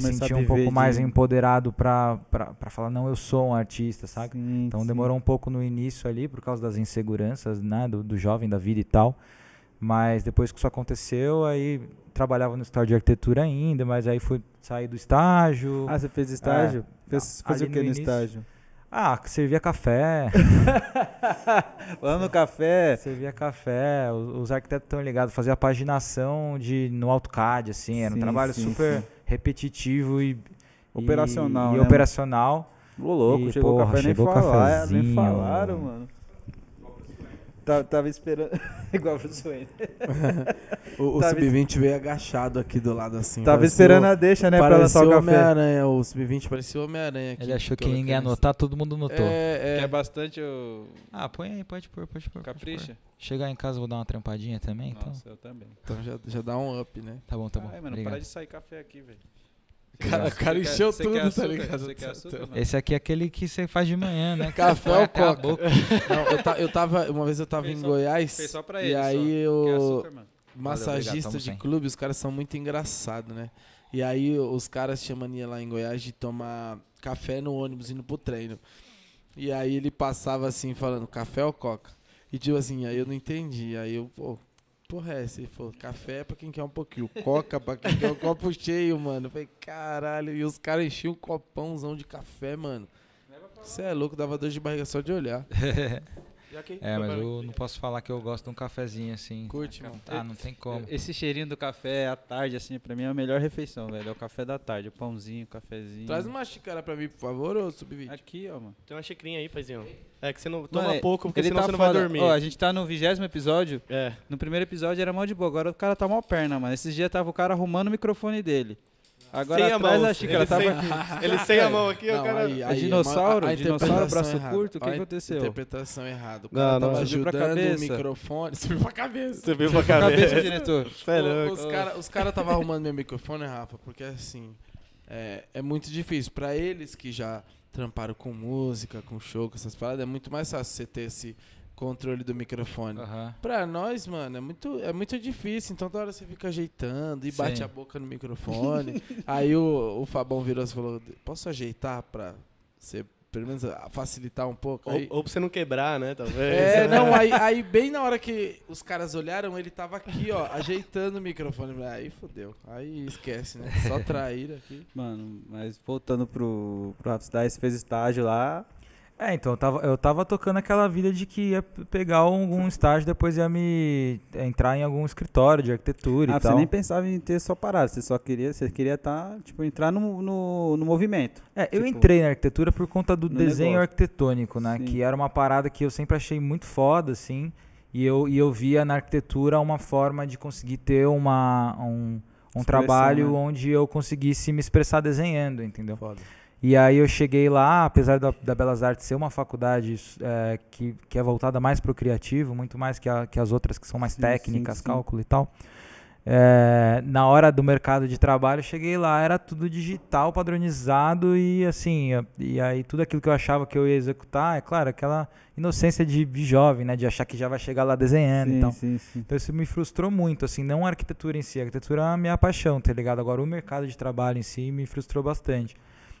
Sentir um pouco mais de- empoderado pra, pra, pra falar, não, eu sou um artista, sabe? Sim, Então sim. demorou um pouco no início ali, por causa das inseguranças, né, do, do jovem, da vida e tal. Mas depois que isso aconteceu, aí trabalhava no estágio de arquitetura ainda, mas aí fui sair do estágio. Ah, você fez estágio? fez, ali fazia o que no início- estágio? Ah, servia café, Lá no café. servia café, os, os arquitetos estão ligados, fazia paginação de, no AutoCAD, assim, era um Sim, trabalho sim, super sim. Repetitivo e... Operacional, E, né? operacional. Ô, louco, E, chegou o porra, café, nem chegou falar, nem falaram, mano. Tá- Tava esperando. Igual o Wayne. O, o Tava- Sub-20 veio agachado aqui do lado assim. Tava parecia esperando o- a deixa, né, pra lançar o o café. Homem-Aranha, o Sub-20 parecia o Homem-Aranha aqui. Ele achou que ninguém ia anotar, todo mundo notou. É, é. Quer bastante o Ah, põe aí, pode pôr, pode pôr. pode pôr. capricha? Chegar em casa, vou dar uma trampadinha também, então. Nossa, eu também. Então já, já dá um up, né? Tá bom, tá bom. Ai, mano, Obrigado. para de sair café aqui, velho. Cara, o cara encheu você tudo, quer tá açúcar? ligado? Quer açúcar? Esse aqui é aquele que você faz de manhã, né? Café ou coca? Não, eu, ta- eu tava. Uma vez eu tava Fez em só- Goiás. Fez só pra e ele, aí só. Quer o açúcar, mano? massagista obrigado, tamo de clube, os caras são muito engraçados, né? E aí os caras tinham mania lá em Goiás de tomar café no ônibus indo pro treino. E aí ele passava assim, falando, café ou coca? E tipo assim, aí eu não entendi. Aí eu, pô, porra é essa? Ele falou, café é pra quem quer um pouquinho, coca pra quem quer um copo cheio, mano. Eu falei, caralho, e os caras enchiam um copãozão de café, mano. Você é louco, dava dor de barriga só de olhar. É, mas eu não posso falar que eu gosto de um cafezinho assim. Curte, mano. Ah, não tem como. Esse cheirinho do café à tarde, assim, pra mim é a melhor refeição, velho. É o café da tarde, o pãozinho, o cafezinho. Traz uma xícara pra mim, por favor, ô Sub-20. Aqui, ó, mano. Tem uma xicrinha aí, paizinho. É que você não toma Mano, pouco, porque senão tá você não vai foda. dormir. Ó, a gente tá no vigésimo episódio. É. No primeiro episódio era mal de boa, agora o cara tá mal perna, mano. Esses dias tava o cara arrumando o microfone dele. Agora Sem a atrás mão, da xícara ele tava sem-. Ele sem a mão aqui, o Não, cara. aí- É aí, dinossauro? a- a dinossauro, braço errada. curto? O que A aconteceu? Interpretação errada. O Não, cara não. tava Subiu pra ajudando o cabeça. microfone. Subiu pra cabeça. Você viu pra Cabeça, cabeça. diretor. É louco. Os caras os cara tava arrumando meu microfone, Rafa, porque assim, é, é muito difícil. Pra eles que já tramparam com música, com show, com essas paradas, é muito mais fácil você ter esse controle do microfone. Aham. Pra nós, mano, é muito, é muito difícil. Então, toda hora você fica ajeitando e bate Sim. a boca no microfone. Aí o, o Fabão virou e falou: Posso ajeitar pra você, pelo menos, a- facilitar um pouco? Ou, Aí, ou pra você não quebrar, né? Talvez. é, não, aí, aí bem na hora que os caras olharam, ele tava aqui, ó, ajeitando o microfone. Aí fodeu. Aí esquece, né? Só traíra aqui. Mano, mas voltando pro, pro Rafa Cidade, você fez estágio lá. É, então eu tava, eu tava tocando aquela vida de que ia pegar algum estágio, depois ia me entrar em algum escritório de arquitetura Ah, e você tal. nem pensava em ter só parado, você só queria, você queria tá, tipo, entrar no, no, no movimento. É, eu Tipo, entrei na arquitetura por conta do desenho negócio. arquitetônico, né? Sim. Que era uma parada que eu sempre achei muito foda, assim. E eu, e eu via na arquitetura uma forma de conseguir ter uma, um, um Expressão, trabalho né? onde eu conseguisse me expressar desenhando, entendeu? Foda. E aí eu cheguei lá, apesar da, da Belas Artes ser uma faculdade é, que, que é voltada mais para o criativo, muito mais que, a- que as outras que são mais Sim, técnicas, sim, sim. cálculo e tal. É, na hora do mercado de trabalho, eu cheguei lá, era tudo digital, padronizado e assim, e aí tudo aquilo que eu achava que eu ia executar, é claro, aquela inocência de, de jovem, né, de achar que já vai chegar lá desenhando Sim, tal. sim, sim. Então isso me frustrou muito, assim, não a arquitetura em si, a arquitetura é a minha paixão, tá ligado? Agora o mercado de trabalho em si me frustrou bastante.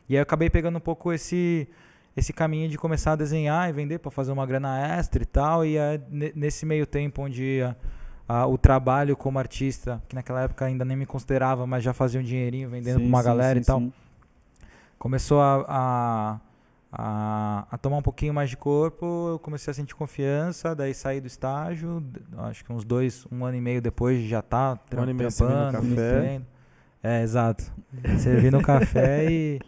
E aí eu acabei pegando um pouco esse esse caminho de começar a desenhar e vender para fazer uma grana extra e tal, e é ne- nesse meio tempo onde a- a- o trabalho como artista, que naquela época ainda nem me considerava, mas já fazia um dinheirinho vendendo pra uma sim, galera sim, e tal, sim. começou a, a, a, tomar um pouquinho mais de corpo, eu comecei a sentir confiança, daí saí do estágio, acho que uns dois, um ano e meio depois já tá Um ano e meio servindo trampando, café. É, exato. Servindo café e,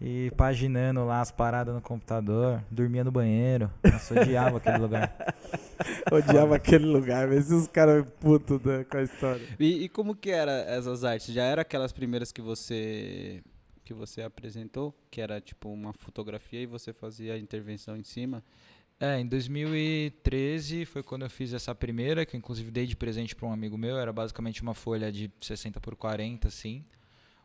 e paginando lá as paradas no computador, dormia no banheiro. Nossa, eu odiava aquele lugar. Odiava aquele lugar, mas os caras putos da- com a história. E, e como que era essas artes? Já era aquelas primeiras que você que você apresentou, que era tipo uma fotografia e você fazia a intervenção em cima? É, em 2013 foi quando eu fiz essa primeira, que eu inclusive dei de presente para um amigo meu. Era basicamente uma folha de 60 por 40, assim.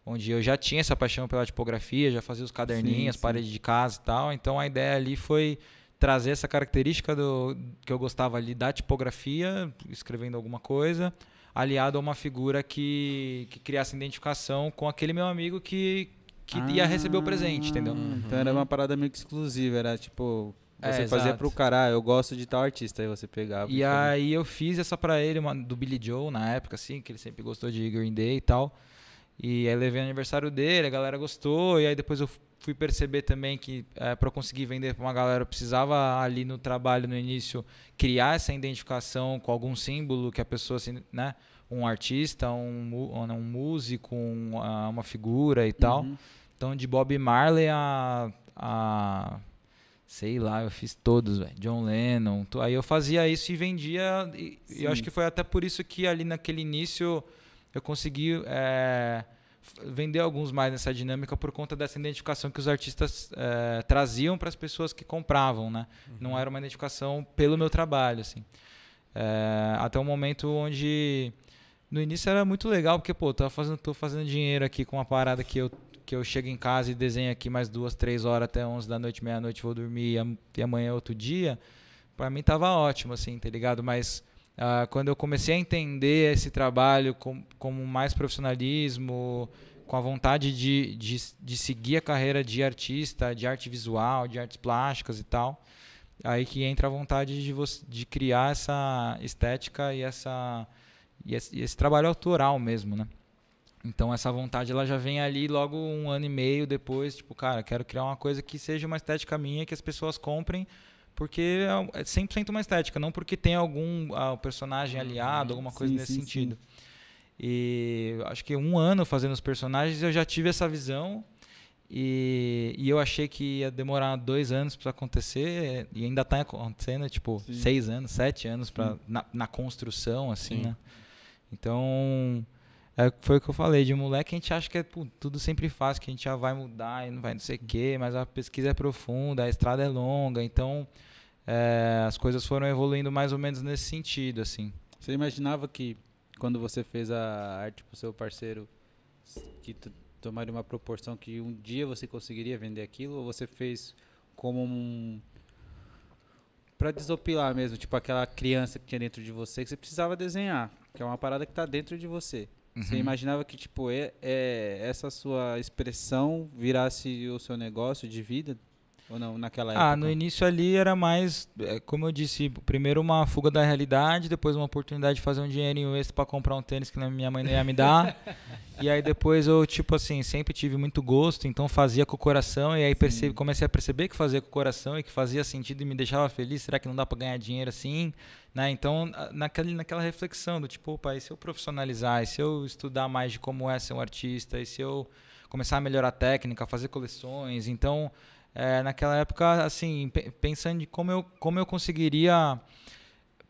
Onde eu já tinha essa paixão pela tipografia, já fazia os caderninhos, sim. paredes de casa e tal. Então a ideia ali foi trazer essa característica do que eu gostava ali da tipografia, escrevendo alguma coisa, aliado a uma figura que, que criasse identificação com aquele meu amigo que, que ia receber o presente, entendeu? Ah, Então era uma parada meio que exclusiva, era tipo, É, você fazia exato. pro cara, ah, eu gosto de tal artista, aí você pegava. E fazia. aí eu fiz essa pra ele, uma, do Billy Joe, na época, assim, que ele sempre gostou de Green Day e tal. E aí levei o aniversário dele, a galera gostou, e aí depois eu fui perceber também que é, para conseguir vender pra uma galera, eu precisava ali no trabalho, no início, criar essa identificação com algum símbolo que a pessoa, assim, né? Um artista, um, um, músico, um, uma figura e tal. Uhum. Então, de Bob Marley a. a sei lá, eu fiz todos, velho. John Lennon. Aí eu fazia isso e vendia. E, eu acho que foi até por isso que ali naquele início eu consegui é, vender alguns mais nessa dinâmica por conta dessa identificação que os artistas é, traziam para as pessoas que compravam, né? Não era uma identificação pelo meu trabalho, assim. É, até o momento onde no início era muito legal porque pô, tô fazendo, tô fazendo dinheiro aqui com uma parada que eu que eu chego em casa e desenho aqui mais duas, três horas até 11 da noite, meia-noite, vou dormir e am- amanhã é outro dia. Pra mim tava ótimo, assim, tá ligado? Mas ah, quando eu comecei a entender esse trabalho com, como mais profissionalismo, com a vontade de, de, de seguir a carreira de artista, de arte visual, de artes plásticas e tal, aí que entra a vontade de, de criar essa estética e, essa, e, esse, e esse trabalho autoral mesmo, né? Então essa vontade ela já vem ali logo um ano e meio depois, tipo, cara, quero criar uma coisa que seja uma estética minha, que as pessoas comprem, porque é 100% uma estética, não porque tem algum ah, personagem aliado, alguma coisa Sim, nesse sim, sentido. E acho que um ano fazendo os personagens eu já tive essa visão e, e eu achei que ia demorar dois anos para acontecer e ainda está acontecendo, tipo, Sim. seis anos, sete anos pra, na, na construção, assim, Sim. né? Então, é, foi o que eu falei, de moleque a gente acha que é pô, tudo sempre fácil, que a gente já vai mudar e não vai não sei o quê, mas a pesquisa é profunda, a estrada é longa, então é, as coisas foram evoluindo mais ou menos nesse sentido, assim. Você imaginava que quando você fez a arte pro seu parceiro, que tomaria uma proporção que um dia você conseguiria vender aquilo, ou você fez como um. Pra desopilar mesmo, tipo aquela criança que tinha dentro de você que você precisava desenhar, que é uma parada que tá dentro de você. Você Uhum. imaginava que, tipo, é, é- essa sua expressão virasse o seu negócio de vida? Ou não, naquela época? Ah, no início ali era mais, é, como eu disse, primeiro uma fuga da realidade, depois uma oportunidade de fazer um dinheirinho extra pra comprar um tênis que minha mãe não ia me dar. e aí depois eu, tipo assim, sempre tive muito gosto, então fazia com o coração e aí percebi, comecei a perceber que fazia com o coração e que fazia sentido e me deixava feliz. Será que não dá pra ganhar dinheiro assim? Né? Então, a- naquele, naquela reflexão do tipo, opa, e se eu profissionalizar, e se eu estudar mais de como é ser um artista, e se eu começar a melhorar a técnica, fazer coleções, então é, naquela época, assim, pe- pensando de como eu, como eu conseguiria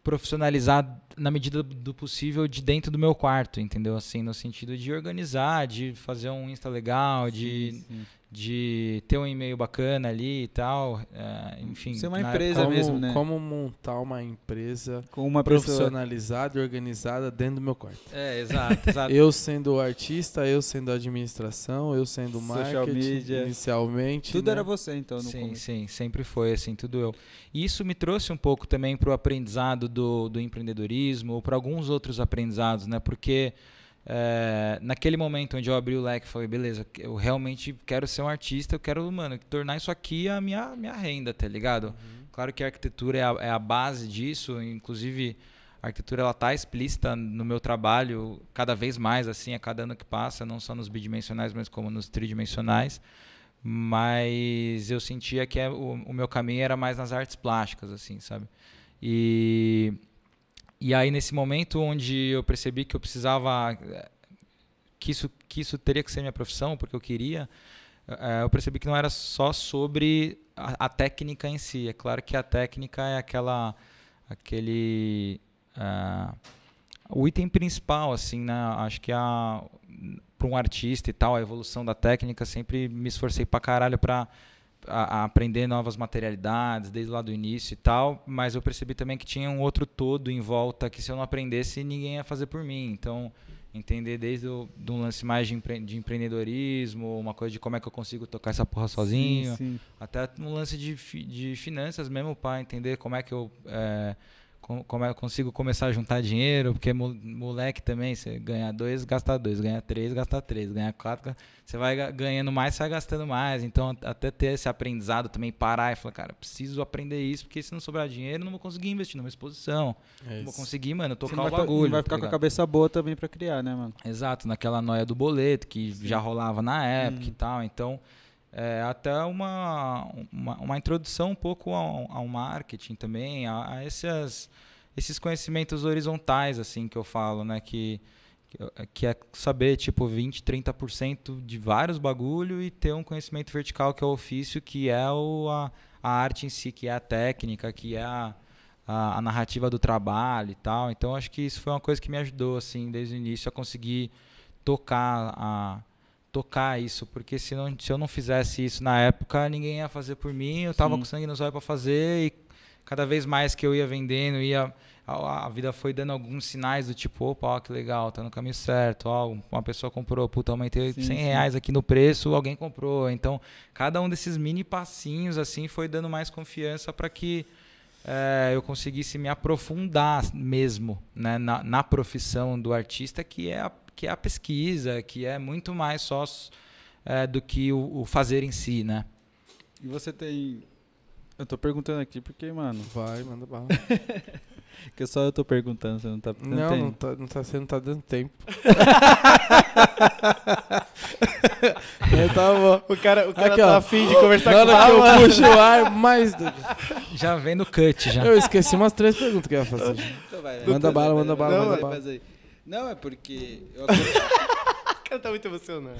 profissionalizar na medida do possível de dentro do meu quarto, entendeu? Assim, no sentido de organizar, de fazer um Insta legal, de, Sim. De ter um e-mail bacana ali e tal, é, enfim. Ser uma empresa como, mesmo, né? como montar uma empresa Com uma pessoa. profissionalizada e organizada dentro do meu quarto. É, exato, exato. Eu sendo artista, eu sendo administração, eu sendo Social marketing media. inicialmente. Tudo né? era você, então, no sim, começo. sim, sempre foi assim, tudo eu. E isso me trouxe um pouco também para o aprendizado do, do empreendedorismo, ou para alguns outros aprendizados, né? Porque é, naquele momento onde eu abri o leque, falei, beleza, eu realmente quero ser um artista, eu quero, mano, tornar isso aqui a minha, minha renda, tá ligado? Claro que a arquitetura é a, é a base disso, inclusive a arquitetura ela tá explícita no meu trabalho cada vez mais, assim, a cada ano que passa, não só nos bidimensionais, mas como nos tridimensionais mas eu sentia que é- o, o meu caminho era mais nas artes plásticas, assim, sabe? E, e aí, nesse momento onde eu percebi que eu precisava, que isso, que isso teria que ser minha profissão, porque eu queria, eh, eu percebi que não era só sobre a, a técnica em si. É claro que a técnica é aquela, aquele, ah, o item principal, assim, né? Acho que a para um artista e tal, a evolução da técnica, sempre me esforcei pra caralho pra a- a aprender novas materialidades desde lá do início e tal, mas eu percebi também que tinha um outro todo em volta que se eu não aprendesse ninguém ia fazer por mim. Então, entender desde o, de um lance mais de, empre- de empreendedorismo, uma coisa de como é que eu consigo tocar essa porra sozinho, Sim, sim. até um lance de, de finanças mesmo para entender como é que eu é, com- come- consigo começar a juntar dinheiro, porque mo- moleque também, você ganha dois, gasta dois, ganha três, gasta três, ganha quatro, você vai ga- ganhando mais, você vai gastando mais. Então, até ter esse aprendizado também, parar e falar, cara, preciso aprender isso, porque se não sobrar dinheiro, eu não vou conseguir investir numa exposição. É não vou conseguir, mano, Você tocar não o vai, tá- bagulho. não vai tá ficar com a cabeça boa também pra criar, né, mano? Exato, naquela noia do boleto que já rolava na época Hum. e tal. Então, é até uma, uma, uma introdução um pouco ao, ao marketing também, a, a esses, esses conhecimentos horizontais, assim, que eu falo, né? Que, que é saber, tipo, 20, 30% de vários bagulho e ter um conhecimento vertical, que é o ofício, que é o, a, a arte em si, que é a técnica, que é a, a, a narrativa do trabalho e tal. Então, acho que isso foi uma coisa que me ajudou, assim, desde o início a conseguir tocar a tocar isso, porque se, não, se eu não fizesse isso na época, ninguém ia fazer por mim, eu tava Sim. com sangue nos olhos para fazer e cada vez mais que eu ia vendendo, ia a, a vida foi dando alguns sinais do tipo, opa, ó, que legal, tá no caminho certo, ó, uma pessoa comprou, puta, aumentei Sim, 100 sim. reais aqui no preço, alguém comprou. Então, cada um desses mini passinhos assim foi dando mais confiança para que eh, eu conseguisse me aprofundar mesmo né, na, na profissão do artista, que é, a, que é a pesquisa, que é muito mais só eh, do que o, o fazer em si, né? E você tem. Eu tô perguntando aqui porque, mano, Vai, manda bala. que só eu tô perguntando, você não tá. Não, não tá, não tá, você não tá dando tempo. é, tá bom. O cara, o cara Aqui, tá ó. afim de conversar com o eu puxo o ar, mais do... Já vem no cut, já. Eu esqueci umas três perguntas que eu ia fazer. Então vai, Manda bala, manda bala, Não, manda vai, bala. Não, é porque. eu- O cara tá muito emocionado.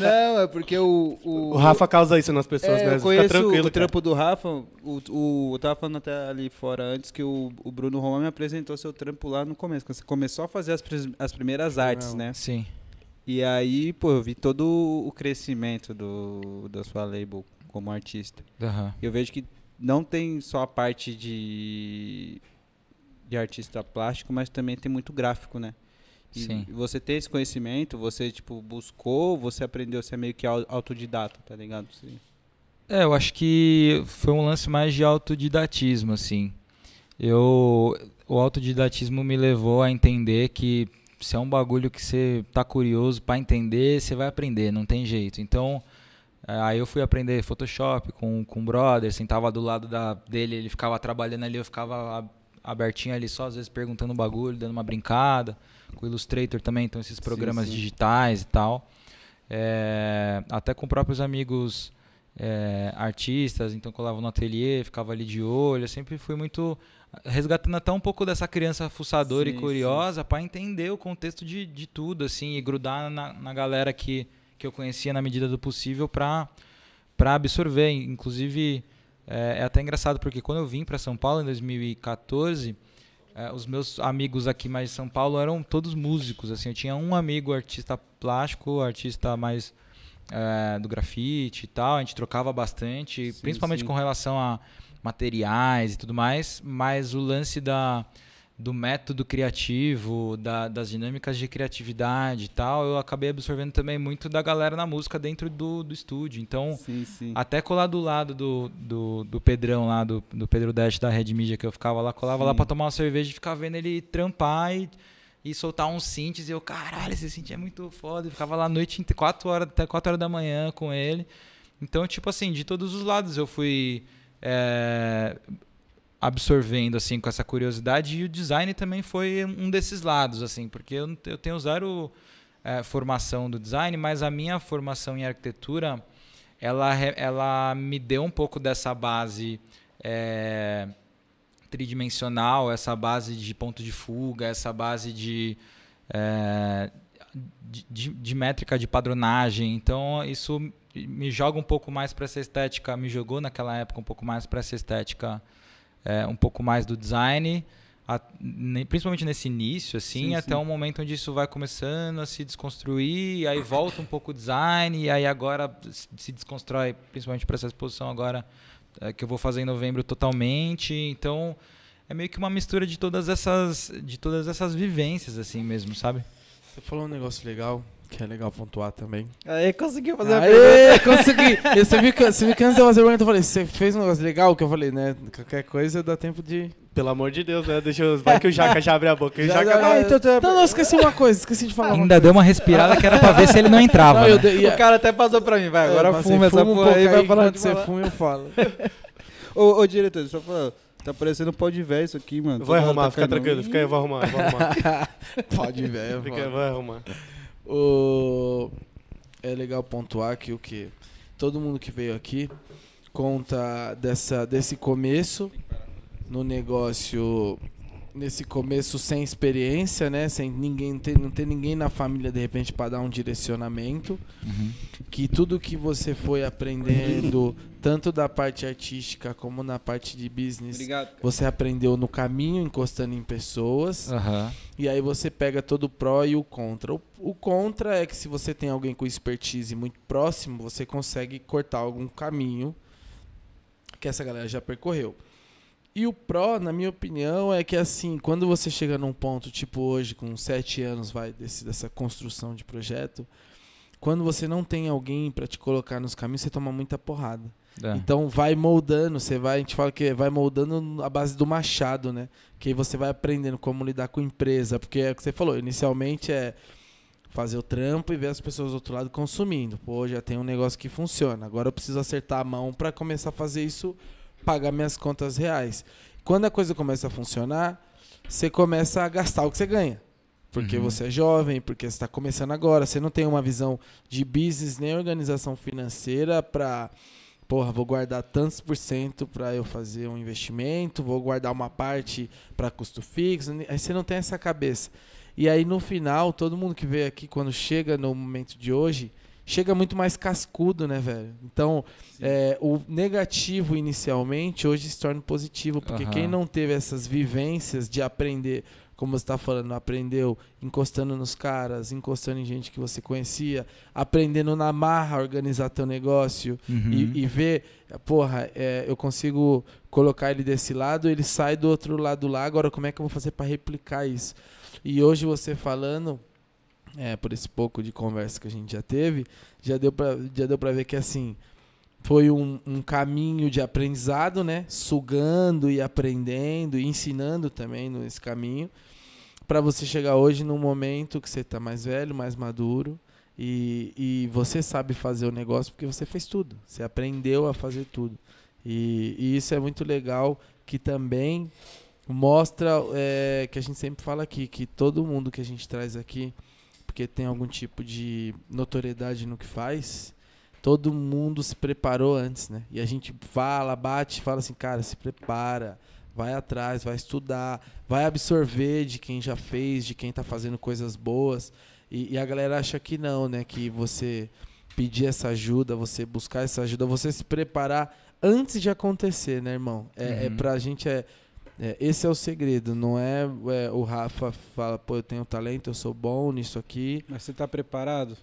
não, é porque o. O, O Rafa causa isso nas pessoas, é, né? eu Fica conheço tranquilo. o cara. trampo do Rafa. O, o, eu tava falando até ali fora antes que o, o Bruno Roma me apresentou seu trampo lá no começo. Quando você começou a fazer as, pres- as primeiras artes, Não. né? Sim. E aí, pô, eu vi todo o crescimento do, da sua label como artista. Aham. Eu vejo que não tem só a parte de, de artista plástico, mas também tem muito gráfico, né? E Sim. você tem esse conhecimento, você, tipo, buscou, você aprendeu, você é meio que au- autodidata, tá ligado? Você- É, eu acho que foi um lance mais de autodidatismo, assim. Eu, o autodidatismo me levou a entender que se é um bagulho que você tá curioso pra entender, você vai aprender, não tem jeito. Então, eh, aí eu fui aprender Photoshop com, com o brother, sentava do lado da, dele, ele ficava trabalhando ali, eu ficava a- abertinho ali só, às vezes perguntando um bagulho, dando uma brincada. Com o Illustrator também, então esses programas sim. digitais e tal. É, até com próprios amigos é, artistas, então colava no ateliê, ficava ali de olho. Eu sempre fui muito resgatando até um pouco dessa criança fuçadora Sim, e curiosa para entender o contexto de, de tudo, assim, e grudar na, na galera que, que eu conhecia na medida do possível para para absorver. Inclusive, é, é até engraçado porque quando eu vim para São Paulo em 2014, é, os meus amigos aqui mais de São Paulo eram todos músicos. Assim, eu tinha um amigo artista plástico, artista mais é, do grafite e tal. A gente trocava bastante, Sim, principalmente sim. com relação a materiais e tudo mais. Mas o lance da do método criativo, da- das dinâmicas de criatividade e tal, eu acabei absorvendo também muito da galera na música dentro do, do estúdio. Então, Sim, sim. até colar do lado do, do, do Pedrão lá, do, do Pedro Dash da Red Media que eu ficava lá, colava lá Sim. pra tomar uma cerveja e ficava vendo ele trampar e, e soltar uns synths. E eu, caralho, esse synth é muito foda. E ficava lá noite, quatro horas, até 4 horas da manhã com ele. Então, tipo assim, de todos os lados eu fui é, absorvendo, assim, com essa curiosidade. E o design também foi um desses lados, assim, porque eu, eu tenho zero é, formação do design, mas a minha formação em arquitetura ela, ela me deu um pouco dessa base é, tridimensional, essa base de ponto de fuga, essa base de, é, de- de métrica de padronagem. Então, isso me joga um pouco mais para essa estética, me jogou naquela época um pouco mais para essa estética, é, um pouco mais do design. a- ne- principalmente nesse início, assim, Sim, até sim. um momento onde isso vai começando a se desconstruir, e aí volta um pouco o design, e aí agora se se desconstrói, principalmente para essa exposição agora, é, que eu vou fazer em novembro totalmente. Então, é meio que uma mistura de todas essas, de todas essas vivências, assim mesmo, sabe? Você falou um negócio legal, que é legal pontuar também. Aí conseguiu fazer a pergunta. Aê, consegui! E Você viu, que, você viu que antes de eu fazer a pergunta, eu falei, você fez um negócio legal? Que eu falei, né? Qualquer coisa dá tempo de. Pelo amor de Deus, né? Deixa eu... Vai que o Jaca já abre a boca. O Já- Jaca já- vai- Ah, então tu- Não, não, eu esqueci uma coisa, esqueci de falar. uma Ainda deu uma respirada que era pra ver se ele não entrava. Não, eu né? dei- O cara até passou pra mim, vai. Agora É, mas fuma essa um porra aí, pouco vai falar de você fuma, eu falo. Ô, ô, diretor, só falar. Tá parecendo um pau de véio isso aqui, mano. Vou Toda hora arrumar, tá fica tranquilo. Fica aí, eu vou arrumar, eu vou arrumar. Pode, velho. Fica aí, eu vou arrumar. O... É legal pontuar que o que todo mundo que veio aqui conta dessa, desse começo no negócio, nesse começo sem experiência, né? Sem ninguém ter, não ter ninguém na família de repente para dar um direcionamento, Uhum. que tudo que você foi aprendendo, tanto da parte artística como na parte de business, Obrigado. você aprendeu no caminho, encostando em pessoas. Aham. E aí você pega todo o pró e o contra. O, o contra é que se você tem alguém com expertise muito próximo, você consegue cortar algum caminho que essa galera já percorreu. E o pró, na minha opinião, é que assim, quando você chega num ponto, tipo hoje, com sete anos, vai, desse, dessa construção de projeto, quando você não tem alguém para te colocar nos caminhos, você toma muita porrada. É. Então vai moldando, você vai, a gente fala que vai moldando a base do machado, né? Que aí você vai aprendendo como lidar com empresa, porque é o que você falou, inicialmente é fazer o trampo e ver as pessoas do outro lado consumindo. Pô, já tem um negócio que funciona. Agora eu preciso acertar a mão para começar a fazer isso, pagar minhas contas reais. Quando a coisa começa a funcionar, você começa a gastar o que você ganha. Porque Uhum. você é jovem, porque você está começando agora, você não tem uma visão de business nem organização financeira para porra, vou guardar tantos por cento para eu fazer um investimento, vou guardar uma parte para custo fixo. Aí você não tem essa cabeça. E aí no final, todo mundo que veio aqui, quando chega no momento de hoje, chega muito mais cascudo, né, velho? Então, é, o negativo inicialmente hoje se torna positivo, porque Aham. quem não teve essas vivências de aprender, como você está falando, aprendeu encostando nos caras, encostando em gente que você conhecia, aprendendo na marra a organizar teu negócio, Uhum. e, e ver, porra, é, eu consigo colocar ele desse lado, ele sai do outro lado lá, agora como é que eu vou fazer para replicar isso? E hoje você falando, é, por esse pouco de conversa que a gente já teve, já deu pra, já deu pra ver que assim, foi um, um caminho de aprendizado, né? Sugando e aprendendo e ensinando também nesse caminho, para você chegar hoje num momento que você tá mais velho, mais maduro, e, e você sabe fazer o negócio porque você fez tudo. Você aprendeu a fazer tudo. E, e isso é muito legal que também mostra é, que a gente sempre fala aqui, que todo mundo que a gente traz aqui, porque tem algum tipo de notoriedade no que faz, todo mundo se preparou antes, né? E a gente fala, bate, fala assim, cara, se prepara, vai atrás, vai estudar, vai absorver de quem já fez, de quem tá fazendo coisas boas. E, e a galera acha que não, né? Que você pedir essa ajuda, você buscar essa ajuda, você se preparar antes de acontecer, né, irmão? É, é Uhum. pra gente é, é, esse é o segredo, não é, é, o Rafa fala, pô, eu tenho talento, eu sou bom nisso aqui. Mas você tá preparado?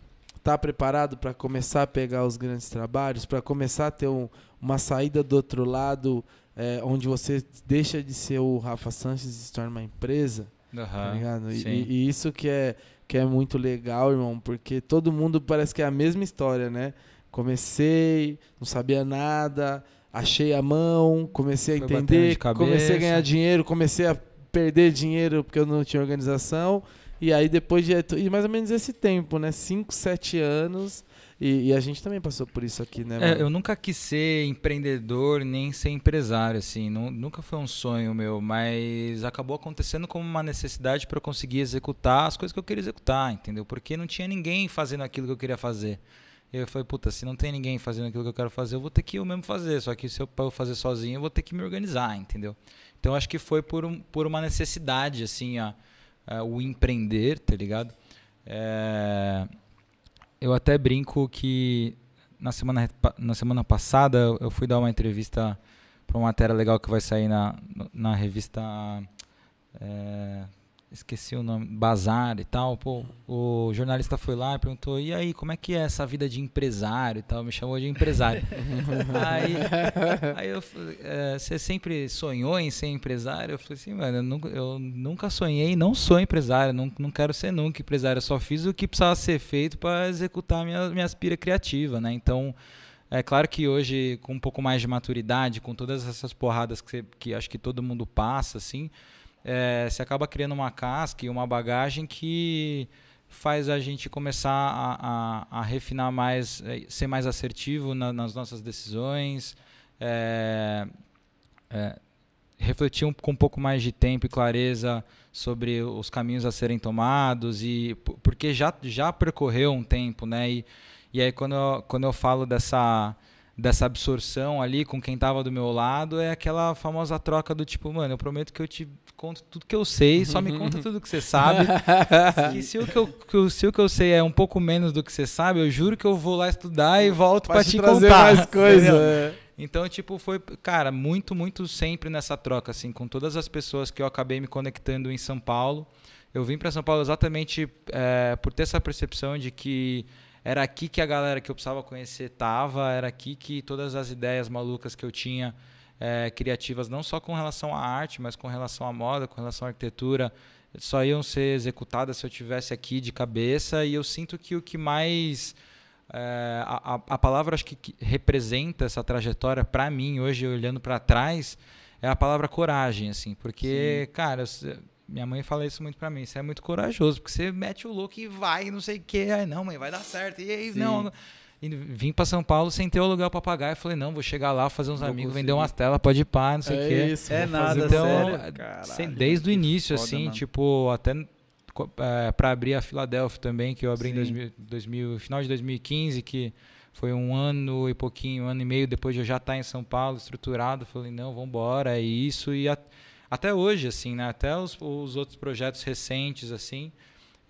Tá preparado para começar a pegar os grandes trabalhos, para começar a ter um- uma saída do outro lado, é, onde você deixa de ser o Rafa Sanches e se torna uma empresa? tá Aham, ligado? E, e- isso que é, que é muito legal, irmão, porque todo mundo parece que é a mesma história, né? Comecei, não sabia nada, achei a mão, comecei a Foi batendo entender, comecei a ganhar dinheiro, comecei a perder dinheiro porque eu não tinha organização. E aí depois de e mais ou menos esse tempo, né? 5, 7 anos. E, e a gente também passou por isso aqui, né? É, eu nunca quis ser empreendedor nem ser empresário, assim, nu- nunca foi um sonho meu, mas acabou acontecendo como uma necessidade para eu conseguir executar as coisas que eu queria executar, entendeu? Porque não tinha ninguém fazendo aquilo que eu queria fazer. Eu falei, puta, se não tem ninguém fazendo aquilo que eu quero fazer, eu vou ter que eu mesmo fazer. Só que se eu, fazer sozinho, eu vou ter que me organizar, entendeu? Então acho que foi por, um, por uma necessidade, assim, a, a- o empreender, tá ligado? É, eu até brinco que na semana, na semana passada eu fui dar uma entrevista para uma matéria legal que vai sair na, na revista é, esqueci o nome, Bazar e tal. Pô, o jornalista foi lá e perguntou: e aí, como é que é essa vida de empresário e tal? Me chamou de empresário. aí, aí eu "É, você sempre sonhou em ser empresário? Eu falei assim, mano, eu nunca, eu nunca sonhei, não sou empresário, não, não quero ser nunca empresário. Eu só fiz o que precisava ser feito para executar minha, minha aspira criativa, né? Então. É claro que hoje, com um pouco mais de maturidade, com todas essas porradas que, você- que acho que todo mundo passa, assim, é, você acaba criando uma casca e uma bagagem que faz a gente começar a, a- a refinar mais, eh, ser mais assertivo na- nas nossas decisões, é, é, refletir um- com um pouco mais de tempo e clareza sobre os caminhos a serem tomados e porque já já percorreu um tempo, né? E, e aí quando eu, quando eu falo dessa dessa absorção ali com quem tava do meu lado é aquela famosa troca do tipo, mano, eu prometo que eu te conto tudo que eu sei, só me conta tudo que você sabe. que se o que, eu, que se o que eu sei é um pouco menos do que você sabe, eu juro que eu vou lá estudar e volto pra Pode te trazer contar. mais coisa. é. Então, tipo, foi, cara, muito, muito sempre nessa troca, assim, com todas as pessoas que eu acabei me conectando em São Paulo. Eu vim para São Paulo exatamente eh, por ter essa percepção de que era aqui que a galera que eu precisava conhecer tava, era aqui que todas as ideias malucas que eu tinha eh, criativas, não só com relação à arte, mas com relação à moda, com relação à arquitetura, só iam ser executadas se eu tivesse aqui de cabeça. E eu sinto que o que mais é, a, a- palavra acho que, que representa essa trajetória para mim hoje olhando para trás é a palavra coragem assim porque cara você- minha mãe fala isso muito para mim você é muito corajoso porque você mete o louco e vai não sei o que aí não mãe vai dar certo e aí Sim. não e vim para São Paulo sem ter o lugar para pagar e falei não vou chegar lá fazer uns Vou amigos conseguir. vender umas telas pode ir pá não sei o É quê isso, É nada, então, sério. Sem- Caralho, desde o início, foda, assim, mano. tipo, até para abrir a Filadélfia também, que eu abri em Sim. 2000, 2000, final de 2015, que foi um ano e pouquinho, um ano e meio depois de eu já estar em São Paulo, estruturado, falei, não, vamos embora, é isso, e a- até hoje, assim, né, até os, os outros projetos recentes, assim,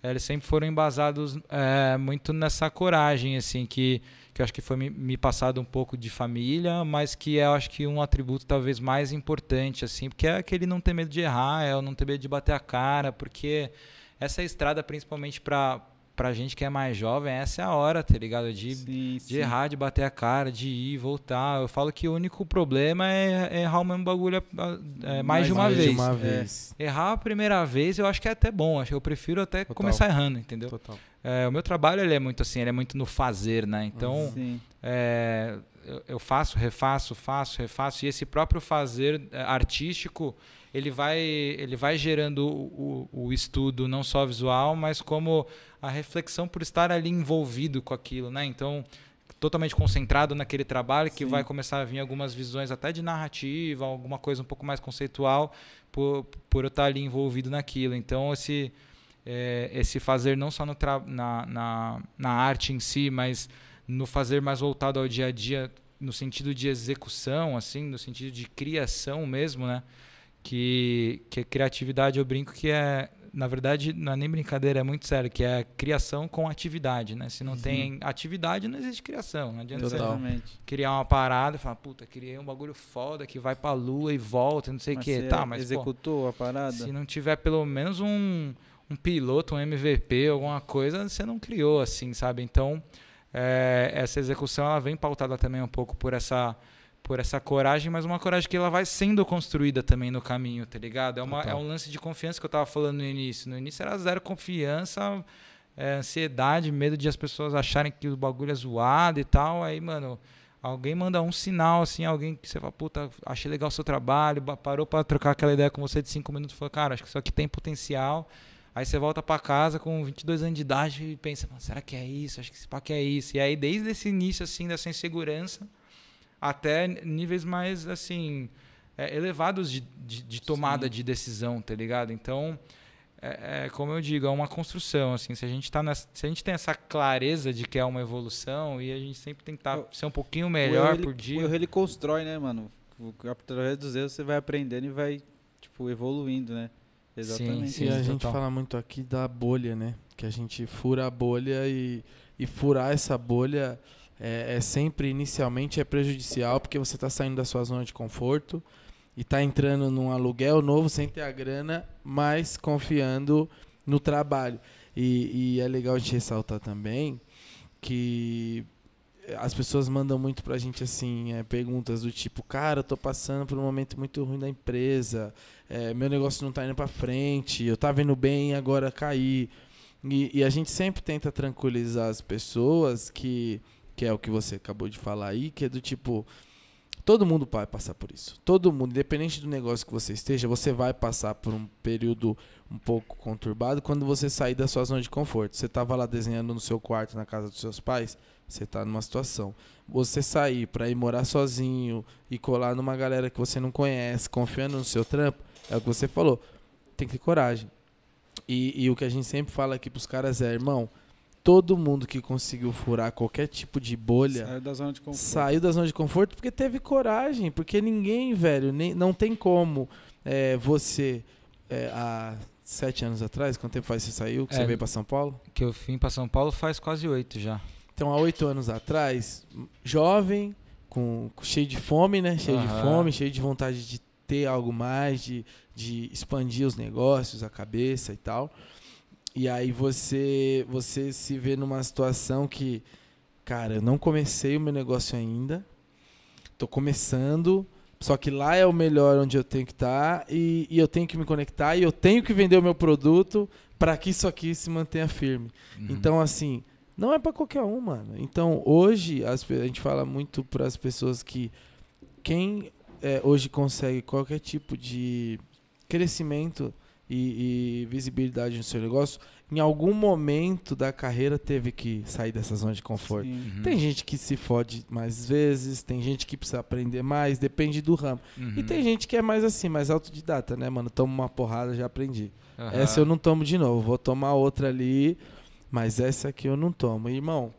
eles sempre foram embasados eh, muito nessa coragem, assim, que, que eu acho que foi me, me passado um pouco de família, mas que é, eu acho que um atributo talvez mais importante, assim, porque é aquele não ter medo de errar, é o não ter medo de bater a cara, porque essa estrada, principalmente para pra gente que é mais jovem, essa é a hora, tá ligado? De, Sim, de sim. errar, de bater a cara, de ir, voltar. Eu falo que o único problema é, é errar o mesmo bagulho ah, é, mais, de uma Mais vez. de uma É. vez. Errar a primeira vez eu acho que é até bom. Acho que eu prefiro até Total. começar errando, entendeu? Total. É, o meu trabalho ele é muito assim, ele é muito no fazer, né? Então, é, eu, eu faço, refaço, faço, refaço. E esse próprio fazer é, artístico, ele vai, ele vai gerando o, o, estudo não só visual, mas como a reflexão por estar ali envolvido com aquilo, né? Então, totalmente concentrado naquele trabalho que Sim. vai começar a vir algumas visões até de narrativa, alguma coisa um pouco mais conceitual por, por eu estar ali envolvido naquilo. Então, esse é, esse fazer não só no na, na, na arte em si, mas no fazer mais voltado ao dia a dia, no sentido de execução, assim, no sentido de criação mesmo, né? Que, que a criatividade eu brinco que é, na verdade, não é nem brincadeira, é muito sério, que é criação com atividade, né? Se não tem atividade, não existe criação. Não adianta você Total. Exatamente. criar uma parada e falar, puta, criei um bagulho foda que vai pra lua e volta, não sei o você Tá, mas pô, executou a parada? se não tiver pelo menos um, um piloto, um MVP, alguma coisa, você não criou, assim, sabe? Então, é, essa execução ela vem pautada também um pouco por essa por essa coragem, mas uma coragem que ela vai sendo construída também no caminho, tá ligado? É, uma, é um lance de confiança que eu tava falando no início. No início era zero confiança, é, ansiedade, medo de as pessoas acharem que o bagulho é zoado e tal. Aí, mano, alguém manda um sinal, assim, alguém que você fala, puta, achei legal o seu trabalho, ba- parou pra trocar aquela ideia com você de cinco minutos, falou, cara, acho que isso aqui tem potencial. Aí você volta pra casa com 22 anos de idade e pensa, "Mano, será que é isso? Acho que esse pá que é isso. E aí, desde esse início, assim, dessa insegurança, até níveis mais, assim, é, elevados de, de, de tomada de decisão, tá ligado? Então, é, é, como eu digo, é uma construção, assim, se a gente tá nessa, se a gente tem essa clareza de que é uma evolução e a gente sempre tentar O- ser um pouquinho melhor erro, ele- por dia. O erro ele constrói, né, mano? O- Através dos erros você vai aprendendo e vai, tipo, evoluindo, né? Exatamente. Sim, e a gente total. fala muito aqui da bolha, né? Que a gente fura a bolha e, e furar essa bolha é, é sempre, inicialmente, é prejudicial, porque você está saindo da sua zona de conforto e tá entrando num aluguel novo sem ter a grana, mas confiando no trabalho. E, e é legal gente ressaltar também que as pessoas mandam muito pra gente assim, é, perguntas do tipo, cara, eu tô passando por um momento muito ruim da empresa, é, meu negócio não tá indo pra frente, eu tava indo bem agora caí. E, e a gente sempre tenta tranquilizar as pessoas que, que é o que você acabou de falar aí, que é do tipo, todo mundo vai passar por isso. Todo mundo, independente do negócio que você esteja, você vai passar por um período um pouco conturbado quando você sair da sua zona de conforto. Você tava lá desenhando no seu quarto na casa dos seus pais, você está numa situação. Você sair para ir morar sozinho e colar numa galera que você não conhece, confiando no seu trampo, é o que você falou. Tem que ter coragem. E, e o que a gente sempre fala aqui pros caras é, irmão, todo mundo que conseguiu furar qualquer tipo de bolha Saiu da zona de conforto. saiu da zona de conforto porque teve coragem. Porque ninguém, velho, nem, não tem como é, você, é, há sete anos atrás, quanto tempo faz que você saiu, que É. você veio para São Paulo? Que eu vim pra São Paulo faz quase oito já. Então, há oito anos atrás, jovem, com, com- cheio de fome, né? Cheio de Aham. fome, cheio de vontade de ter algo mais, de, de expandir os negócios, a cabeça e tal. E aí você, você se vê numa situação que, cara, eu não comecei o meu negócio ainda, tô começando, só que lá é o melhor onde eu tenho que estar e, e eu tenho que me conectar e eu tenho que vender o meu produto para que isso aqui se mantenha firme. Uhum. Então, assim, não é pra qualquer um, mano. Então, hoje, as a gente fala muito para as pessoas que quem é, hoje consegue qualquer tipo de crescimento e, e visibilidade no seu negócio, em algum momento da carreira teve que sair dessa zona de conforto. Sim. Uhum. Tem gente que se fode mais vezes, tem gente que precisa aprender mais, depende do ramo. Uhum. E tem gente que é mais assim, mais autodidata, né, mano? Tomo uma porrada, já aprendi. Aham. Essa eu não tomo de novo. Vou tomar outra ali, mas essa aqui eu não tomo. Irmão,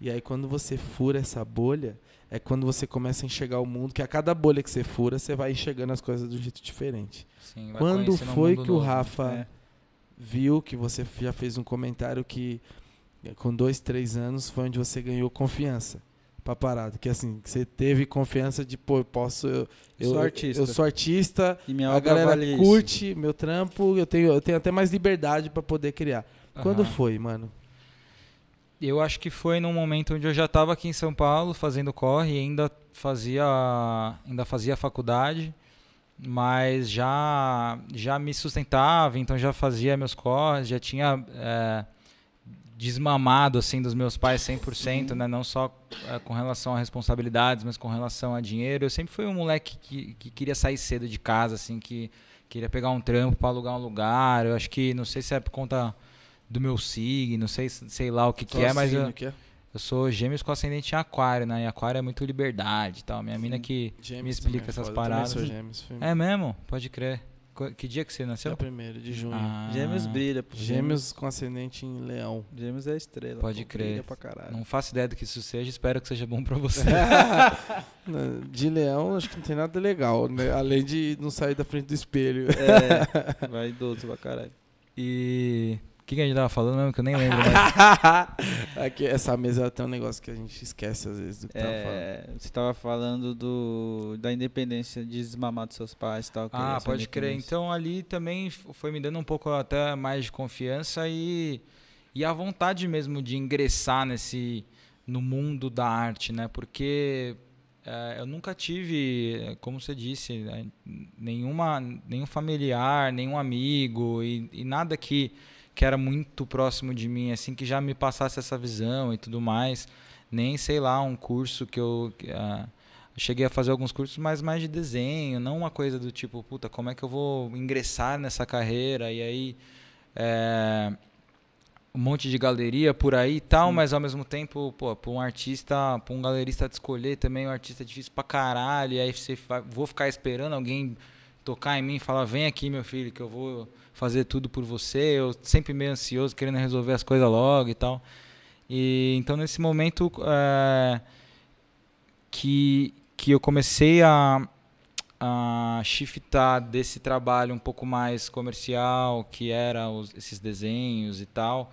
e aí quando você fura essa bolha, é quando você começa a enxergar o mundo, que a cada bolha que você fura, você vai enxergando as coisas de um jeito diferente. Sim, vai Quando foi que o novo. Rafa É. viu que você já fez um comentário que eh, com dois, três anos foi onde você ganhou confiança pra parada. Que assim, que você teve confiança de, pô, eu posso. Eu, eu, Sou artista. eu sou artista, E minha a galera vale isso. curte meu trampo, eu tenho, eu tenho até mais liberdade pra poder criar. Quando Aham. foi, mano? Eu acho que foi num momento onde eu já estava aqui em São Paulo fazendo corre ainda fazia ainda fazia faculdade, mas já já me sustentava, então já fazia meus corres, já tinha é, desmamado assim dos meus pais 100%, né, não só é, com relação a responsabilidades, mas com relação a dinheiro. Eu sempre fui um moleque que, que queria sair cedo de casa, assim, que queria pegar um trampo para alugar um lugar. Eu acho que não sei se é por conta do meu signo, não sei, sei lá o que, que é, mas eu, que é? eu sou gêmeos com ascendente em aquário, né? E aquário é muito liberdade e tal. Minha mina que Gêmeos me explica também é essas foda, eu paradas. sou gêmeos, É mesmo? Pode crer. Que dia que você dia nasceu? primeiro de junho. Ah, Gêmeos brilha, pô. Gêmeos com ascendente em leão. Gêmeos é estrela. Pode pô, crer. Brilha pra caralho. Não faço ideia do que isso seja, espero que seja bom pra você. De leão, acho que não tem nada legal, né? Além de não sair da frente do espelho. É, vai idoso pra caralho. e. O que, que a gente tava falando mesmo? Que eu nem lembro mais. Aqui, essa mesa tem um negócio que a gente esquece às vezes do que tava falando. É, você tava falando do, da independência de desmamar dos seus pais e tal. Ah, pode crer. Então ali também foi me dando um pouco até mais de confiança e, e a vontade mesmo de ingressar nesse no mundo da arte, né? Porque eh, eu nunca tive, como você disse, eh, nenhuma, nenhum familiar, nenhum amigo e, e nada que, que era muito próximo de mim, assim, que já me passasse essa visão e tudo mais. Nem, sei lá, um curso que eu... eu cheguei a fazer alguns cursos, mas mais de desenho, não uma coisa do tipo, puta, como é que eu vou ingressar nessa carreira? E aí, é, um monte de galeria por aí e tal, mas ao mesmo tempo, pô, pra um artista, pra um galerista te escolher também, um artista é difícil pra caralho, e aí você vai, vou ficar esperando alguém tocar em mim e falar, vem aqui, meu filho, que eu vou fazer tudo por você, eu sempre meio ansioso, querendo resolver as coisas logo e tal. E então nesse momento é, que, que eu comecei a, a shiftar desse trabalho um pouco mais comercial, que era os- esses desenhos e tal,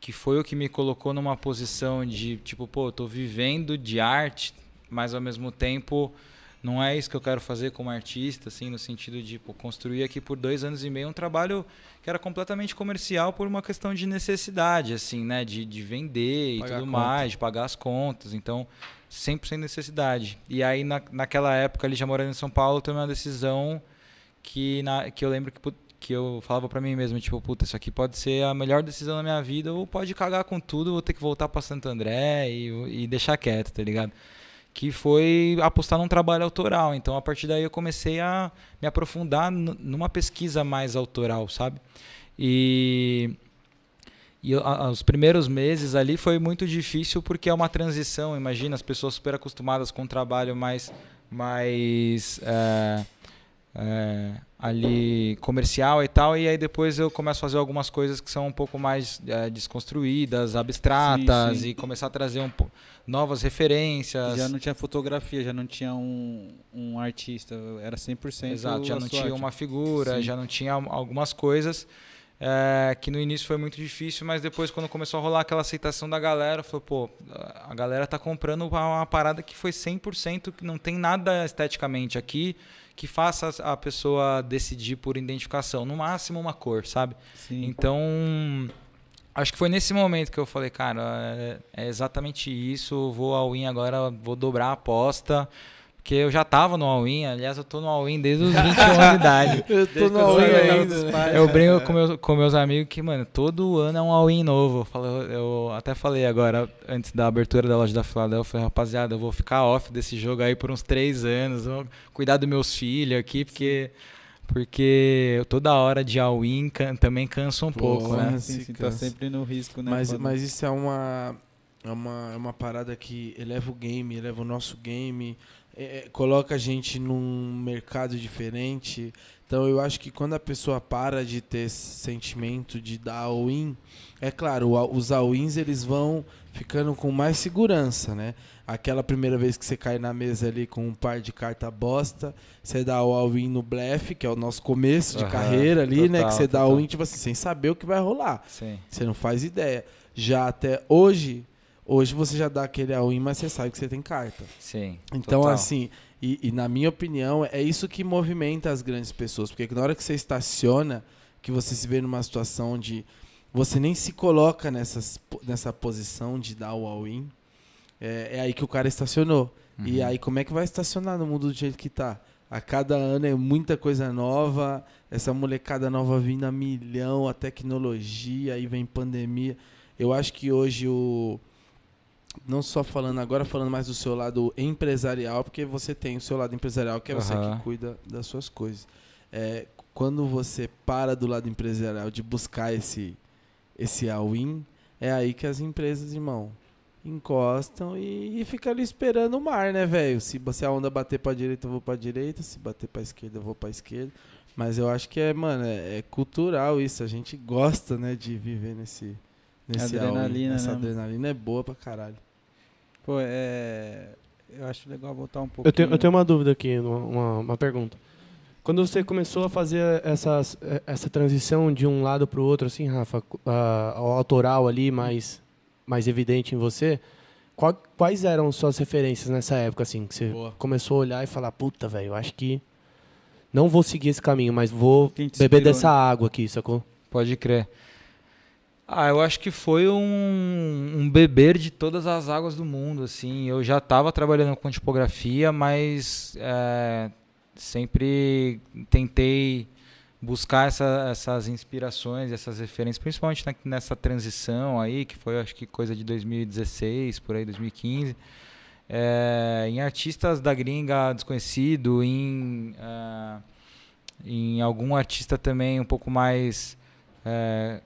que foi o que me colocou numa posição de tipo, pô, eu tô vivendo de arte, mas ao mesmo tempo não é isso que eu quero fazer como artista, assim, no sentido de pô, construir aqui por dois anos e meio um trabalho que era completamente comercial por uma questão de necessidade, assim, né? De, de vender Pagar e tudo mais, de pagar as contas. Então, 100% necessidade. E aí, na, naquela época, ali já morando em São Paulo, eu tomei uma decisão que, na, que eu lembro que, que eu falava pra mim mesmo, tipo, puta, isso aqui pode ser a melhor decisão da minha vida ou pode cagar com tudo, vou ter que voltar pra Santo André e, e deixar quieto, tá ligado? Que foi apostar num trabalho autoral. Então, a partir daí, eu comecei a me aprofundar numa pesquisa mais autoral, sabe? E, e a- os primeiros meses ali foi muito difícil porque é uma transição. Imagina, as pessoas super acostumadas com um trabalho mais, mais é, é, ali comercial e tal. E aí depois eu começo a fazer algumas coisas que são um pouco mais é, desconstruídas, abstratas Sim, sim. e começar a trazer um, novas referências. Já não tinha fotografia, já não tinha um, um artista, era 100% Exato, já não tinha arte. uma figura, Sim. já não tinha al- algumas coisas é, que no início foi muito difícil, mas depois quando começou a rolar aquela aceitação da galera, foi pô, a galera tá comprando uma, uma parada que foi 100%, que não tem nada esteticamente aqui que faça a pessoa decidir por identificação, no máximo uma cor, sabe? Sim. Então, acho que foi nesse momento que eu falei, cara, é, é exatamente isso, vou ao win agora, vou dobrar a aposta, porque eu já tava no all-in, aliás, eu tô no all-in desde os 21 anos de idade. Eu tô Desde no eu all-in ainda. dos né? pais. Eu brinco com meus, com meus amigos que, mano, todo ano é um all-in novo. Eu, falo, eu até falei agora, antes da abertura da loja da Philadelphia, eu falei, rapaziada, eu vou ficar off desse jogo aí por uns três anos, vou cuidar dos meus filhos aqui, porque, porque toda hora de all-in can- também cansa um pouco, Porra. né? Sim, tá sempre no risco, né? Mas, mas isso é uma, é, uma, é uma parada que eleva o game, eleva o nosso game, é, é, coloca a gente num mercado diferente. Então eu acho que quando a pessoa para de ter esse sentimento de dar all-in, é claro, os all-ins eles vão ficando com mais segurança, né? Aquela primeira vez que você cai na mesa ali com um par de carta bosta, você dá o all-in no blefe, que é o nosso começo de Aham, carreira ali, né? total, Que você dá total. all-in, tipo assim, sem saber o que vai rolar. Sim. Você não faz ideia. Já até hoje, hoje você já dá aquele all-in, mas você sabe que você tem carta. Sim. Então, total. assim, e, e na minha opinião, é isso que movimenta as grandes pessoas. Porque na hora que você estaciona, que você se vê numa situação onde você nem se coloca nessas, nessa posição de dar o all-in, é, é aí que o cara estacionou. E Uhum. aí, como é que vai estacionar no mundo do jeito que tá? A cada ano é muita coisa nova, essa molecada nova vindo a milhão, a tecnologia, aí vem pandemia. Eu acho que hoje o. Não só falando agora, falando mais do seu lado empresarial, porque você tem o seu lado empresarial, que é você Aham. que cuida das suas coisas. É, quando você para do lado empresarial de buscar esse, esse all-in, é aí que as empresas, irmão, encostam e, e fica ali esperando o mar, né, velho? Se, se a onda bater pra direita, eu vou pra direita. Se bater pra esquerda, eu vou pra esquerda. Mas eu acho que é, mano, é, é cultural isso. A gente gosta, né, de viver nesse. Nesse Adrenalina, all-in. Essa né, adrenalina é boa pra caralho. Pô, é. Eu acho legal voltar um pouco. Eu tenho, eu tenho uma dúvida aqui, uma, uma, uma pergunta. Quando você começou a fazer essas, eh, essa transição de um lado para o outro, assim, Rafa, ao autoral ali mais, mais evidente em você, qual- quais eram suas referências nessa época, assim, que você Boa. começou a olhar e falar, puta, velho, eu acho que não vou seguir esse caminho, mas vou beber inspirou, dessa né? água aqui, sacou? Pode crer. Ah, eu acho que foi um, um beber de todas as águas do mundo, assim. Eu já estava trabalhando com tipografia, mas é, sempre tentei buscar essa- essas inspirações, essas referências, principalmente na- nessa transição aí, que foi acho que coisa de 2016, por aí, 2015. É, em artistas da gringa desconhecido, em, ah, em algum artista também um pouco mais é,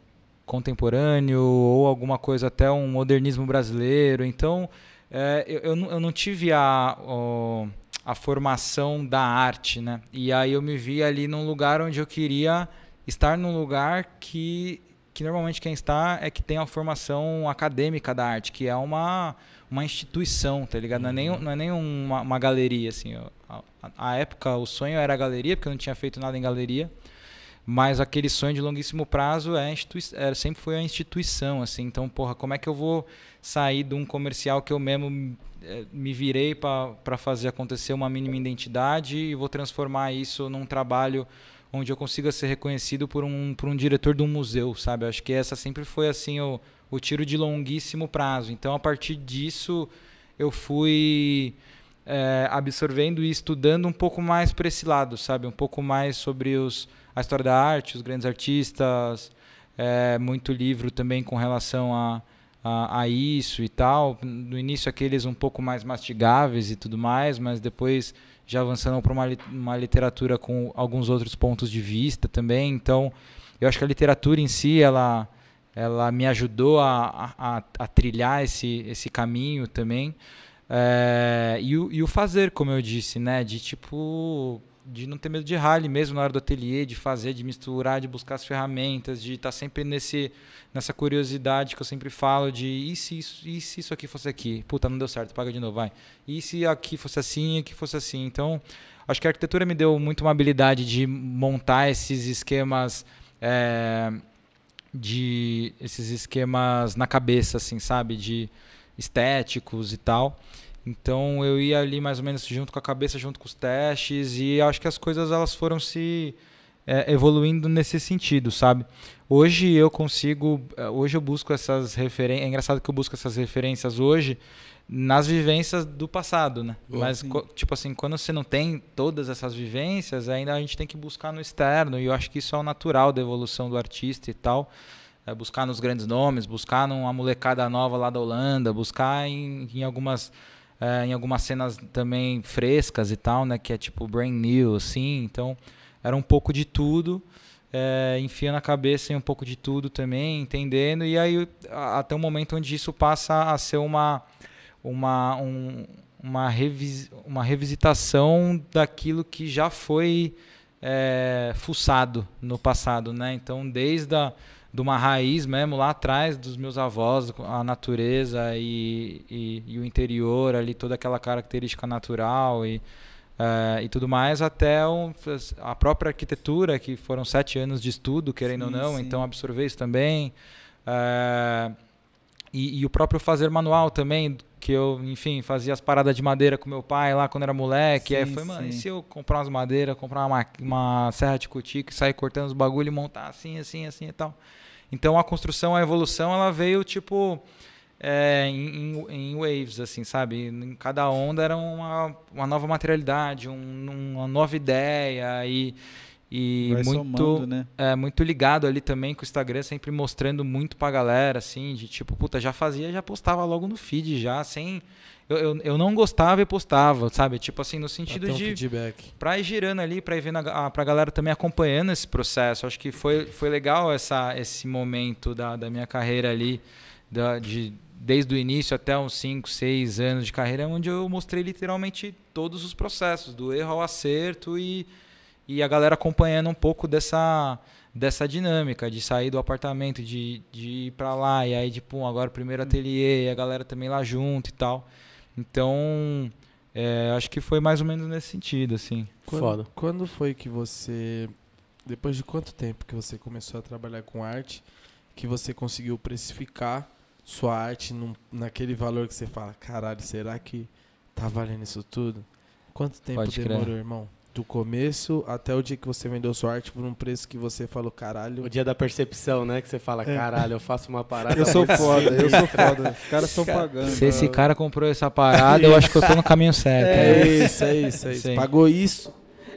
contemporâneo ou alguma coisa até um modernismo brasileiro. Então, é, eu, eu, não, eu não tive a, o- a formação da arte, né? E aí eu me vi ali num lugar onde eu queria estar num lugar que, que normalmente quem está é que tem a formação acadêmica da arte, que é uma, uma instituição, tá ligado? Não é nem, não é nem uma, uma galeria, assim. A, a- a época, o sonho era a galeria, porque eu não tinha feito nada em galeria. Mas aquele sonho de longuíssimo prazo é, é sempre foi a instituição, assim. Então, porra, como é que eu vou sair de um comercial que eu mesmo é, me virei para fazer acontecer uma mínima identidade e vou transformar isso num trabalho onde eu consiga ser reconhecido por um, por um diretor de um museu, sabe? Acho que essa sempre foi assim o, o tiro de longuíssimo prazo. Então, a partir disso, eu fui é, absorvendo e estudando um pouco mais para esse lado, sabe? Um pouco mais sobre os a história da arte, os grandes artistas, é, muito livro também com relação a, a, a, isso e tal. No início aqueles um pouco mais mastigáveis e tudo mais, mas depois já avançando para uma, uma literatura com alguns outros pontos de vista também. Então, eu acho que a literatura em si, ela, ela me ajudou a, a, a trilhar esse, esse caminho também. É, e, o, e o fazer, como eu disse, né? De tipo de não ter medo de rally mesmo na hora do ateliê, de fazer, de misturar, de buscar as ferramentas, de estar tá sempre nesse, nessa curiosidade que eu sempre falo de e se, isso, e se isso aqui fosse aqui? Puta, não deu certo, paga de novo, vai. E se aqui fosse assim, aqui fosse assim? Então, acho que a arquitetura me deu muito uma habilidade de montar esses esquemas é, de esses esquemas na cabeça, assim, sabe? De estéticos e tal. Então eu ia ali mais ou menos junto com a cabeça, junto com os testes e acho que as coisas elas foram se é, evoluindo nesse sentido, sabe? Hoje eu consigo, é, hoje eu busco essas referências. É engraçado que eu busco essas referências hoje nas vivências do passado, né? Oh, Mas tipo assim, quando você não tem todas essas vivências, ainda a gente tem que buscar no externo e eu acho que isso é o natural da evolução do artista e tal. É buscar nos grandes nomes, buscar numa molecada nova lá da Holanda, buscar em, em algumas é, em algumas cenas também frescas e tal, né? Que é tipo brand new, assim. Então, era um pouco de tudo. É, enfia na cabeça em um pouco de tudo também, entendendo. E aí, até o momento onde isso passa a ser uma... uma um, uma, revis, uma revisitação daquilo que já foi é, fuçado no passado, né? Então, desde a de uma raiz mesmo lá atrás dos meus avós, a natureza e, e, e o interior ali, toda aquela característica natural e, uh, e tudo mais, até um, a própria arquitetura, que foram sete anos de estudo, querendo sim, ou não, sim. então absorver isso também. Uh, e, e, o próprio fazer manual também, que eu, enfim, fazia as paradas de madeira com meu pai lá quando era moleque. Sim, aí foi, mano, e se eu comprar umas madeiras, comprar uma, uma serra de cutícula e sair cortando os bagulho e montar assim, assim, assim e tal. Então a construção, a evolução, ela veio tipo é, em, em, waves, assim, sabe? Em cada onda era uma, uma nova materialidade, um, uma nova ideia e, e muito somando, né? é, muito ligado ali também com o Instagram, sempre mostrando muito pra galera, assim, de tipo, puta, já fazia, já postava logo no feed, já, sem eu, eu, eu, não gostava e postava, sabe? Tipo assim, no sentido um de. Feedback. Pra ir girando ali, pra ir vendo a, a, pra galera também acompanhando esse processo. Acho que foi, foi legal essa, esse momento da, da minha carreira ali, da, de, desde o início até uns 5, 6 anos de carreira, onde eu mostrei literalmente todos os processos, do erro ao acerto e, e a galera acompanhando um pouco dessa dessa dinâmica de sair do apartamento, de, de ir para lá e aí tipo agora primeiro ateliê e a galera também lá junto e tal. Então, é, acho que foi mais ou menos nesse sentido, assim. Quando, Foda. Quando foi que você, depois de quanto tempo que você começou a trabalhar com arte, que você conseguiu precificar sua arte num, naquele valor que você fala, caralho, será que tá valendo isso tudo? Quanto tempo Pode demorou, crer. irmão? Do começo até o dia que você vendeu sua arte por um preço que você falou, caralho. O dia da percepção, né? Que você fala, é. caralho, eu faço uma parada. Eu sou foda, eu sou foda. Os caras estão pagando. Se esse cara comprou essa parada, eu acho que eu tô no caminho certo. É, é isso, é isso, é isso. Pagou isso.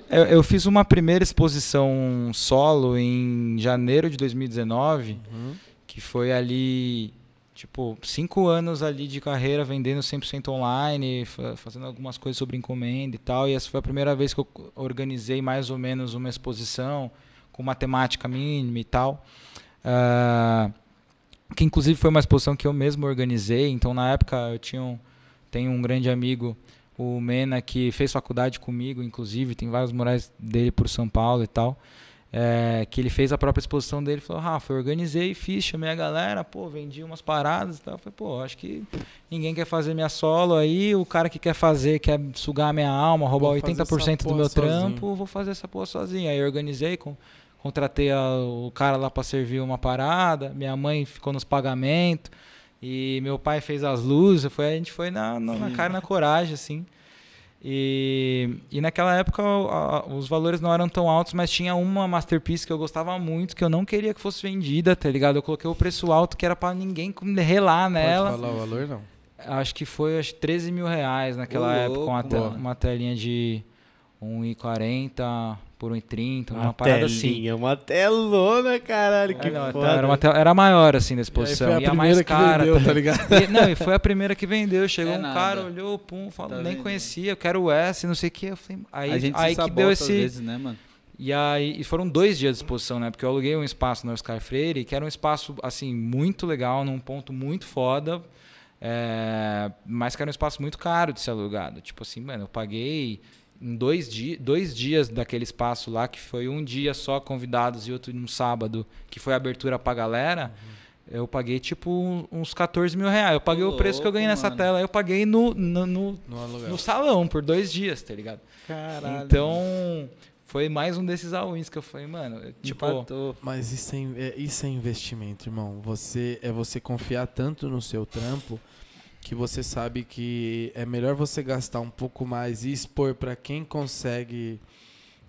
Eu, eu, fiz uma primeira exposição solo em janeiro de 2019, uhum. que foi ali tipo, cinco anos ali de carreira vendendo 100% online, fazendo algumas coisas sobre encomenda e tal. E essa foi a primeira vez que eu organizei mais ou menos uma exposição com matemática mínima e tal. Uh, que inclusive foi uma exposição que eu mesmo organizei. Então, na época, eu tinha um, tenho um grande amigo, o Mena, que fez faculdade comigo, inclusive, tem vários morais dele por São Paulo e tal é, que ele fez a própria exposição dele, falou, Rafa, eu organizei, fiz, chamei a galera, pô, vendi umas paradas e tal. Eu falei, pô, acho que ninguém quer fazer minha solo aí, o cara que quer fazer, quer sugar a minha alma, roubar vou 80% do meu sozinho. trampo, vou fazer essa porra sozinho. Aí eu organizei com, contratei a- o cara lá pra servir uma parada, minha mãe ficou nos pagamentos e meu pai fez as luzes, foi, a gente foi na, na, na cara e na coragem, assim. E, e naquela época a- os valores não eram tão altos, mas tinha uma Masterpiece que eu gostava muito, que eu não queria que fosse vendida, tá ligado? Eu coloquei o preço alto que era pra ninguém relar nela. Pode falar o valor, não? Acho que foi acho, 13 mil reais naquela Ô, época, uma, louco, te- mano. uma telinha de 1,40 por 1,30, uma, Uma parada assim. telinha, uma telona, caralho, que É, não, foda. era, uma te- era maior assim da E exposição. foi a e a primeira mais que cara. vendeu, tá ligado? E- não, e foi a primeira que vendeu. Chegou É um nada. cara, olhou, pum, falou, Tá nem vendendo. conhecia, eu quero o S, não sei o que. Eu falei, aí, a gente aí se que deu às esse. vezes, né, mano? E aí e foram dois dias de exposição, né? Porque eu aluguei um espaço no Oscar Freire, que era um espaço, assim, muito legal, num ponto muito foda. é, mas que era um espaço muito caro de ser alugado. Tipo assim, mano, eu paguei em dois, di dois dias daquele espaço lá, que foi um dia só convidados e outro num sábado, que foi a abertura pra galera. Eu paguei tipo um- uns 14 mil reais. Eu paguei o preço que eu ganhei nessa mano. tela. Eu paguei no, no, no, No no salão por dois dias, tá ligado? Caralho. Então, foi mais um desses all-ins que eu falei, mano, eu, tipo, Empatou. Mas isso é, é- isso é investimento, irmão. Você é você confiar tanto no seu trampo que você sabe que é melhor você gastar um pouco mais e expor pra quem consegue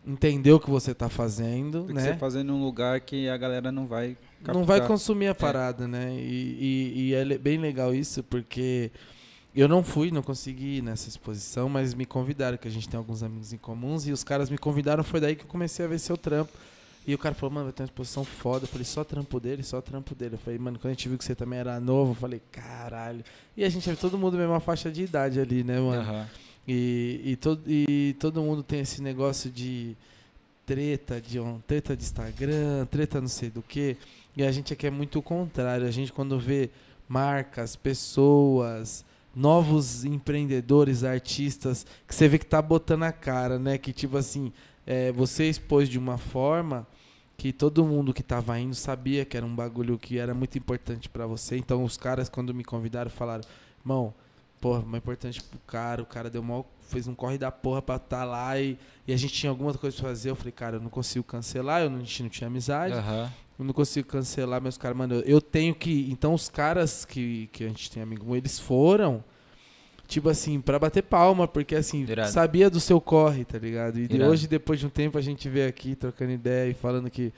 entender o que você tá fazendo, Porque né? você fazendo um lugar que a galera não vai não vai captar. consumir a parada, né? E, e- e é bem legal isso, porque eu não fui, não consegui ir nessa exposição, mas me convidaram, que a gente tem alguns amigos em comuns, e os caras me convidaram, foi daí que eu comecei a ver seu trampo. E o cara falou, mano, vai ter uma exposição foda. Eu falei, só trampo dele, só trampo dele. Eu falei, mano, quando a gente viu que você também era novo, eu falei, caralho. E a gente é todo mundo mesma faixa de idade ali, né, mano? aham. E, e, todo, e todo mundo tem esse negócio de treta, de um, treta de Instagram, treta não sei do que. E a gente aqui é muito o contrário. A gente quando vê marcas, pessoas, novos empreendedores, artistas, que você vê que tá botando a cara, né? Que tipo assim, é, você expôs de uma forma que todo mundo que tava indo sabia que era um bagulho que era muito importante pra você. Então os caras quando me convidaram falaram, irmão, porra, mais importante pro cara, o cara deu mal, fez um corre da porra pra estar lá e, e a gente tinha alguma coisa pra fazer. Eu falei, cara, eu não consigo cancelar, eu não, a gente não tinha amizade, Aham. eu não consigo cancelar, meus caras, mano, eu, eu tenho que. Então os caras que, que a gente tem amigo, eles foram. Tipo assim, pra bater palma, porque assim, Irado. sabia do seu corre, tá ligado? E de hoje, depois de um tempo, a gente veio aqui trocando ideia e falando que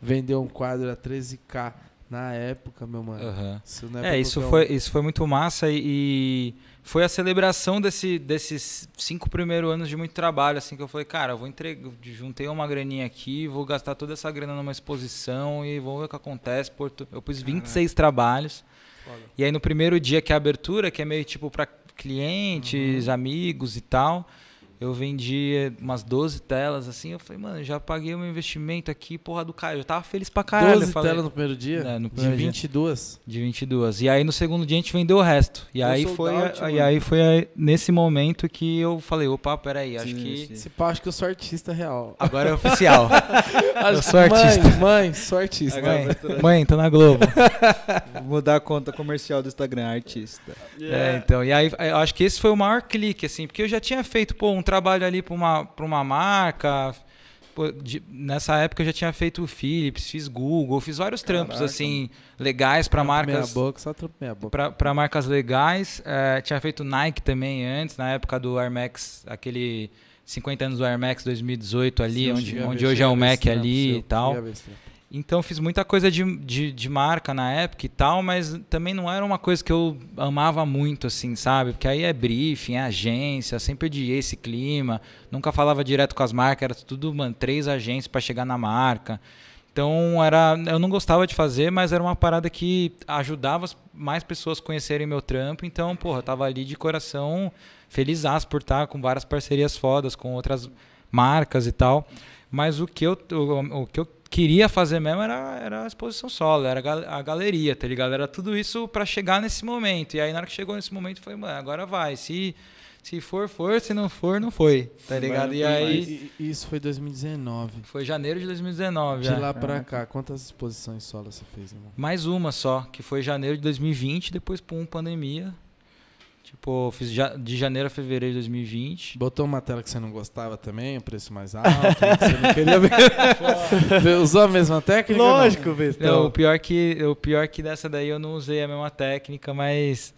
vendeu um quadro a 13k na época, meu mano. aham. Isso não É, pra isso qualquer foi, um. isso foi muito massa e, e foi a celebração desse, desses cinco primeiros anos de muito trabalho, assim, que eu falei, cara, eu vou entregar, juntei uma graninha aqui, vou gastar toda essa grana numa exposição e vou ver o que acontece. Porto, eu pus 26 trabalhos. E aí no primeiro dia que é a abertura, que é meio tipo para clientes, Uhum. amigos e tal, eu vendi umas 12 telas assim, eu falei, mano, já paguei o meu investimento aqui, porra do cara, eu tava feliz pra caralho. eu 12 falei, telas no primeiro dia? É, no de primeiro dia. 22. De 22. E aí no segundo dia a gente vendeu o resto. E aí foi, out, a- e mano. aí foi nesse momento que eu falei, opa, peraí, acho Sim, que sim. Esse pá, acho que eu sou artista real. agora é oficial. eu sou artista. Mãe, mãe, sou artista. mãe, mãe, tô na Globo. Vou mudar a conta comercial do Instagram, artista. É, então, e aí eu acho que esse foi o maior clique, assim, porque eu já tinha feito, pô, um trabalho ali pra uma, pra uma marca. pô, de- nessa época eu já tinha feito o Philips, fiz Google, fiz vários trampos, Caraca, assim, legais pra marcas. Meia boca, só trampo meia boca. Pra marcas legais. É, tinha feito Nike também antes, na época do Air Max, aquele 50 anos do Air Max 2018 ali, Sim, onde, onde hoje é o Mac ali e tal. Então fiz muita coisa de, de, de marca na época e tal, mas também não era uma coisa que eu amava muito, assim, sabe? Porque aí é briefing, é agência, sempre odiei esse clima, nunca falava direto com as marcas, era tudo, mano, três agências para chegar na marca. Então era, eu não gostava de fazer, mas era uma parada que ajudava mais pessoas a conhecerem meu trampo. Então, porra, eu tava ali de coração feliz por estar com várias parcerias fodas com outras marcas e tal. Mas o que eu, o, o que eu queria fazer mesmo era, era a exposição solo, era a gal- a galeria, tá ligado? Era tudo isso pra chegar nesse momento. E aí na hora que chegou nesse momento, foi, mano, agora vai. Se, se for, for, se não for, não foi, tá ligado? E aí Isso foi 2019. foi janeiro de 2019. De já. lá pra cá, quantas exposições solo você fez, irmão? Mais uma só, que foi janeiro de 2020, depois, pum, pandemia. Tipo, fiz de janeiro a fevereiro de 2020. Botou uma tela que você não gostava também, um preço mais alto, que você não queria ver. Usou a mesma técnica? Lógico, Não, o Bestão. pior que o pior que dessa daí eu não usei a mesma técnica, mas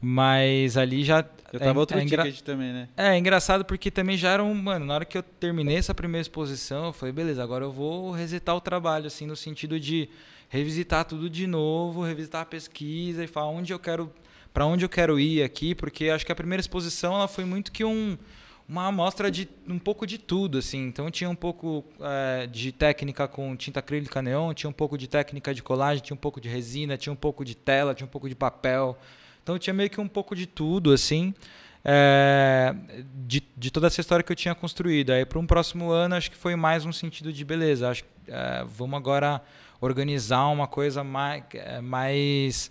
mas ali já Já tava é, outro é engra- ticket também, né? É, engraçado porque também já era um, mano, na hora que eu terminei essa primeira exposição, eu falei, beleza, agora eu vou resetar o trabalho assim no sentido de revisitar tudo de novo, revisitar a pesquisa e falar onde eu quero para onde eu quero ir aqui, porque acho que a primeira exposição ela foi muito que um uma amostra de um pouco de tudo, assim. Então tinha um pouco eh, de técnica com tinta acrílica neon, tinha um pouco de técnica de colagem, tinha um pouco de resina, tinha um pouco de tela, tinha um pouco de papel. Então tinha meio que um pouco de tudo, assim, eh, de, de toda essa história que eu tinha construído. Aí para um próximo ano acho que foi mais um sentido de beleza. Acho eh, vamos agora organizar uma coisa mais, mais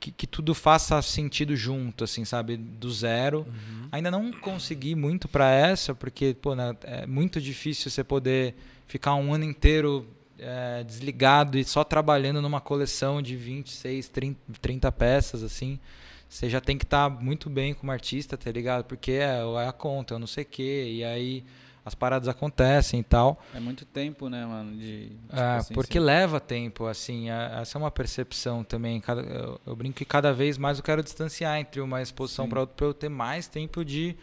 que, que tudo faça sentido junto, assim, sabe, do zero. Ainda não consegui muito para essa, porque pô, né, é muito difícil você poder ficar um ano inteiro é, desligado e só trabalhando numa coleção de 26, 30, 30 peças, assim. Você já tem que estar muito bem como artista, tá ligado? Porque é, é a conta, eu não sei o quê, e aí as paradas acontecem e tal. É muito tempo, né, mano? De, tipo É, assim, porque você- leva tempo, assim, a- essa é uma percepção também. Cada, eu, eu brinco que cada vez mais eu quero distanciar entre uma exposição Sim. para outra, para eu ter mais tempo de,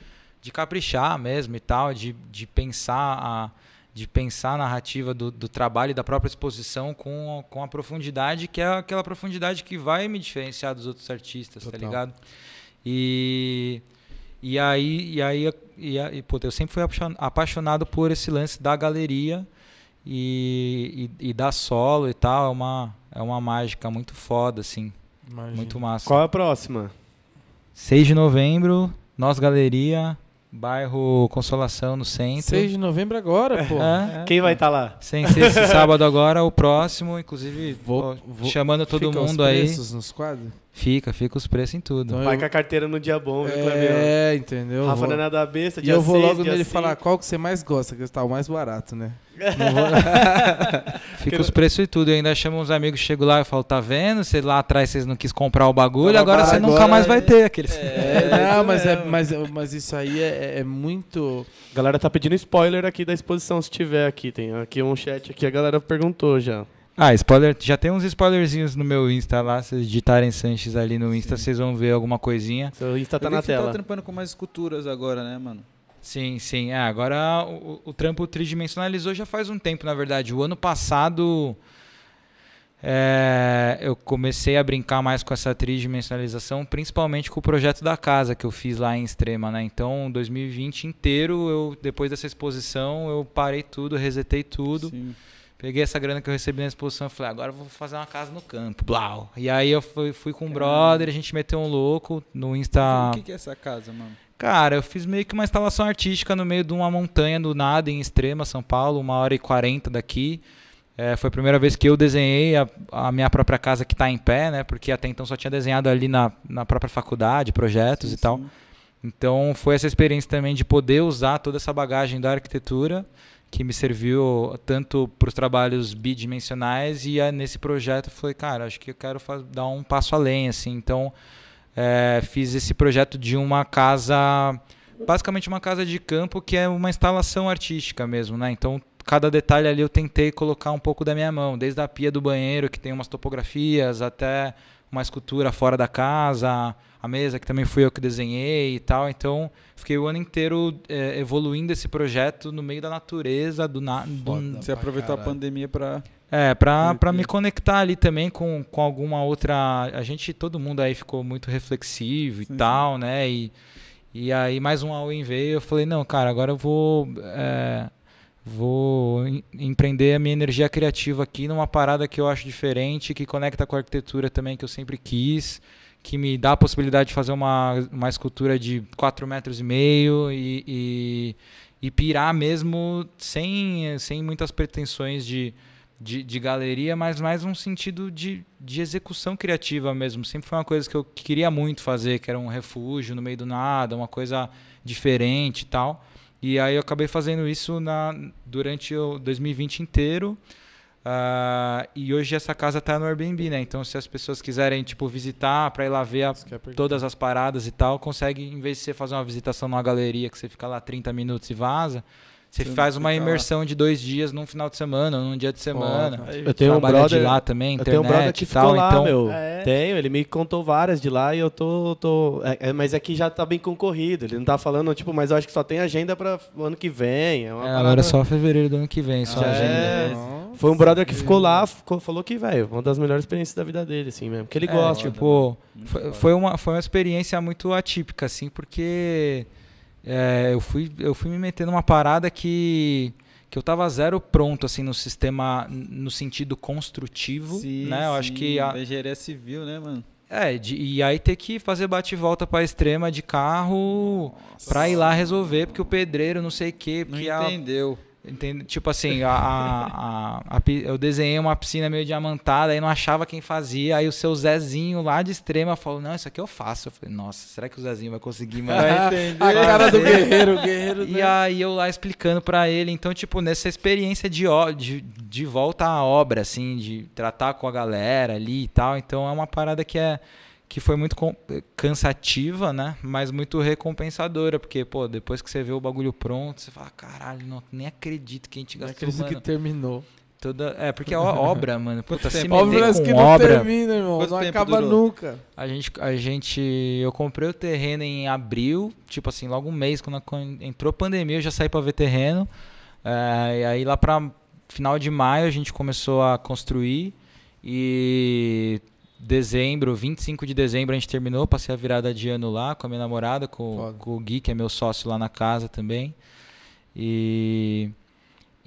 de caprichar mesmo e tal, de, de pensar a de pensar a narrativa do, do trabalho e da própria exposição com, com a profundidade, que é aquela profundidade que vai me diferenciar dos outros artistas, tá Total. ligado? E, e aí, e aí, e aí puta, eu sempre fui apaixon- apaixonado por esse lance da galeria e, e, e da solo e tal. É uma, é uma mágica muito foda, assim. Imagina. Muito massa. Qual é a próxima? 6 de novembro, Nós Galeria, bairro Consolação, no centro. 6 de novembro agora, pô. É. Quem vai estar lá? Sem ser esse sábado agora, o próximo, inclusive, Vou- vou- chamando todo Fica os mundo aí. nos quadros? Fica, fica os preços em tudo. Então Vai eu- com a carteira no dia bom, viu, Cleber? É, entendeu? Rafa Vou- não é nada besta, E dia eu vou seis, logo nele cinco. falar qual que você mais gosta, que está o mais barato, né? Vou- Fica os preços e tudo. Eu ainda chamo uns amigos, chego lá e falo, tá vendo? Você lá atrás vocês não quis comprar o bagulho, Tava agora você barato, nunca agora mais vai é- ter aqueles. É, não, mas, é, mas, mas isso aí é, é muito. A galera tá pedindo spoiler aqui da exposição, se tiver aqui. Tem aqui um chat aqui, a galera perguntou já. Ah, spoiler, já tem uns spoilerzinhos no meu Insta lá, se vocês digitarem Sanches ali no Insta, vocês vão ver alguma coisinha. Seu Insta tá na que você tela. tá trampando com mais esculturas agora, né, mano? Sim, sim. É, agora o, o trampo tridimensionalizou já faz um tempo, na verdade. O ano passado é, eu comecei a brincar mais com essa tridimensionalização, principalmente com o projeto da casa que eu fiz lá em Extrema, né? Então, 2020 inteiro, eu depois dessa exposição, eu parei tudo, resetei tudo. Sim. Peguei essa grana que eu recebi na exposição e falei, agora eu vou fazer uma casa no campo, blau. E aí eu fui, fui com um brother, a gente meteu um louco no Insta. O que, que é essa casa, mano? Cara, eu fiz meio que uma instalação artística no meio de uma montanha do nada, em Extrema, São Paulo, uma hora e quarenta daqui. É, foi a primeira vez que eu desenhei a, a minha própria casa que está em pé, né? Porque até então só tinha desenhado ali na, na própria faculdade, projetos Sim, e tal. sim. Então foi essa experiência também de poder usar toda essa bagagem da arquitetura que me serviu tanto para os trabalhos bidimensionais e nesse projeto eu falei, cara, acho que eu quero dar um passo além, assim. Então eh, fiz esse projeto de uma casa, basicamente uma casa de campo que é uma instalação artística mesmo, né? Então cada detalhe ali eu tentei colocar um pouco da minha mão, desde a pia do banheiro que tem umas topografias até uma escultura fora da casa, a mesa que também fui eu que desenhei e tal. Então, fiquei o ano inteiro eh, evoluindo esse projeto no meio da natureza, do, na, do Foda. Você aproveitou a pandemia pra. é, pra, pra me conectar ali também com, com alguma outra. A gente, todo mundo aí ficou muito reflexivo e Sim, tal, né? E, e aí mais um all-in veio. Eu falei, não, cara, agora eu vou. é, vou em- empreender a minha energia criativa aqui numa parada que eu acho diferente, que conecta com a arquitetura também, que eu sempre quis, que me dá a possibilidade de fazer uma, uma escultura de 4 metros e meio e, e, e pirar mesmo sem, sem muitas pretensões de, de, de galeria, mas mais um sentido de, de execução criativa mesmo. Sempre foi uma coisa que eu queria muito fazer, que era um refúgio no meio do nada, uma coisa diferente e tal. E aí eu acabei fazendo isso na, durante o 2020 inteiro. Ah, e hoje essa casa tá no Airbnb, né? Então se as pessoas quiserem, tipo, visitar pra ir lá ver a- perguntar. todas as paradas e tal, consegue, em vez de você fazer uma visitação numa galeria que você fica lá 30 minutos e vaza, você faz uma imersão de dois dias num final de semana, num dia de semana. Eu tenho um brother, de lá também, eu internet tenho um brother que e tal, ficou lá, então... meu. É. Tenho, ele me contou várias de lá e eu tô. tô é, é, mas aqui já tá bem concorrido. Ele não tá falando, tipo, mas eu acho que só tem agenda para o ano que vem. É uma É, parada- agora é só fevereiro do ano que vem, só Ah, agenda. é. Nossa. Foi um brother que ficou lá, ficou- falou que, velho, uma das melhores experiências da vida dele, assim mesmo. Porque ele É, gosta. tipo, Muito foi, foi uma, foi uma experiência muito atípica, assim, porque é, eu, fui, eu fui me meter numa parada que, que eu tava zero pronto, assim, no sistema, no sentido construtivo, Sim, né? Eu acho sim, que... A, engenharia civil, né, mano? é, de- e aí ter que fazer bate-volta pra extrema de carro pra ir lá resolver, porque o pedreiro não sei o quê, Não porque a, entendeu. Entende? Tipo assim, a, a- a- eu desenhei uma piscina meio diamantada, aí não achava quem fazia, aí o seu Zezinho lá de extrema falou, não, isso aqui eu faço. Eu falei, nossa, será que o Zezinho vai conseguir, entender. A cara do guerreiro, guerreiro. E né? aí eu lá explicando pra ele, então, tipo, nessa experiência de, de, de volta à obra, assim, de tratar com a galera ali e tal, então é uma parada que é que foi muito com- cansativa, né? Mas muito recompensadora, porque, pô, depois que você vê o bagulho pronto, você fala, caralho, não, nem acredito que a gente Não gastou, acredito mano, que terminou. toda... É, porque é obra, mano, puta, se com que não obra... termina, irmão. Quanto não tempo acaba durou? nunca. A gente, a gente, eu comprei o terreno em abril, tipo assim, logo um mês, quando, quando entrou pandemia, eu já saí para ver terreno. É, e aí lá para final de maio a gente começou a construir e dezembro, 25 de dezembro a gente terminou, passei a virada de ano lá com a minha namorada, com, com o Gui, que é meu sócio lá na casa também. E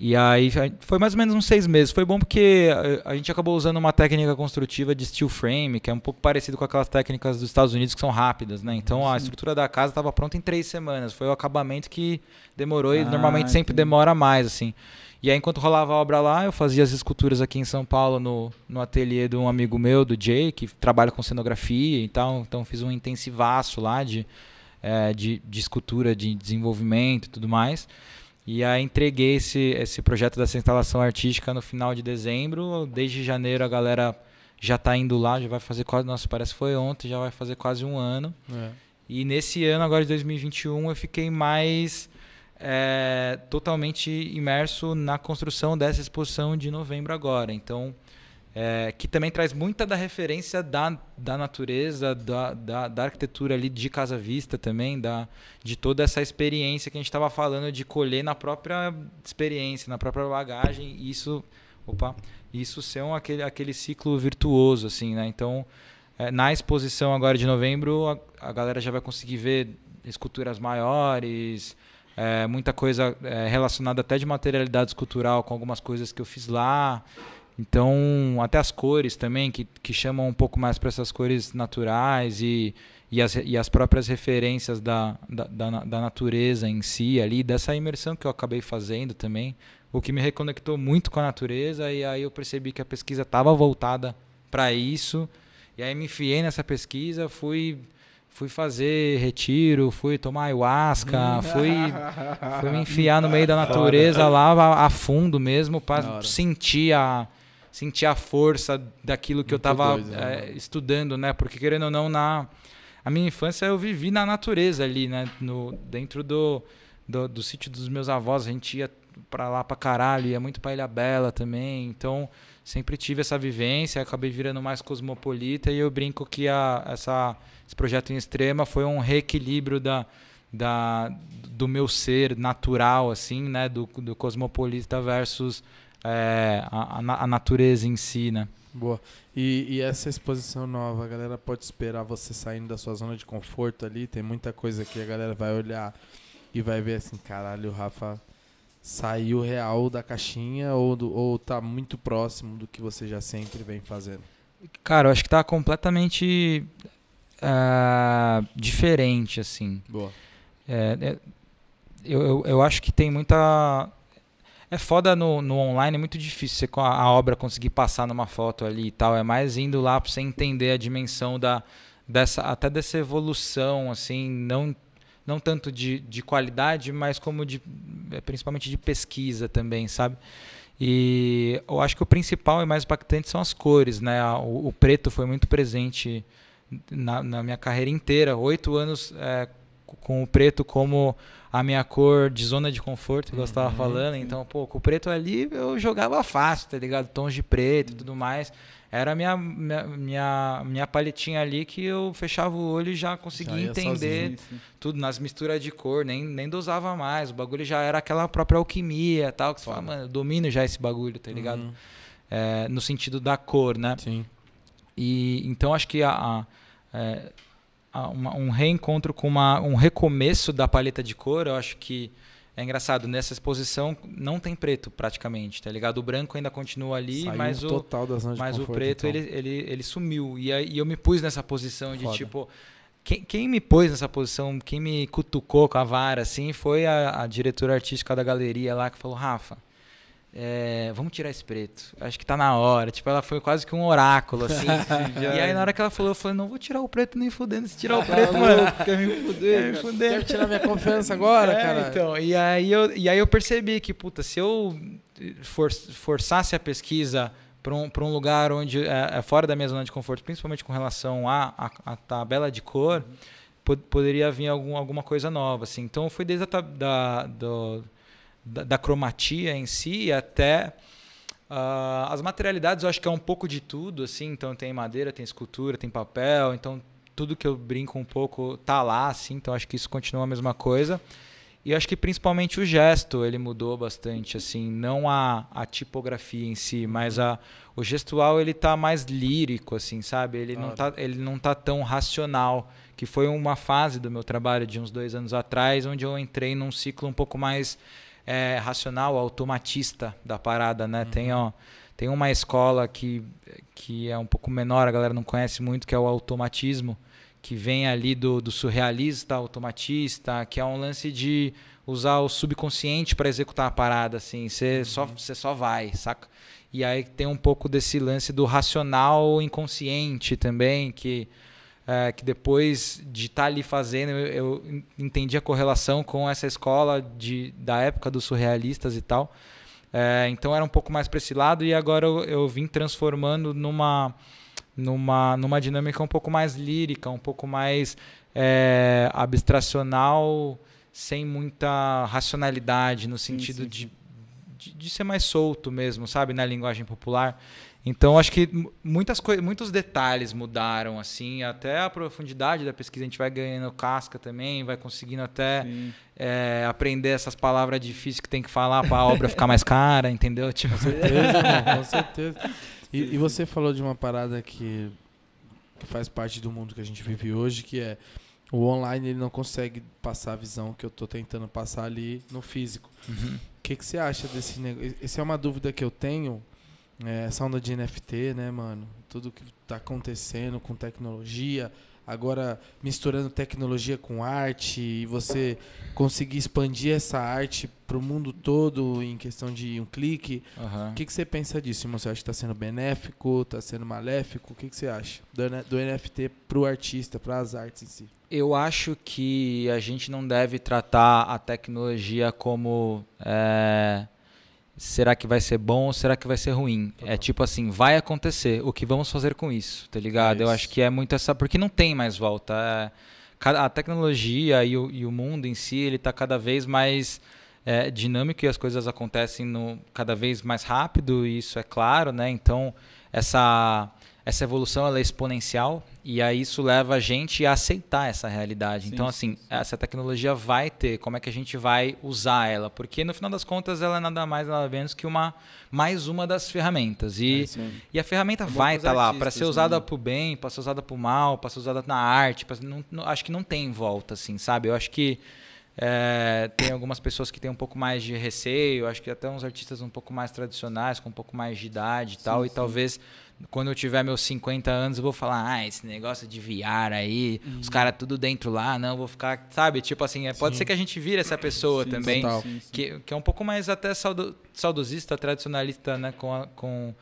e aí foi mais ou menos uns seis meses. Foi bom porque a, gente acabou usando uma técnica construtiva de steel frame, que é um pouco parecido com aquelas técnicas dos Estados Unidos que são rápidas, né? Então a estrutura da casa estava pronta em três semanas. Foi o acabamento que demorou e Ah, normalmente sempre entendi. demora mais, assim. E aí enquanto rolava a obra lá, eu fazia as esculturas aqui em São Paulo no, no ateliê de um amigo meu, do Jay, que trabalha com cenografia e tal. Então fiz um intensivaço lá de, eh, de, de escultura, de desenvolvimento e tudo mais. E aí entreguei esse, esse projeto dessa instalação artística no final de dezembro. Desde janeiro a galera já está indo lá, já vai fazer quase, nossa, parece que foi ontem, já vai fazer quase um ano. É. E nesse ano, agora de 2021, eu fiquei mais é, totalmente imerso na construção dessa exposição de novembro agora. Então, é, que também traz muita da referência da, da natureza, da, da, da arquitetura ali de Casa Vista também, da, de toda essa experiência que a gente estava falando de colher na própria experiência, na própria bagagem. E isso, opa, isso ser um, aquele, aquele ciclo virtuoso, assim, né? Então, é, na exposição agora de novembro, a, a galera já vai conseguir ver esculturas maiores, é, muita coisa é, relacionada até de materialidade escultural com algumas coisas que eu fiz lá. Então, até as cores também, que, que chamam um pouco mais para essas cores naturais e, e, as, e as próprias referências da, da, da, da natureza em si ali, dessa imersão que eu acabei fazendo também, o que me reconectou muito com a natureza e aí eu percebi que a pesquisa estava voltada para isso. E aí me enfiei nessa pesquisa, fui fui fazer retiro, fui tomar ayahuasca, fui, fui me enfiar no meio da natureza lá a, fundo mesmo para sentir a sentir a força daquilo que eu Muito estava doido, né, estudando, né? Porque querendo ou não na a minha infância eu vivi na natureza ali, né? No dentro do do, do sítio dos meus avós, a gente ia pra lá pra caralho, ia muito pra Ilha Bela também. Então, sempre tive essa vivência, acabei virando mais cosmopolita e eu brinco que a, essa, esse projeto em extrema foi um reequilíbrio da, da, do meu ser natural, assim, né? Do, do cosmopolita versus é, a, a na- a natureza em si, né? Boa. E, e essa exposição nova, a galera pode esperar você saindo da sua zona de conforto ali. Tem muita coisa que a galera vai olhar e vai ver assim, caralho, o Rafa saiu real da caixinha ou, do, ou tá muito próximo do que você já sempre vem fazendo. Cara, eu acho que tá completamente ah, diferente, assim. Boa. É, é, eu, eu, eu acho que tem muita. É foda no, no online, é muito difícil você, com a, a obra conseguir passar numa foto ali e tal. É mais indo lá pra você entender a dimensão da, dessa, até dessa evolução, assim, não, não tanto de, de qualidade, mas como de, é, principalmente de pesquisa também, sabe? E eu acho que o principal e mais impactante são as cores, né? O, o preto foi muito presente na, na, minha carreira inteira. Oito anos é, com o preto como a minha cor de zona de conforto, que eu estava uhum, falando. Então, pô, com o preto ali eu jogava fácil, tá ligado? Tons de preto e tudo mais. Era a minha, minha, minha, minha paletinha ali que eu fechava o olho e já conseguia já entender sozinho, tudo nas misturas de cor, nem, nem dosava mais. O bagulho já era aquela própria alquimia tal, que você fala, mano, eu domino já esse bagulho, tá ligado? Uhum. É, no sentido da cor, né? Sim. E então acho que a, a é, uma, um reencontro com uma, um recomeço da paleta de cor, eu acho que é engraçado, nessa exposição não tem preto praticamente, tá ligado? O branco ainda continua ali, Saiu mas, o, mas conforto, o preto então. ele, ele, ele sumiu. E, aí, e eu me pus nessa posição de Foda. tipo. Quem, quem, me pôs nessa posição, quem me cutucou com a vara, assim, foi a, a diretora artística da galeria lá que falou: Rafa, é, vamos tirar esse preto. Acho que tá na hora. Tipo, ela foi quase que um oráculo, assim. e aí, na hora que ela falou, eu falei, não vou tirar o preto nem fudendo. Se tirar o preto, mano, quer me fuder. Quer me fuder. Quer tirar minha confiança agora, é, cara? Então, e aí, eu, e aí eu percebi que, puta, se eu for, forçasse a pesquisa para um, um lugar onde é, é, fora da minha zona de conforto, principalmente com relação à a, a, a, tabela de cor, pod, poderia vir algum, alguma coisa nova, assim. Então, foi desde a da, do, da, da cromatia em si até uh, as materialidades. Eu acho que é um pouco de tudo, assim. Então tem madeira, tem escultura, tem papel. Então tudo que eu brinco um pouco tá lá, assim. Então acho que isso continua a mesma coisa. E acho que principalmente o gesto ele mudou bastante, assim, não a, a tipografia em si, mas a, o gestual ele tá mais lírico, assim, sabe? Ele não tá, ele não tá tão racional, que foi uma fase do meu trabalho de uns dois anos atrás, onde eu entrei num ciclo um pouco mais é, racional, automatista da parada, né? Uhum. Tem, ó, tem uma escola que, que é um pouco menor, a galera não conhece muito, que é o automatismo, que vem ali do, do surrealista, automatista, que é um lance de usar o subconsciente para executar a parada, assim. Você uhum. só, só vai, saca? E aí tem um pouco desse lance do racional inconsciente também, que é, que depois de estar tá ali fazendo, eu, eu, entendi a correlação com essa escola de, da época dos surrealistas e tal. É, então era um pouco mais para esse lado e agora eu, eu vim transformando numa, numa, numa dinâmica um pouco mais lírica, um pouco mais é, abstracional, sem muita racionalidade, no sentido sim, sim, sim. De, de, de, ser mais solto mesmo, sabe, na linguagem popular. Então acho que muitas muitos detalhes mudaram assim, até a profundidade da pesquisa a gente vai ganhando casca também, vai conseguindo até é, aprender essas palavras difíceis que tem que falar para a obra ficar mais cara, entendeu? Tipo... Com certeza, com certeza. E, e, você falou de uma parada que, que faz parte do mundo que a gente vive hoje, que é o online ele não consegue passar a visão que eu estou tentando passar ali no físico. Uhum. O uhum. que, que você acha desse negócio? Essa é uma dúvida que eu tenho é, essa onda de NFT, né, mano? Tudo que tá acontecendo com tecnologia, agora misturando tecnologia com arte e você conseguir expandir essa arte para o mundo todo em questão de um clique. O uhum. que, que você pensa disso, irmão? Você acha que está sendo benéfico, está sendo maléfico? O que, que você acha do, do NFT para o artista, para as artes em si? Eu acho que a gente não deve tratar a tecnologia como... É será que vai ser bom ou será que vai ser ruim? É tipo assim, vai acontecer, o que vamos fazer com isso, tá ligado? É Eu acho que é muito essa. Porque não tem mais volta. É, a tecnologia e o, e o, mundo em si, ele está cada vez mais é, dinâmico e as coisas acontecem no, cada vez mais rápido, e isso é claro, né? Então, essa essa evolução ela é exponencial e aí isso leva a gente a aceitar essa realidade. Sim, então, assim, sim. essa tecnologia vai ter, como é que a gente vai usar ela? Porque no final das contas ela é nada mais nada menos que uma mais uma das ferramentas. E, é, e a ferramenta é vai estar tá lá para ser usada né? para o bem, para ser usada para o mal, para ser usada na arte. Pra, não, não, acho que não tem volta, assim, sabe? Eu acho que é, tem algumas pessoas que têm um pouco mais de receio, acho que até uns artistas um pouco mais tradicionais, com um pouco mais de idade e sim, tal, e talvez quando eu tiver meus 50 anos, eu vou falar, ah, esse negócio de VR aí, uhum. os caras tudo dentro lá, não, vou ficar, sabe? Tipo assim, é, pode ser que a gente vire essa pessoa sim, também, sim, que, que é um pouco mais até saudo, saudosista, tradicionalista, né, com, a, com,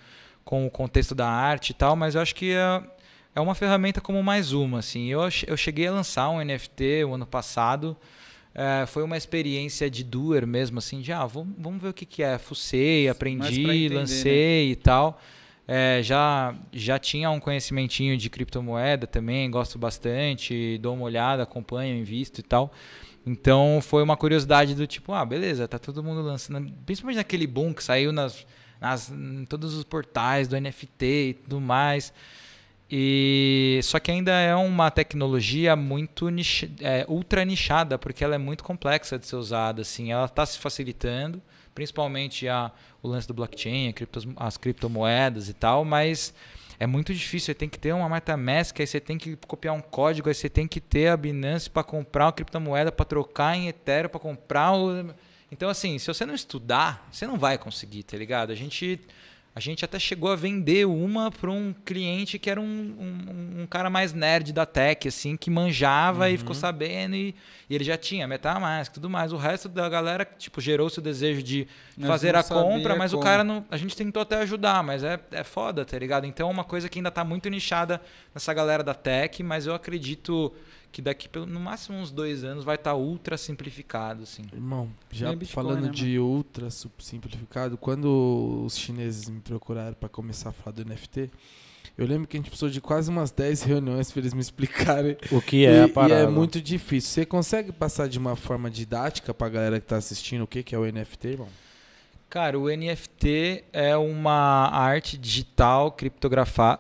com o contexto da arte e tal, mas eu acho que é, é uma ferramenta como mais uma, assim. Eu, eu cheguei a lançar um NFT o ano passado, é, foi uma experiência de doer mesmo, assim, de ah, vamos, vamos ver o que, que é. Fucei, aprendi, entender, lancei né? e tal. É, já, já tinha um conhecimentinho de criptomoeda também, gosto bastante, dou uma olhada, acompanho, invisto e tal. Então foi uma curiosidade do tipo, ah, beleza, tá todo mundo lançando, principalmente naquele boom que saiu nas, nas, em todos os portais do NFT e tudo mais. E só que ainda é uma tecnologia muito é, ultra nichada, porque ela é muito complexa de ser usada. Assim, ela está se facilitando, principalmente a, o lance do blockchain, criptos, as criptomoedas e tal, mas é muito difícil. Você tem que ter uma MetaMask, aí você tem que copiar um código, aí você tem que ter a Binance para comprar uma criptomoeda, para trocar em Ethereum, para comprar o. Então, assim, se você não estudar, você não vai conseguir, tá ligado? A gente a gente até chegou a vender uma para um cliente que era um, um, um, cara mais nerd da tech, assim, que manjava uhum. e ficou sabendo e, e, ele já tinha MetaMask e tudo mais. O resto da galera, tipo, gerou-se o desejo de mas fazer a compra, mas como. o cara não. A gente tentou até ajudar, mas é, é foda, tá ligado? Então é uma coisa que ainda está muito nichada nessa galera da tech, mas eu acredito que daqui pelo, no máximo uns dois anos vai estar tá ultra simplificado, assim. Irmão, já Bitcoin, falando né, de ultra simplificado, quando os chineses me procuraram para começar a falar do NFT, eu lembro que a gente precisou de quase umas 10 reuniões para eles me explicarem o que é e, a parada. E é muito difícil. Você consegue passar de uma forma didática para a galera que está assistindo o que, que é o NFT, irmão? Cara, o NFT é uma arte digital criptografa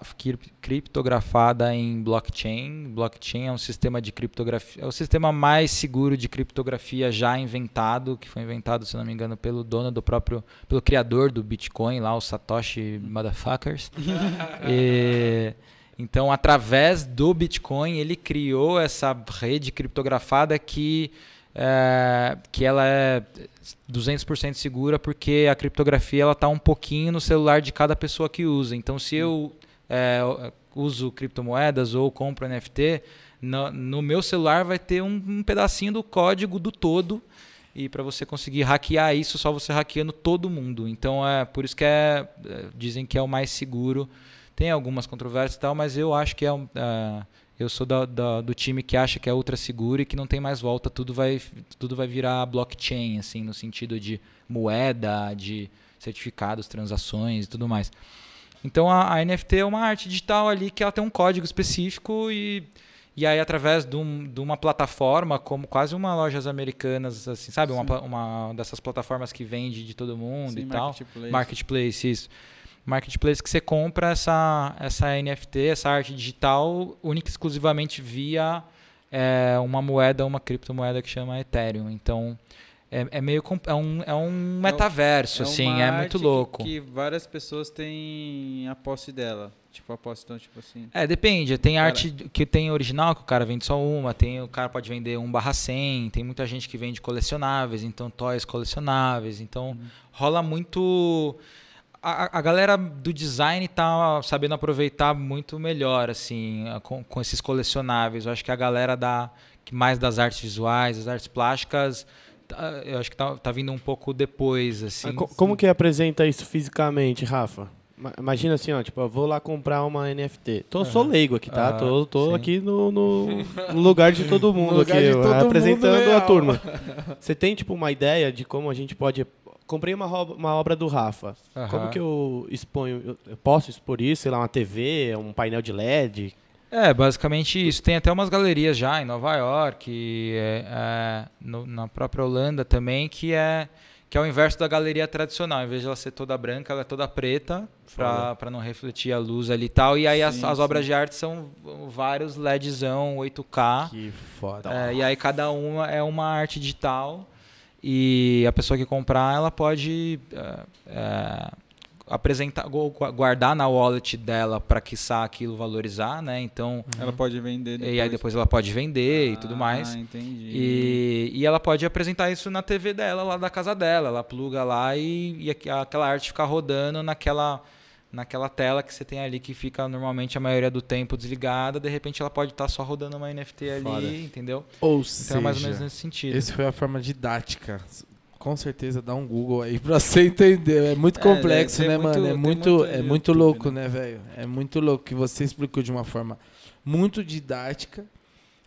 criptografada em blockchain. Blockchain é um sistema de criptografia, é o sistema mais seguro de criptografia já inventado, que foi inventado, se não me engano, pelo dono do próprio, pelo criador do Bitcoin, lá o Satoshi Motherfuckers. e, então, através do Bitcoin, ele criou essa rede criptografada que é, que ela é 200% segura porque a criptografia ela está um pouquinho no celular de cada pessoa que usa. Então, se eu é, uso criptomoedas ou compro NFT, no, no meu celular vai ter um, um, pedacinho do código do todo. E para você conseguir hackear isso, só você hackeando todo mundo. Então, é por isso que é, é dizem que é o mais seguro. Tem algumas controvérsias e tal, mas eu acho que é, é eu sou da, da, do time que acha que é ultra seguro e que não tem mais volta, tudo vai, tudo vai virar blockchain, assim, no sentido de moeda, de certificados, transações e tudo mais. Então a, a NFT é uma arte digital ali que ela tem um código específico e, e aí através de, um, de uma plataforma, como quase uma lojas americanas, assim, sabe? Uma, uma dessas plataformas que vende de todo mundo Sim, e tal. Marketplace. Marketplace, isso marketplace que você compra essa, essa NFT, essa arte digital, única e exclusivamente via é, uma moeda, uma criptomoeda que chama Ethereum. Então, é, é meio é um, é um metaverso, é, assim, é muito louco. Que, que várias pessoas têm a posse dela. Tipo, a posse, então, tipo assim. É, depende. Tem cara, arte que tem original, que o cara vende só uma, tem o cara pode vender 1 barra 100, tem muita gente que vende colecionáveis, então toys colecionáveis. Então, uhum. rola muito a, a galera do design tá sabendo aproveitar muito melhor, assim, com, com esses colecionáveis. Eu acho que a galera da, que mais das artes visuais, das artes plásticas, tá, eu acho que tá, tá vindo um pouco depois, assim. como que apresenta isso fisicamente, Rafa? Imagina assim, ó, tipo, eu vou lá comprar uma NFT. Tô, uhum. Sou leigo aqui, tá? Uhum, tô tô aqui no, no, no, lugar de todo mundo aqui, todo apresentando mundo a turma. Você tem, tipo, uma ideia de como a gente pode comprei uma, uma obra do Rafa. Uhum. Como que eu exponho? Eu posso expor isso? Sei lá, uma TV, um painel de LED? É, basicamente isso. Tem até umas galerias já em Nova York, é, é, no, na própria Holanda também, que é que é o inverso da galeria tradicional. Em vez de ela ser toda branca, ela é toda preta, para não refletir a luz ali e tal. E aí sim, as, as obras de arte são vários LEDzão 8K. Que foda. É, e aí cada uma é uma arte digital. E a pessoa que comprar, ela pode é, é, apresentar, guardar na wallet dela para quiçá aquilo valorizar, né? Então ela pode vender depois. e aí depois ela pode vender ah, e tudo ah, mais. Entendi. E, e ela pode apresentar isso na TV dela lá da casa dela. Ela pluga lá e, e aquela arte fica rodando naquela naquela tela que você tem ali que fica normalmente a maioria do tempo desligada, de repente ela pode estar tá só rodando uma NFT ali, Foda. entendeu? Ou então seja, é mais ou menos nesse sentido. Esse foi a forma didática. Com certeza dá um Google aí pra você entender. É muito é, complexo, né, muito, mano? É muito, muito, é muito louco, né, né velho? É muito louco que você explicou de uma forma muito didática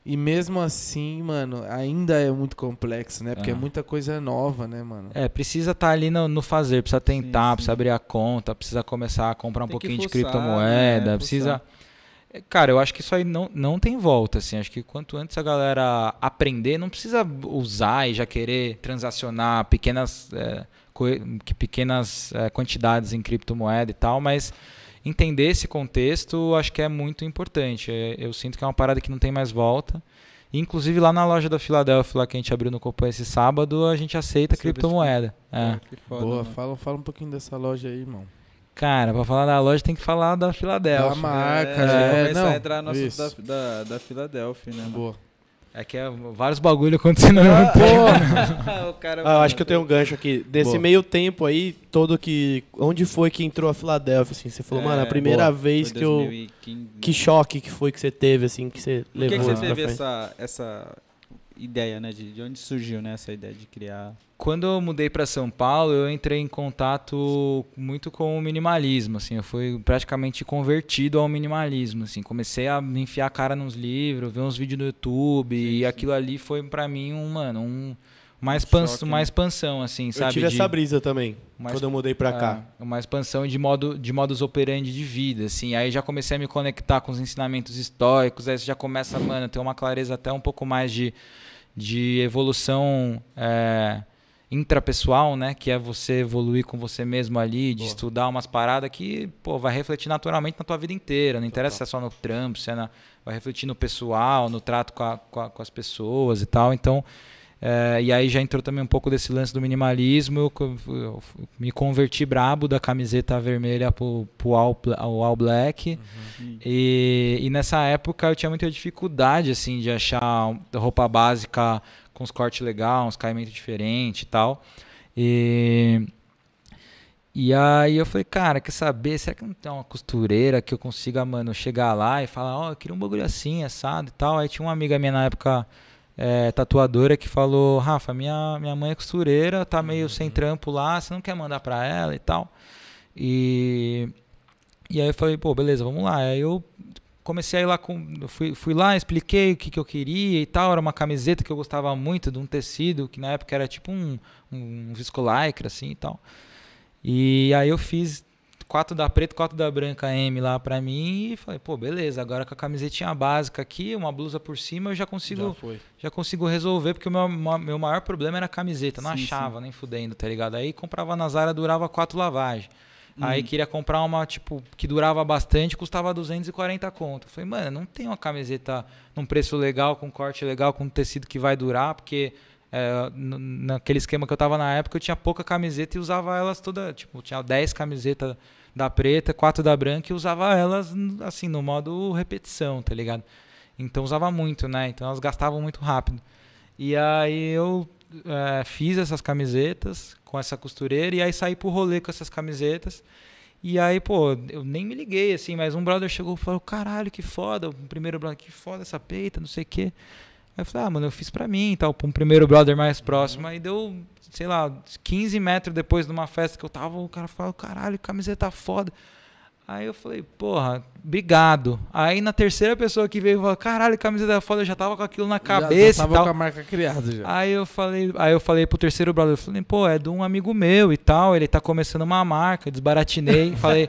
E mesmo assim, mano, ainda é muito complexo, né? Porque é, É. muita coisa nova, né, mano? É, precisa estar ali no, no fazer, precisa tentar, sim. precisa abrir a conta, precisa começar a comprar um Tem pouquinho de criptomoeda, né? precisa. É, Cara, eu acho que isso aí não, não tem volta, assim. Acho que quanto antes a galera aprender, não precisa usar e já querer transacionar pequenas, é, pequenas é, quantidades em criptomoeda e tal, mas entender esse contexto acho que é muito importante. É, Eu sinto que é uma parada que não tem mais volta. Inclusive lá na loja da Filadélfia, lá que a gente abriu no Copan esse sábado, a gente aceita Aceita criptomoeda. É. Que foda, Boa, mano. fala, fala um pouquinho dessa loja aí, irmão. Cara, pra falar da loja tem que falar da Filadélfia. Da marca, é, já é, começar não, a entrar no assunto da, da, da Filadélfia, né? mano? É que é vários bagulho acontecendo ao mesmo tempo. o cara, Ah, eu acho que eu tenho um gancho aqui. Desse Boa. meio tempo aí, todo que. Onde foi que entrou a Filadélfia, assim? Você falou, É, mano, a primeira boa. vez Foi que eu. 2015. Que choque que foi que você teve, assim, que você Por que, levou que você teve frente? essa, essa ideia, né? De, de onde surgiu né, essa ideia de criar? Quando eu mudei pra São Paulo, eu entrei em contato muito com o minimalismo, assim, eu fui praticamente convertido ao minimalismo, assim, comecei a me enfiar a cara nos livros, ver uns vídeos no YouTube e sim. aquilo ali foi pra mim um, mano, um uma, Um expan choque, uma né? expansão, assim, Eu sabe? tive de- essa brisa também, uma quando eu mudei pra cá. É, uma expansão de modo de modus operandi de vida, assim. Aí já comecei a me conectar com os ensinamentos históricos, aí você já começa, mano, a ter uma clareza até um pouco mais de, de evolução é, intrapessoal, né? Que é você evoluir com você mesmo ali, de Boa. estudar umas paradas que, pô, vai refletir naturalmente na tua vida inteira. Não interessa se é só no trampo, se é na, vai refletir no pessoal, no trato com, a- com, a- com as pessoas e tal. Então, é, e aí já entrou também um pouco desse lance do minimalismo. Eu, eu f- me converti brabo da camiseta vermelha pro, pro all, all black. E, e nessa época eu tinha muita dificuldade assim de achar roupa básica com os cortes legais, uns caimentos diferentes e tal. E, e aí eu falei, cara, quer saber? Será que não tem uma costureira que eu consiga, mano, chegar lá e falar, ó, eu queria um bagulho assim, assado e tal. Aí tinha uma amiga minha na época, é, tatuadora, que falou, Rafa, minha, minha mãe é costureira, tá meio sem trampo lá, você não quer mandar pra ela e tal? E, e aí eu falei, pô, beleza, vamos lá. Aí eu comecei a ir lá com. Fui, fui lá, expliquei o que, que eu queria e tal. Era uma camiseta que eu gostava muito, de um tecido, que na época era tipo um, um viscolaicra, assim e tal. E aí eu fiz quatro da preta, quatro da branca M lá pra mim e falei, pô, beleza, agora com a camisetinha básica aqui, uma blusa por cima, eu já consigo Já foi. já consigo resolver, porque o meu, meu maior problema era a camiseta, não Sim, achava, nem fudendo, tá ligado? Aí comprava na Zara, durava quatro lavagens. Hum. Aí queria comprar uma, tipo, que durava bastante, custava 240 conto. Falei, mano, não tem uma camiseta num preço legal, com corte legal, com tecido que vai durar, porque é, naquele esquema que eu tava na época, eu tinha pouca camiseta e usava elas toda, tipo, tinha 10 camisetas da preta, quatro da branca e usava elas, assim, no modo repetição, tá ligado? Então usava muito, né? Então elas gastavam muito rápido. E aí eu eh, fiz essas camisetas com essa costureira e aí saí pro rolê com essas camisetas. E aí, pô, eu nem me liguei, assim, mas um brother chegou e falou, caralho, que foda, o primeiro brother, que foda essa peita, não sei o quê. Aí eu falei, ah, mano, eu fiz pra mim e tal, pra um primeiro brother mais próximo. Aí deu, sei lá, 15 metros depois de uma festa que eu tava, o cara falou, caralho, camiseta foda. Aí eu falei, porra, obrigado. Aí na terceira pessoa que veio falou, caralho, camiseta foda, eu já tava com aquilo na Já- cabeça já e tava tal. com a marca criada já. Aí eu falei, aí eu falei pro terceiro brother, eu falei, pô, é de um amigo meu e tal, ele tá começando uma marca, desbaratinei, falei.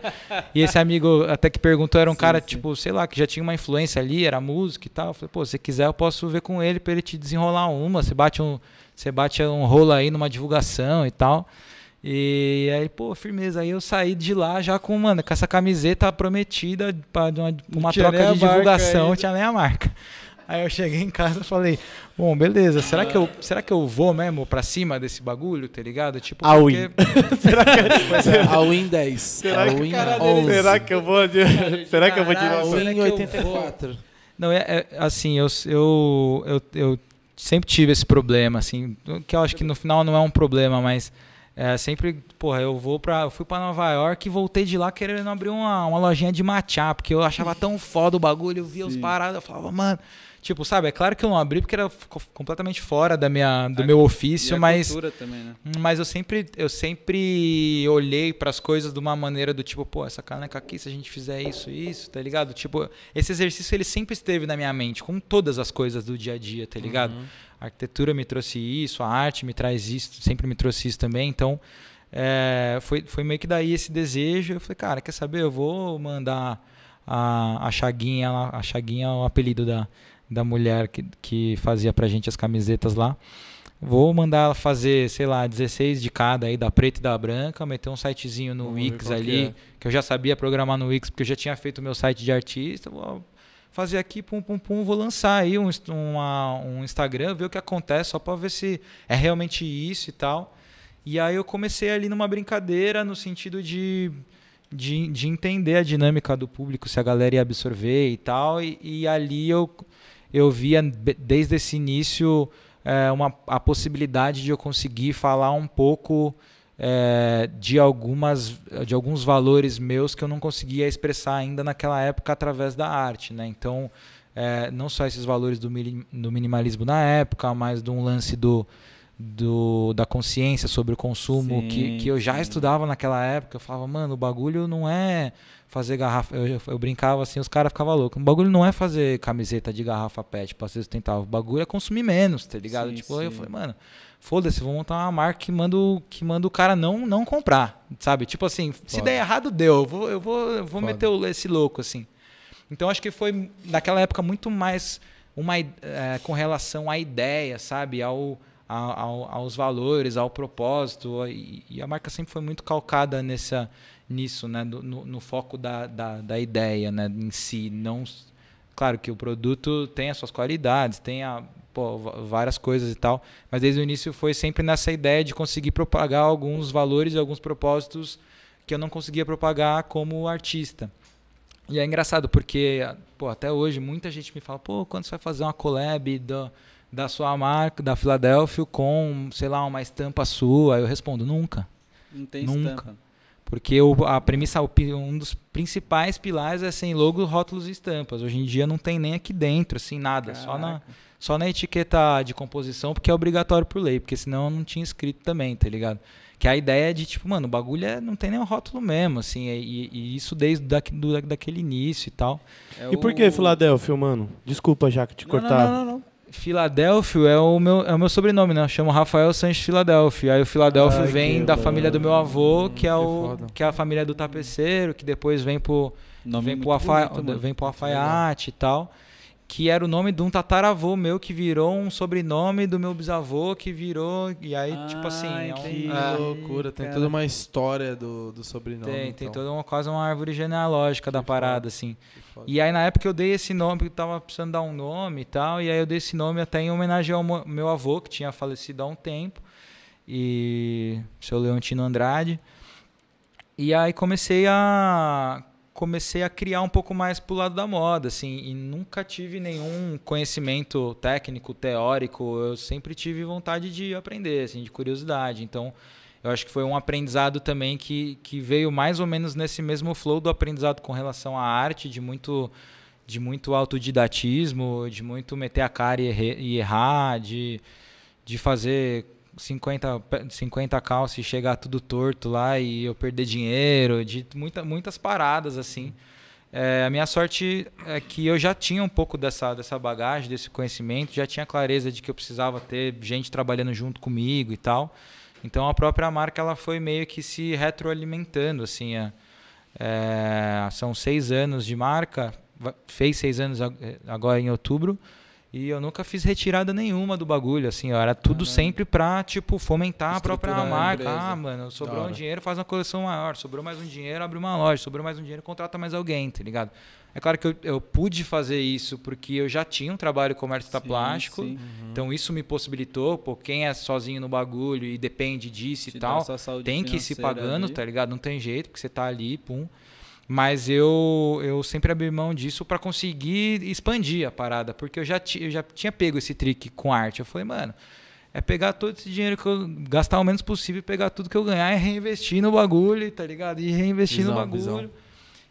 E esse amigo até que perguntou era um Sim, cara sim. tipo, sei lá, que já tinha uma influência ali, era música e tal. Eu falei, pô, se quiser eu posso ver com ele pra ele te desenrolar uma, você bate um, você bate um rolo aí numa divulgação e tal. E aí, pô, firmeza. Aí eu saí de lá já com, mano, com essa camiseta prometida pra de uma, uma troca a de divulgação, não tinha nem a marca. Aí eu cheguei em casa e falei, bom, beleza, será que eu, será que eu vou mesmo pra cima desse bagulho, tá ligado? Tipo, All porque... A Win 10. Será a que- Win Será 11. que eu vou. Será que eu vou A essa? será Win que eu 84. Não, é, é, assim, eu, eu, eu, eu sempre tive esse problema, assim, que eu acho que no final não é um problema, mas é, sempre, porra, eu vou pra, eu fui pra Nova York e voltei de lá querendo abrir uma, uma lojinha de matcha, porque eu achava tão foda o bagulho, eu via os paradas, eu falava, mano, Tipo, sabe, é claro que eu não abri porque era completamente fora da minha, do meu E ofício, a mas também, né? mas eu sempre, eu sempre olhei para as coisas de uma maneira do tipo, pô, essa caneca aqui, se a gente fizer isso, isso, tá ligado? Tipo, esse exercício ele sempre esteve na minha mente, com todas as coisas do dia a dia, tá ligado? A arquitetura me trouxe isso, a arte me traz isso, sempre me trouxe isso também. Então, é, foi, foi meio que daí esse desejo. Eu falei, cara, quer saber? Eu vou mandar a, a Chaguinha, a Chaguinha é o apelido da, da mulher que, que fazia pra gente as camisetas lá. Vou mandar ela fazer, sei lá, 16 de cada aí, da preta e da branca, meter um sitezinho no Vamos Wix qual que ali, é. que eu já sabia programar no Wix, porque eu já tinha feito o meu site de artista. Vou fazer aqui, pum, pum, pum, vou lançar aí um, uma- um Instagram, ver o que acontece, só para ver se é realmente isso e tal. E aí eu comecei ali numa brincadeira, no sentido de, de, de entender a dinâmica do público, se a galera ia absorver e tal. E, e ali eu, eu via, desde esse início, é, uma, a possibilidade de eu conseguir falar um pouco é, de, algumas, de alguns valores meus que eu não conseguia expressar ainda naquela época através da arte. Né? Então, é, não só esses valores do, do minimalismo na época, mas de um lance do, do, da consciência sobre o consumo que, Sim, que eu já sim. estudava naquela época. Eu falava, mano, o bagulho não é fazer garrafa. Eu, eu brincava assim, os caras ficavam loucos. O bagulho não é fazer camiseta de garrafa PET pra ser sustentável. O bagulho é consumir menos, tá ligado? Sim, tipo, eu falei, mano, foda-se, vou montar uma marca que manda, o- que manda o cara não, não comprar, sabe? Tipo assim, se Foda. der errado, deu. Eu vou, eu vou, eu vou Foda. meter esse louco, assim. Então acho que foi, naquela época, muito mais uma, eh, com relação à ideia, sabe? Ao, ao- ao- aos valores, ao propósito. E, e a marca sempre foi muito calcada nessa, nisso, né? Do- No, no foco da, da, da ideia né? em si. Não, claro que o produto tem as suas qualidades, tem a, pô, várias coisas e tal, mas desde o início foi sempre nessa ideia de conseguir propagar alguns valores e alguns propósitos que eu não conseguia propagar como artista. E é engraçado porque, pô, até hoje muita gente me fala, pô, quando você vai fazer uma collab do, da sua marca, da Philadelphia, com, sei lá, uma estampa sua? Eu respondo, nunca. Não tem Nunca. estampa. Porque o, a premissa, um dos principais pilares é sem logo, rótulos e estampas. Hoje em dia não tem nem aqui dentro, assim, nada. Só na, só na etiqueta de composição, porque é obrigatório por lei, porque senão eu não tinha escrito também, tá ligado? Que a ideia é de, tipo, mano, o bagulho é, não tem nem o rótulo mesmo, assim, e, e isso desde da, do, daquele início e tal. É E por o- que Filadélfia, mano? Desculpa já que te Não, cortar. Não, não, não, não. Filadélfio é o meu, é o meu sobrenome, né? Eu chamo Rafael Sanches Filadélfio. Aí o Filadélfio Ai, vem que da bom. família do meu avô, que é, Que o, foda. que é a família do tapeceiro, que depois vem pro, Nome vem pro, bonito, mano. vem pro alfaiate e tal. Que era o nome de um tataravô meu que virou um sobrenome do meu bisavô que virou. E aí, tipo assim. Ah, é um- Que é, loucura, tem cara. toda uma história do, do sobrenome. tem, tem então. toda uma quase uma árvore genealógica da Que parada, foda. assim. E aí na época eu dei esse nome, porque eu tava precisando dar um nome e tal, e aí eu dei esse nome até em homenagem ao meu avô, que tinha falecido há um tempo, e seu Leontino Andrade. E aí comecei a comecei a criar um pouco mais pro lado da moda, assim, e nunca tive nenhum conhecimento técnico, teórico, eu sempre tive vontade de aprender, assim, de curiosidade. Então, eu acho que foi um aprendizado também que, que veio mais ou menos nesse mesmo flow do aprendizado com relação à arte, de muito de muito autodidatismo, de muito meter a cara e, errar, de, de fazer 50, pe- 50 calças e chegar tudo torto lá e eu perder dinheiro, de muita, muitas paradas assim. É, a minha sorte é que eu já tinha um pouco dessa, dessa bagagem, desse conhecimento, já tinha clareza de que eu precisava ter gente trabalhando junto comigo e tal. Então a própria marca ela foi meio que se retroalimentando assim. é. É, são seis anos de marca, fez seis anos eh, agora em outubro. E eu nunca fiz retirada nenhuma do bagulho, assim, ó, era tudo sempre pra, tipo, fomentar a própria a marca. empresa. Ah, mano, sobrou um dinheiro, faz uma coleção maior. Sobrou mais um dinheiro, abre uma loja. Sobrou mais um dinheiro, contrata mais alguém, tá ligado? É claro que eu, eu pude fazer isso porque eu já tinha um trabalho com comércio Sim, plástico. sim. Então isso me possibilitou, pô, quem é sozinho no bagulho e depende disso Te e tal, tem que ir se pagando, ali. tá ligado? Não tem jeito, porque você tá ali, pum. Mas eu, eu sempre abri mão disso pra conseguir expandir a parada, porque eu já, eu já tinha pego esse trick com arte. Eu falei, mano, é pegar todo esse dinheiro que eu gastar o menos possível, e pegar tudo que eu ganhar e reinvestir no bagulho, tá ligado? E reinvestir no Visão, bagulho. visão.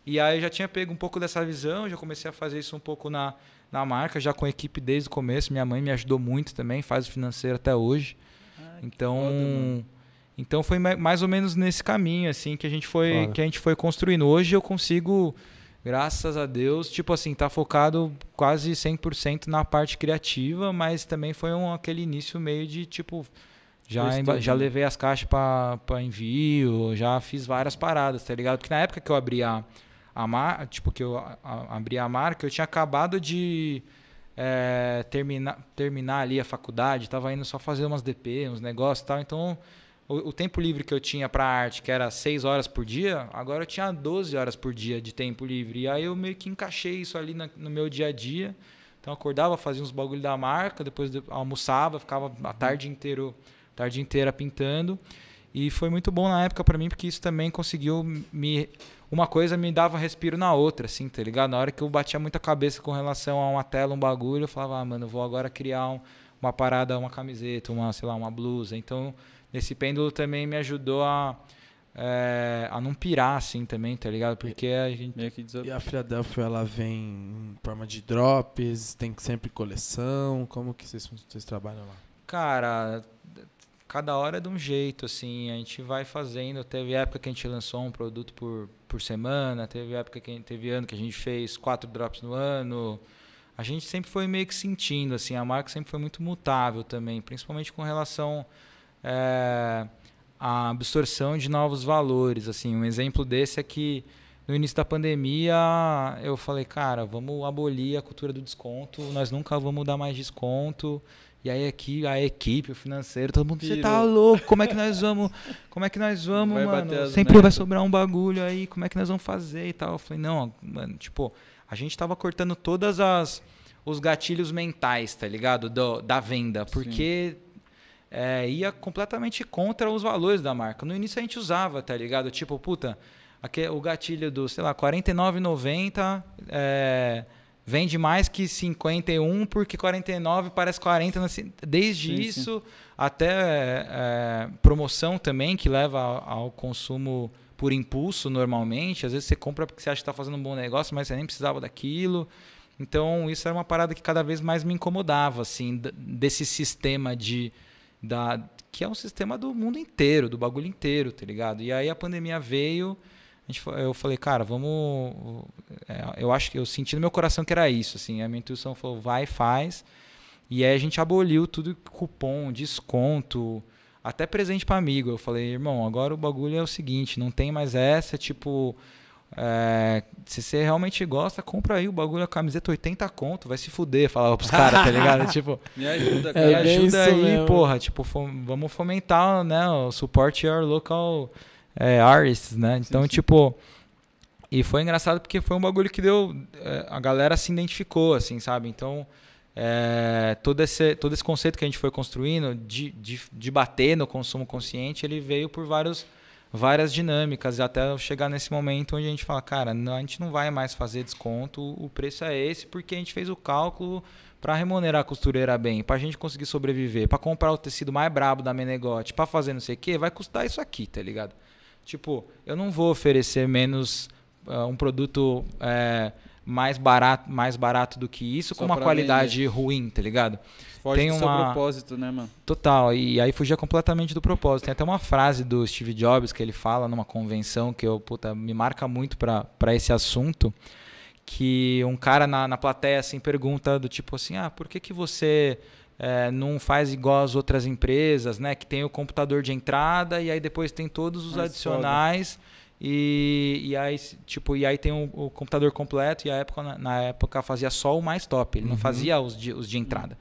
E aí eu já tinha pego um pouco dessa visão, já comecei a fazer isso um pouco na, na marca, já com a equipe desde o começo. Minha mãe me ajudou muito também, faz o financeiro até hoje. então, então foi ma- mais ou menos nesse caminho assim que a gente foi Foda. que a gente foi construindo. Hoje eu consigo, graças a Deus, tipo assim, tá focado quase 100% na parte criativa, mas também foi um, aquele início meio de tipo já, já né? levei as caixas para envio, já fiz várias paradas, tá ligado? Porque na época que eu abri a, a marca, tipo, que eu a- a- abri a marca, eu tinha acabado de é, terminar, terminar ali a faculdade, tava indo só fazer umas DP, uns negócios e tal, então o, o tempo livre que eu tinha pra arte, que era 6 horas por dia, agora eu tinha 12 horas por dia de tempo livre. E aí eu meio que encaixei isso ali na- no meu dia a dia. Então acordava, fazia uns bagulho da marca, depois de- almoçava, ficava a tarde inteira, tarde inteira pintando. E foi muito bom na época pra mim, porque isso também conseguiu me uma coisa me dava respiro na outra, assim, tá ligado? Na hora que eu batia muita cabeça com relação a uma tela, um bagulho, eu falava, ah, mano, vou agora criar um- uma parada, uma camiseta, uma, sei lá, uma blusa. Então, esse pêndulo também me ajudou a, é, a não pirar, assim, também, tá ligado? Porque a gente. Meio que desab... E a Philadelphia, ela vem em forma de drops, tem sempre coleção, como que vocês, vocês trabalham lá? Cara, cada hora é de um jeito, assim, a gente vai fazendo. Teve época que a gente lançou um produto por, por semana, teve época que teve ano que a gente fez quatro drops no ano. A gente sempre foi meio que sentindo, assim, a marca sempre foi muito mutável também, principalmente com relação é, à absorção de novos valores, assim. Um exemplo desse é que no início da pandemia eu falei, cara, vamos abolir a cultura do desconto, nós nunca vamos dar mais desconto. E aí aqui a equipe, o financeiro, todo mundo, você tá louco? Como é que nós vamos? Como é que nós vamos, Vai mano? bater as Sempre vai metas." sobrar um bagulho aí, como é que nós vamos fazer e tal? Eu falei, não, mano, tipo, a gente tava cortando todas as os gatilhos mentais, tá ligado? Do- da venda, porque é, ia completamente contra os valores da marca. No início a gente usava, tá ligado? Tipo, puta, aque- o gatilho do, sei lá, R$ 49,90 é, vende mais que 51 porque 49 parece 40. na ci- Desde Sim, sim. isso até é, promoção também, que leva ao, ao consumo por impulso normalmente. Às vezes você compra porque você acha que está fazendo um bom negócio, mas você nem precisava daquilo. Então, isso era uma parada que cada vez mais me incomodava, assim, desse sistema de. Da, que é um sistema do mundo inteiro, do bagulho inteiro, tá ligado? E aí a pandemia veio, a gente, eu falei, cara, vamos. é, eu acho que eu senti no meu coração que era isso, assim. A minha intuição falou, vai, faz. E aí a gente aboliu tudo, cupom, desconto, até presente para amigo. Eu falei, irmão, agora o bagulho é o seguinte, não tem mais essa, tipo. É, se você realmente gosta, compra aí o bagulho, a camiseta 80 conto, vai se fuder, falava pros caras, tá ligado? tipo, Me ajuda, É cara. me bem ajuda aí, mesmo. porra, tipo, fom- vamos fomentar, né, o support your local é, artists, né? Então, sim. tipo, e foi engraçado porque foi um bagulho que deu, é, a galera se identificou, assim, sabe? Então, é, todo, esse, todo esse conceito que a gente foi construindo de, de, de bater no consumo consciente, ele veio por vários, várias dinâmicas, até chegar nesse momento onde a gente fala, cara, não, a gente não vai mais fazer desconto, o preço é esse, porque a gente fez o cálculo para remunerar a costureira bem, para a gente conseguir sobreviver, para comprar o tecido mais brabo da Menegote, para fazer não sei o que, vai custar isso aqui, tá ligado? Tipo, eu não vou oferecer menos ah, um produto é, mais barato, mais barato do que isso, Só com uma qualidade ruim, tá ligado? Foge tem do seu uma- propósito, né, mano? Total, e aí fugia completamente do propósito. Tem até uma frase do Steve Jobs que ele fala numa convenção que eu, puta, me marca muito pra pra esse assunto, que um cara na, na plateia assim pergunta do tipo assim, ah, por que que você eh, não faz igual as outras empresas, né? Que tem o computador de entrada e aí depois tem todos os Mais adicionais e, e aí tipo e aí tem o, o computador completo e a época na, na época fazia só o mais top, ele não Uhum. fazia os de, os de entrada.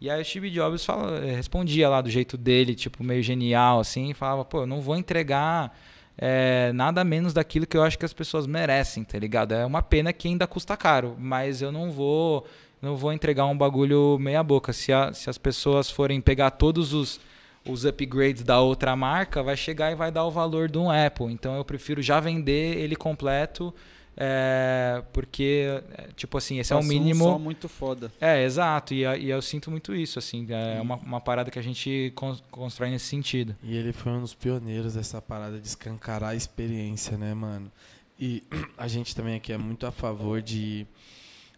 E aí o Steve Jobs fala, eh, respondia lá do jeito dele, tipo, meio genial, assim, falava, pô, eu não vou entregar eh, nada menos daquilo que eu acho que as pessoas merecem, tá ligado? É uma pena que ainda custa caro, mas eu não vou não vou entregar um bagulho meia boca. Se, a- se as pessoas forem pegar todos os, os upgrades da outra marca, vai chegar e vai dar o valor de um Apple. Então eu prefiro já vender ele completo, eh, porque, eh, tipo assim, esse é o Passou um mínimo... som muito foda. É, exato. E, e eu sinto muito isso, assim. É uma, uma parada que a gente cons- constrói nesse sentido. E ele foi um dos pioneiros dessa parada de escancarar a experiência, né, mano? E a gente também aqui é muito a favor de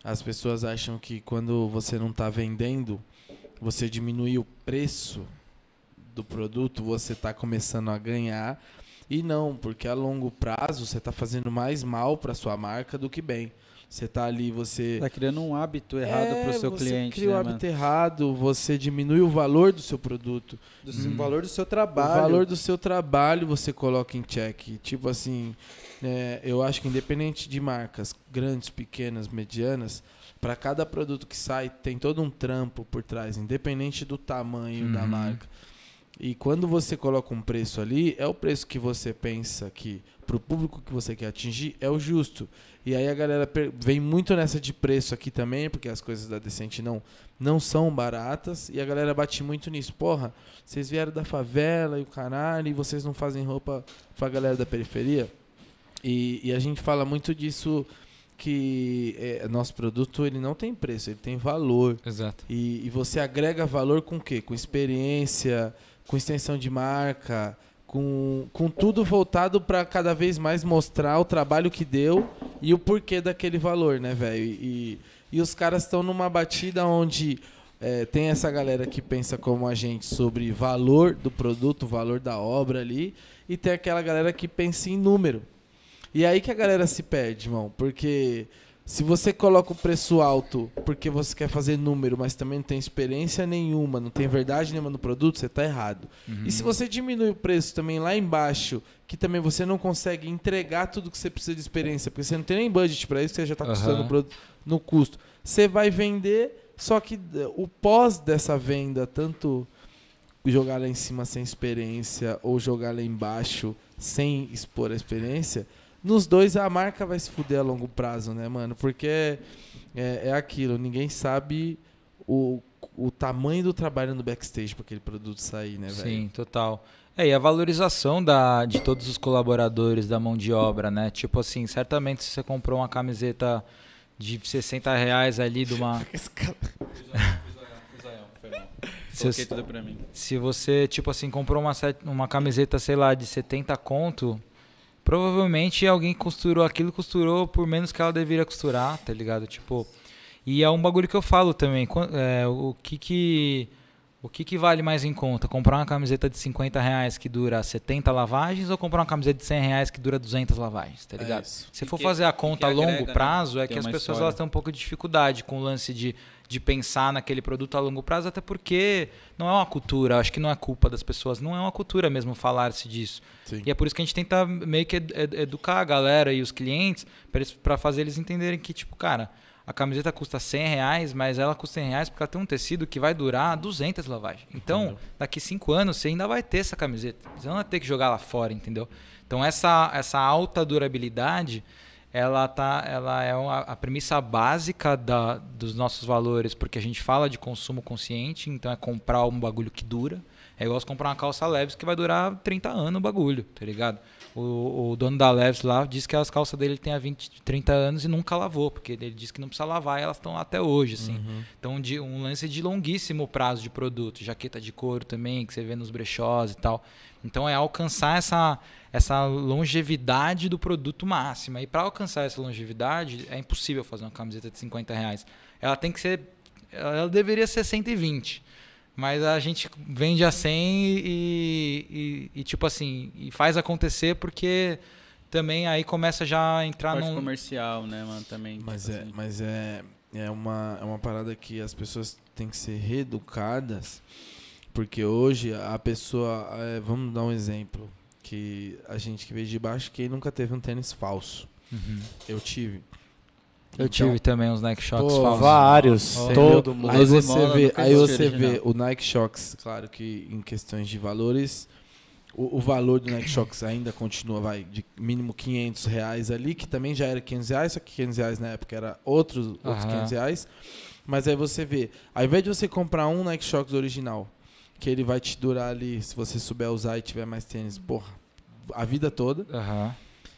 as pessoas acham que quando você não tá vendendo, você diminui o preço do produto, você tá começando a ganhar. E não, porque a longo prazo você tá fazendo mais mal para sua marca do que bem. Você tá ali, você Tá criando um hábito errado é, pro seu você cliente, cria né, o mano? hábito errado, você diminui o valor do seu produto. Do Hum. valor do seu O trabalho. valor do seu trabalho você coloca em check. Tipo assim, é, eu acho que independente de marcas grandes, pequenas, medianas, para cada produto que sai tem todo um trampo por trás, independente do tamanho da Uhum. marca. E quando você coloca um preço ali, é o preço que você pensa que pro público que você quer atingir é o justo. E aí a galera vem muito nessa de preço aqui também, porque as coisas da Decente não não são baratas e a galera bate muito nisso. Porra, vocês vieram da favela e o caralho, e vocês não fazem roupa pra galera da periferia? E, e a gente fala muito disso que é, nosso produto ele não tem preço, ele tem valor. Exato. E, e você agrega valor com o quê? Com experiência, com extensão de marca, com, com tudo voltado para cada vez mais mostrar o trabalho que deu e o porquê daquele valor, né, velho? E, e os caras estão numa batida onde é, tem essa galera que pensa como a gente sobre valor do produto, valor da obra ali, e tem aquela galera que pensa em número. E aí que a galera se perde, irmão, porque se você coloca o preço alto porque você quer fazer número, mas também não tem experiência nenhuma, não tem verdade nenhuma no produto, você tá errado. Uhum. E se você diminui o preço também lá embaixo, que também você não consegue entregar tudo que você precisa de experiência, porque você não tem nem budget para isso, você já tá custando produto no custo. Você vai vender, só que eh, o pós dessa venda, tanto jogar lá em cima sem experiência ou jogar lá embaixo sem expor a experiência, nos dois a marca vai se fuder a longo prazo, né, mano? Porque é, é aquilo, ninguém sabe o, o tamanho do trabalho no backstage para aquele produto sair, né, velho? Sim, total. É, e a valorização da, de todos os colaboradores da mão de obra, né? Tipo assim, certamente se você comprou uma camiseta de 60 reais ali de uma. Se, Coloquei você- tudo pra mim. se você, tipo assim, comprou uma, set- uma camiseta, sei lá, de 70 conto, provavelmente alguém costurou aquilo, costurou por menos que ela deveria costurar, tá ligado? Tipo. E é um bagulho que eu falo também. é, o que que. O que, que vale mais em conta? Comprar uma camiseta de 50 reais que dura 70 lavagens ou comprar uma camiseta de 100 reais que dura 200 lavagens, tá É ligado? isso. Se for que- fazer a conta a longo né? prazo, é Tem que as pessoas história. elas têm um pouco de dificuldade com o lance de, de pensar naquele produto a longo prazo, até porque não é uma cultura, acho que não é culpa das pessoas, não é uma cultura mesmo falar-se disso. Sim. E é por isso que a gente tenta meio que ed- ed- educar a galera e os clientes para fazer eles entenderem que, tipo, cara, a camiseta custa 100 reais, mas ela custa 100 reais porque ela tem um tecido que vai durar 200 lavagens. Então, Entendeu. daqui 5 anos, você ainda vai ter essa camiseta. Você não vai ter que jogar lá fora, entendeu? Então, essa, essa alta durabilidade, ela, tá, ela é uma- a premissa básica da, dos nossos valores, porque a gente fala de consumo consciente, então é comprar um bagulho que dura. É igual você comprar uma calça Leves que vai durar 30 anos o bagulho, tá ligado? O, o dono da Leves lá diz que as calças dele tem há 20, 30 anos e nunca lavou, porque ele diz que não precisa lavar e elas estão lá até hoje, assim. Uhum. Então, de, um lance de longuíssimo prazo de produto. Jaqueta de couro também, que você vê nos brechós e tal. Então, é alcançar essa, essa longevidade do produto máxima. E para alcançar essa longevidade, é impossível fazer uma camiseta de 50 reais. Ela tem que ser. Ela deveria ser 120. Mas a gente vende a 100 e, e, e, tipo assim, e faz acontecer porque também aí começa já a entrar Parte num. comercial, né, mano, também. Mas tipo é, assim. mas é, é, uma, é uma parada que as pessoas têm que ser reeducadas, porque hoje a pessoa. é, vamos dar um exemplo. Que a gente que veio de baixo, quem nunca teve um tênis falso? Uhum. Eu tive. Eu Então, tive também uns Nike Shox Pô, falsos. Vários. Ó. Todo mundo. Aí Doze você vê, aí você vê o Nike Shox, claro que em questões de valores, o, o valor do Nike Shox ainda continua, vai, de mínimo 500 reais ali, que também já era 500 reais, só que 500 reais na época era outros, outros Aham. 500 reais. Mas aí você vê, ao invés de você comprar um Nike Shox original, que ele vai te durar ali, se você souber usar e tiver mais tênis, porra, a vida toda, Aham.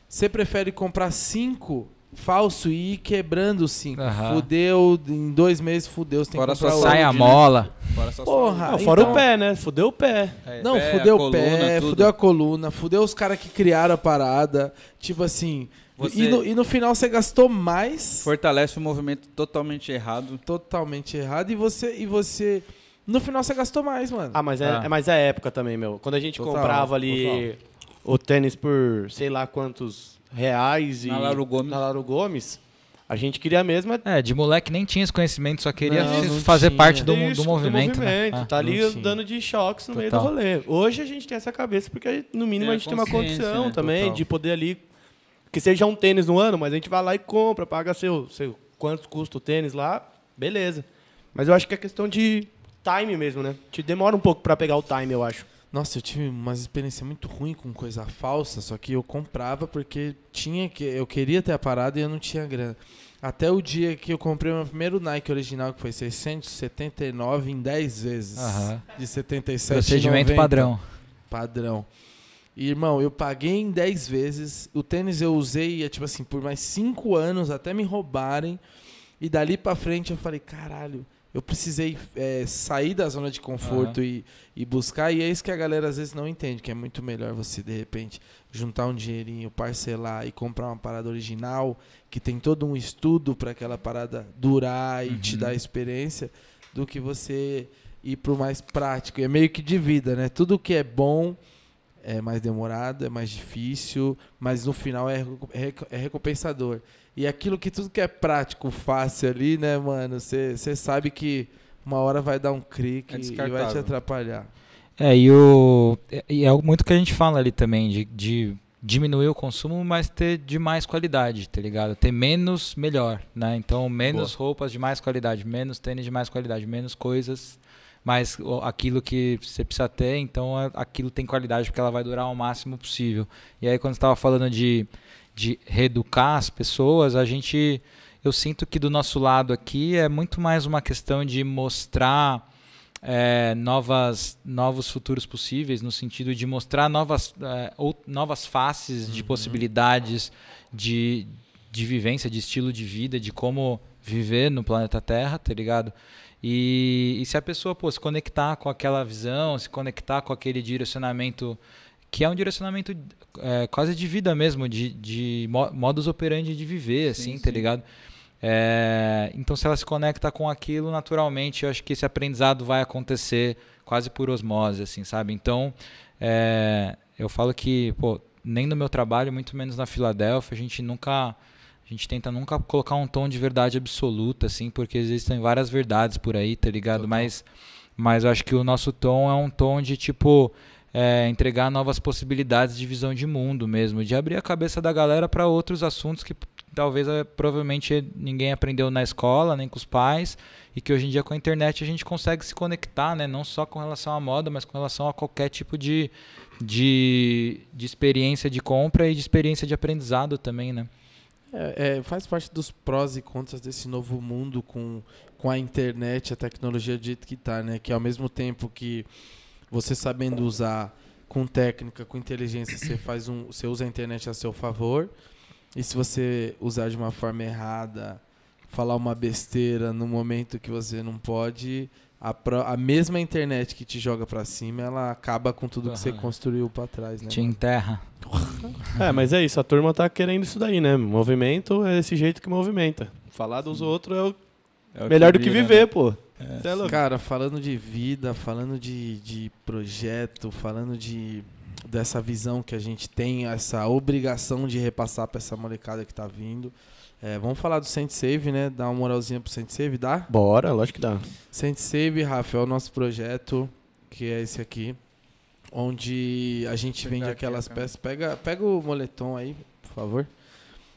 você prefere comprar cinco falso e ir quebrando cinco. Aham. Fudeu, em dois meses fudeu, você tem Fora que comprar. Sai a né? mola. Fora só Porra, Não, fora então- o pé, né? Fudeu o pé. É, Não, pé, fudeu o pé, tudo. fudeu a coluna, fudeu os caras que criaram a parada. Tipo assim, Você E, no, e no final você gastou mais fortalece o movimento totalmente errado. totalmente errado e você e você no final você gastou mais, mano. Ah, mas é, Ah. é mais a época também, meu. Quando a gente Total, comprava ali o tênis por sei lá quantos reais e Na Lauro Gomes. na Lauro Gomes, a gente queria a mesma É, de moleque nem tinha esse conhecimento, só queria Não, não fazer tinha. parte do, Isso, do movimento. né? Ah. Tá ali não tinha. dando de choques no meio do Total. rolê. Hoje a gente tem essa cabeça porque no mínimo Tem a gente tem uma condição né? também Total. de poder ali que seja um tênis no ano, mas a gente vai lá e compra, paga seu, seu quantos custa o tênis lá, beleza. Mas eu acho que é questão de time mesmo, né? Te demora um pouco pra pegar o time, eu acho. Nossa, eu tive umas experiências muito ruins com coisa falsa, só que eu comprava porque tinha que eu queria ter a parada e eu não tinha grana. Até o dia que eu comprei o meu primeiro Nike original, que foi 679 em 10 vezes. Aham. De 77 Procedimento padrão. Padrão. E, irmão, eu paguei em 10 vezes. O tênis eu usei, é, tipo assim, por mais 5 anos, até me roubarem. E dali pra frente eu falei, caralho, eu precisei é, sair da zona de conforto e, e buscar. E é isso que a galera às vezes não entende, que é muito melhor você, de repente, juntar um dinheirinho, parcelar e comprar uma parada original, que tem todo um estudo para aquela parada durar e te Uhum. dar experiência, do que você ir pro mais prático. E é meio que de vida, né? Tudo que é bom é mais demorado, é mais difícil, mas no final é, é é recompensador. E aquilo que tudo que é prático, fácil ali, né, mano? Você sabe que uma hora vai dar um clique É e vai te atrapalhar. É, e, o, e é muito que a gente fala ali também, de, de diminuir o consumo, mas ter de mais qualidade, tá ligado? Ter menos, melhor, né? Então, menos roupas de mais qualidade, menos tênis de mais qualidade, menos coisas, mas aquilo que você precisa ter, então aquilo tem qualidade porque ela vai durar o máximo possível. E aí, quando você estava falando de, de reeducar as pessoas, a gente... Eu sinto que do nosso lado aqui é muito mais uma questão de mostrar é, novas, novos futuros possíveis, no sentido de mostrar novas, é, ou, novas faces de possibilidades de, de vivência, de estilo de vida, de como viver no planeta Terra, tá ligado? E, e se a pessoa pô, se conectar com aquela visão, se conectar com aquele direcionamento, que é um direcionamento é, quase de vida mesmo, de, de mo- modus operandi de viver, assim, tá ligado? É, então, se ela se conecta com aquilo, naturalmente, eu acho que esse aprendizado vai acontecer quase por osmose, assim, sabe? Então, é, eu falo que, pô, nem no meu trabalho, muito menos na Filadélfia, a gente nunca, a gente tenta nunca colocar um tom de verdade absoluta, assim, porque existem várias verdades por aí, tá ligado? Mas, mas eu acho que o nosso tom é um tom de tipo é, entregar novas possibilidades de visão de mundo mesmo, de abrir a cabeça da galera para outros assuntos que talvez é, provavelmente ninguém aprendeu na escola, nem com os pais, e que hoje em dia com a internet a gente consegue se conectar, né? não só com relação à moda, mas com relação a qualquer tipo de, de, de experiência de compra e de experiência de aprendizado também, né? É, é, faz parte dos prós e contras desse novo mundo com, com a internet, a tecnologia do jeito que tá, né? Que ao mesmo tempo que você sabendo usar com técnica, com inteligência, você faz um, você usa a internet a seu favor. E se você usar de uma forma errada, falar uma besteira no momento que você não pode, a, pró- a mesma internet que te joga pra cima, ela acaba com tudo que você construiu pra trás, né? Te mano? enterra. É, mas é isso, a turma tá querendo isso daí, né? Movimento é desse jeito que movimenta. Falar dos outros é o É o melhor do que vira, né? viver, pô. É. Cara, falando de vida, falando de, de projeto, falando de dessa visão que a gente tem, essa obrigação de repassar pra essa molecada que tá vindo. É, vamos falar do Sente Save, né? Dar uma moralzinha pro Sente Save, dá? Bora, lógico que dá. Sente Save, Rafa, é o nosso projeto, que é esse aqui, onde a gente vende aquelas peças. Pega, pega o moletom aí, por favor.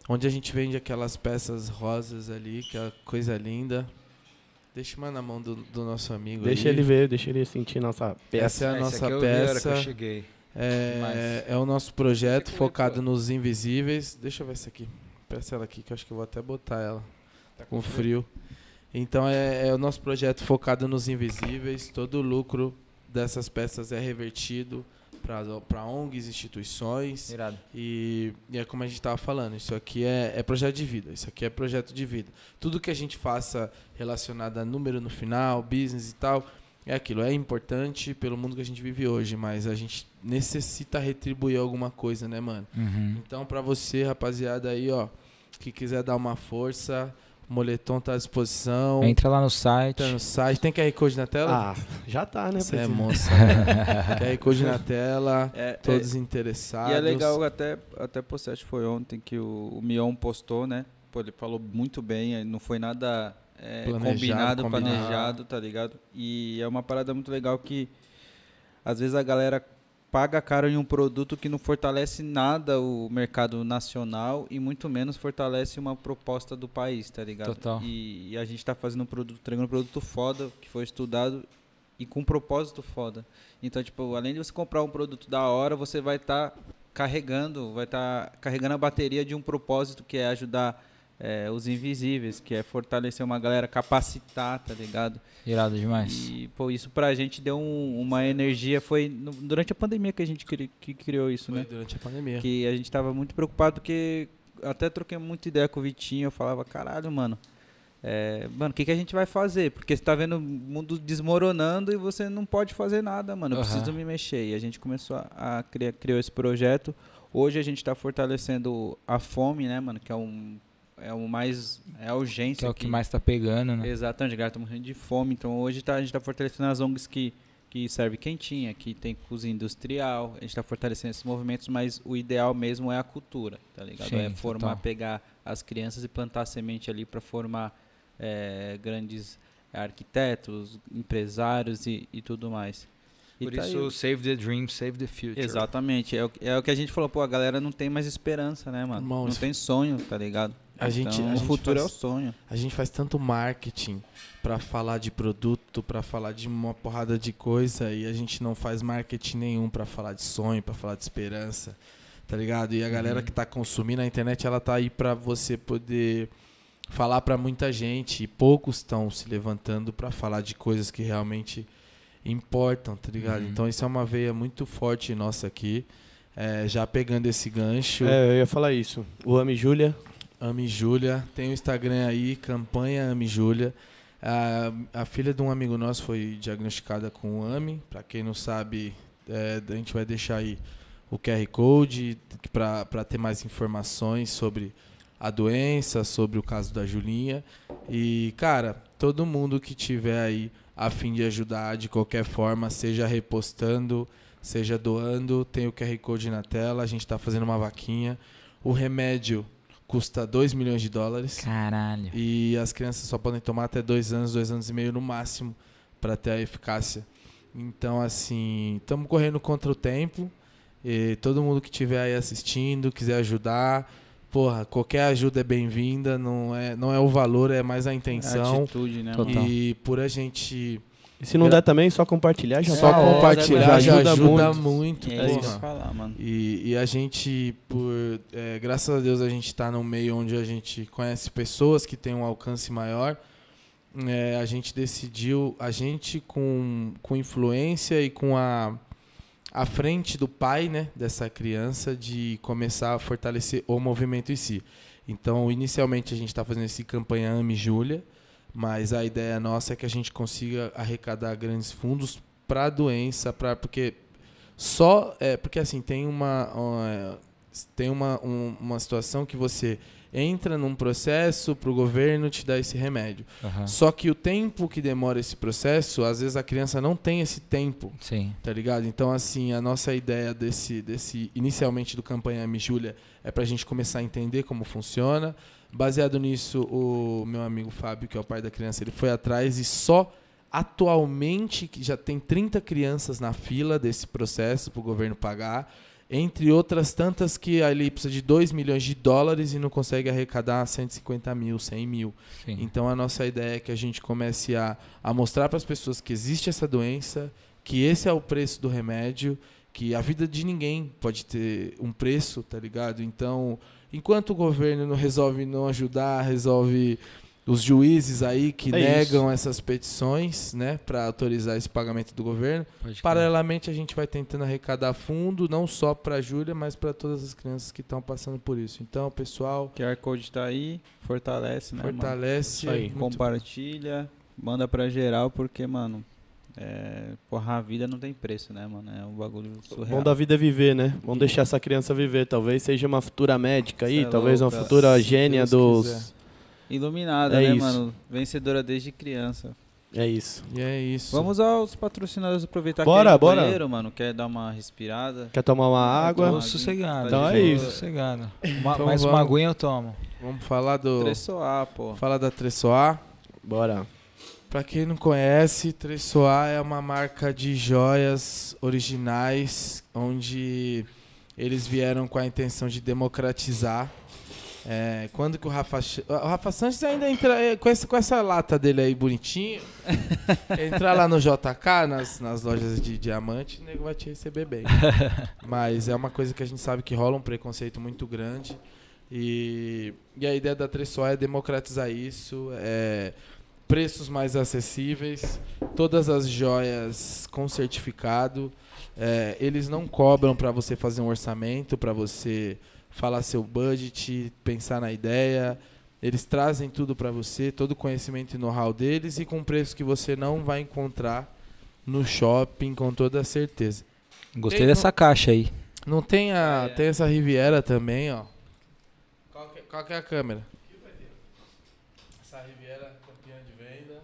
Onde a gente vende aquelas peças rosas ali, que é coisa linda. Deixa uma na mão do, do nosso amigo Deixa aí. ele ver, deixa ele sentir nossa peça. Essa é a nossa que peça. eu cheguei. É, é o nosso projeto focado nos invisíveis. Deixa eu ver essa aqui. Peça ela aqui, que eu acho que eu vou até botar ela. Tá com frio. Então é, é o nosso projeto focado nos invisíveis. Todo o lucro dessas peças é revertido para ONGs, instituições. Irado. E, e é como a gente estava falando, isso aqui é, é projeto de vida, isso aqui é projeto de vida. Tudo que a gente faça relacionado a número no final, business e tal, é aquilo, é importante pelo mundo que a gente vive hoje, mas a gente necessita retribuir alguma coisa, né, mano? Uhum. Então, pra você, rapaziada aí, ó, que quiser dar uma força, moletom tá à disposição. Entra lá no site. Tá no site. Tem QR Code na tela? Ah, já tá, né? Você é presidente? moça. QR Code na tela, É, todos é, interessados. E é legal, até, até postei, acho que foi ontem que o, o Mion postou, né? Pô, ele falou muito bem, não foi nada eh, Planejado, combinado, combinado. planejado, tá ligado? E é uma parada muito legal que às vezes a galera paga caro em um produto que não fortalece nada o mercado nacional e muito menos fortalece uma proposta do país, tá ligado? Total. E, e a gente tá fazendo um produto, entregando um produto foda, que foi estudado e com um propósito foda. Então, tipo, além de você comprar um produto da hora, você vai estar carregando, vai estar carregando a bateria de um propósito que é ajudar é, os invisíveis, que é fortalecer uma galera, capacitar, tá ligado? Irado demais. E, pô, isso pra gente deu um- uma energia, foi no- durante a pandemia que a gente cri- que criou isso, Foi né? durante a pandemia. Que a gente tava muito preocupado porque até troquei muita ideia com o Vitinho, eu falava, caralho, mano, é, mano, o que, que a gente vai fazer? Porque você tá vendo o mundo desmoronando e você não pode fazer nada, mano. Eu Aham. preciso me mexer. E a gente começou a, a criar, criou esse projeto. Hoje a gente tá fortalecendo a fome, né, mano? Que é um é o mais é a urgência Que é o que aqui. mais tá pegando, né? Exatamente, a galera tá morrendo de fome. Então hoje tá, a gente tá fortalecendo as ONGs que, que serve quentinha, que tem cozinha industrial. A gente tá fortalecendo esses movimentos, mas o ideal mesmo é a cultura, tá ligado? Sim, é formar, total. pegar as crianças e plantar semente ali para formar é, grandes arquitetos, empresários e, e tudo mais. E Por tá aí. isso, save the dream, save the future. Exatamente, é o, é o que a gente falou, pô, a galera não tem mais esperança, né, mano? Irmão, não tem sonho, tá ligado? A gente- Então, a o gente futuro faz- é o sonho. A gente faz tanto marketing pra falar de produto, pra falar de uma porrada de coisa e a gente não faz marketing nenhum pra falar de sonho, pra falar de esperança, tá ligado? E a galera que tá consumindo a internet, ela tá aí pra você poder falar pra muita gente e poucos estão se levantando pra falar de coisas que realmente importam, tá ligado? Uhum. Então isso é uma veia muito forte nossa aqui. É, já pegando esse gancho. É, eu ia falar isso. O Ami Júlia. Ame Júlia. Tem o Instagram aí, campanha Ame Júlia. A, a filha de um amigo nosso foi diagnosticada com AMI. Pra quem não sabe, é, a gente vai deixar aí o QR Code para ter mais informações sobre a doença, sobre o caso da Julinha. E, cara, todo mundo que tiver aí a fim de ajudar de qualquer forma, seja repostando, seja doando, tem o QR Code na tela. A gente está fazendo uma vaquinha. O remédio custa 2 milhões de dólares. Caralho. E as crianças só podem tomar até dois anos, dois anos e meio no máximo, para ter a eficácia. Então, assim, estamos correndo contra o tempo. E todo mundo que estiver aí assistindo, quiser ajudar, porra, qualquer ajuda é bem-vinda. Não é, não é o valor, é mais a intenção. atitude, né, Total. mano? E por a gente E se não der também, só compartilhar já só. É, compartilhar já ajuda, ajuda muito. É porra. isso falar, mano. E, e a gente, por é, graças a Deus, a gente está num meio onde a gente conhece pessoas que têm um alcance maior. É, a gente decidiu, a gente com, com influência e com a, a frente do pai né, dessa criança, de começar a fortalecer o movimento em si. Então, inicialmente, a gente está fazendo esse campanha Ame Júlia, mas a ideia nossa é que a gente consiga arrecadar grandes fundos para a doença, pra, porque só é porque assim tem uma uma- tem uma, um- uma situação que você entra num processo para o governo te dar esse remédio. Aham. Só que o tempo que demora esse processo, às vezes a criança não tem esse tempo, Sim. tá ligado? Então assim, a nossa ideia desse desse inicialmente do campanha Me Júlia é pra gente começar a entender como funciona. Baseado nisso, o meu amigo Fábio, que é o pai da criança, ele foi atrás e só atualmente que já tem 30 crianças na fila desse processo para o governo pagar, entre outras tantas que ali precisa de 2 milhões de dólares e não consegue arrecadar 150 mil, 100 mil. Sim. Então a nossa ideia é que a gente comece a, a mostrar para as pessoas que existe essa doença, que esse é o preço do remédio, que a vida de ninguém pode ter um preço, tá ligado? Então, enquanto o governo não resolve não ajudar, resolve os juízes aí que É negam essas petições, né, para autorizar esse pagamento do governo, paralelamente a gente vai tentando arrecadar fundo, não só para a Júlia, mas para todas as crianças que estão passando por isso. Então, pessoal, QR Code tá aí, fortalece, né, mano? fortalece, Isso aí. muito Compartilha, manda pra geral, porque, mano, É, porra, a vida não tem preço, né, mano? É um bagulho O surreal. bom da vida é viver, né? Vamos deixar essa criança viver. Talvez seja uma futura médica aí, é talvez uma louco, futura gênia Deus dos. quiser. Iluminada, É né, isso. mano? Vencedora desde criança. É isso. E é isso. Vamos aos patrocinadores aproveitar Bora, que é bora. banheiro, mano. Quer dar uma respirada? Quer tomar uma água? Tô sossegado. Então é isso. Sossegado. Ma- Então mais uma vamos. aguinha eu tomo. Vamos falar do. Tressoar, pô. Falar da Tressoar. Bora. Pra quem não conhece, Tressoar é uma marca de joias originais, onde eles vieram com a intenção de democratizar. É, quando que o Rafa... O Rafa Sanches ainda entra é, com essa, com essa lata dele aí bonitinho. entrar lá no JK, nas, nas lojas de diamante, o nego vai te receber bem. Mas é uma coisa que a gente sabe que rola um preconceito muito grande. E, e a ideia da Tressoar é democratizar isso. É, preços mais acessíveis, todas as joias com certificado. É, eles não cobram para você fazer um orçamento, para você falar seu budget, pensar na ideia. Eles trazem tudo para você, todo o conhecimento e know-how deles e com preços que você não vai encontrar no shopping com toda certeza. Gostei Tem- dessa caixa aí. Não tem a tem essa Riviera também, ó. Qual que, qual que é a câmera? Essa Riviera campeã de venda.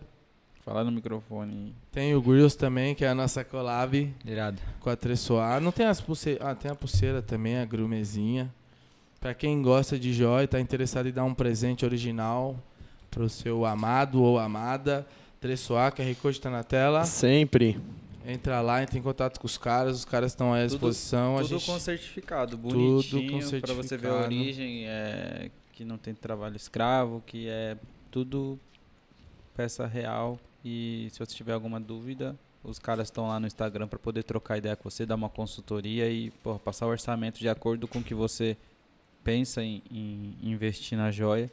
Falar no microfone. Tem o Grills também, que é a nossa collab Irado. com a Tressoar. Não tem as pulseiras. Ah, tem a pulseira também, a grumezinha. Pra quem gosta de joia e tá interessado em dar um presente original pro seu amado ou amada, Tressoar, QR Code tá na tela. Sempre. Entra lá, entra em contato com os caras, os caras estão aí à Tudo- disposição. a Tudo gente... com certificado, Tudo bonitinho, com pra você ver a certificado. origem, é, que não tem trabalho escravo, que é tudo peça real. E se você tiver alguma dúvida, os caras estão lá no Instagram pra poder trocar ideia com você, dar uma consultoria e porra, passar o orçamento de acordo com o que você pensa em, em investir na joia.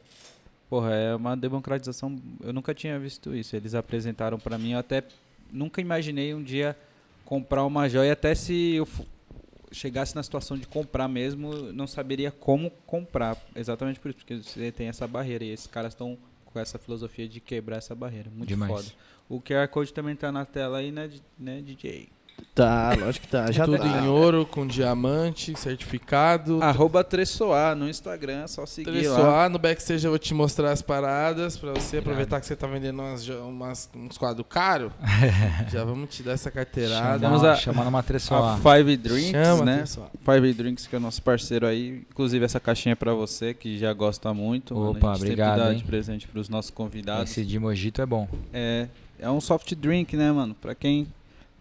Porra, é uma democratização. Eu nunca tinha visto isso. Eles apresentaram pra mim, eu até nunca imaginei um dia comprar uma joia, até se eu chegasse na situação de comprar mesmo, não saberia como comprar. Exatamente por isso, porque você tem essa barreira e esses caras estão com essa filosofia de quebrar essa barreira. Muito Demais. foda. O QR Code também tá na tela aí, né, né DJ? Tá, lógico que tá. Já Tudo tá. em ouro, com diamante, certificado. Arroba Tressoar no Instagram, só seguir lá. Tressoar, no backstage eu vou te mostrar as paradas pra você aproveitar que você tá vendendo umas, umas- uns quadros caros. Já vamos te dar essa carteirada. Vamos a- chamar numa A tressoar. Five Drinks, Chama, né? Tressoar. Five Drinks, que é o nosso parceiro aí. Inclusive, essa caixinha é pra você, que já gosta muito. mano. Opa, a gente obrigado, dá hein? de presente pros nossos convidados. Esse de mojito é bom. É, é um soft drink, né, mano? Pra quem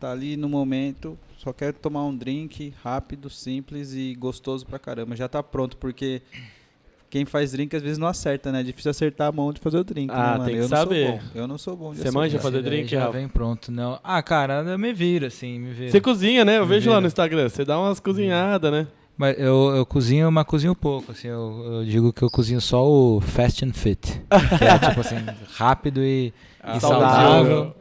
tá ali no momento, só quer tomar um drink rápido, simples e gostoso pra caramba. Já tá pronto, porque quem faz drink às vezes não acerta, né? É difícil acertar a mão de fazer o drink, Ah, né, mano? tem que eu não saber. Sou bom. Eu não sou bom de Você manja fazer drink, já Rafa? vem pronto, não. Ah, cara, eu me viro, assim, me viro. Você cozinha, né? Eu Me vejo lá vira. no Instagram. Você dá umas cozinhadas, né? Mas eu, eu cozinho, mas cozinho pouco, assim, eu, eu digo que eu cozinho só o fast and fit. Que é tipo assim, rápido e, Ah, e saudável. saudável.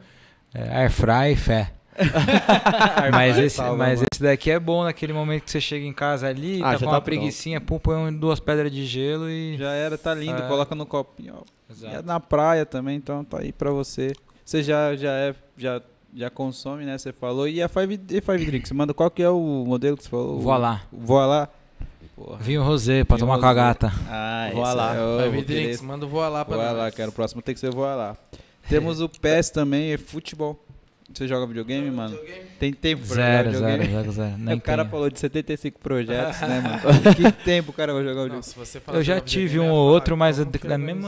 É, air fry e fé. mas esse, salva, mas mano. esse daqui é bom naquele momento que você chega em casa ali, Ah, tá com tá uma pronto. preguicinha, pum, põe duas pedras de gelo e... Já era, tá lindo. É. Coloca no copinho, ó. E é na praia também, então tá aí pra você. Você já, já é, já, já consome, né? Você falou. E a Five, e Five Drinks? Manda qual que é o modelo que você falou? Vou lá. Voa lá. Porra. Vinho rosé pra Vinho tomar com a rosé. gata. Ah, Voa lá. é- Five Drinks, manda voar lá pra Voa nós. lá, cara. O próximo tem que ser voar lá. Temos o PES também, é futebol. Você joga videogame, mano? Tem tempo pra Zero, jogar zero, videogame? zero, zero. Nem o cara tenho. falou de 75 projetos, né, mano? que tempo o cara vai jogar o Não, Eu já jogar tive videogame, um ou outro, que mas quero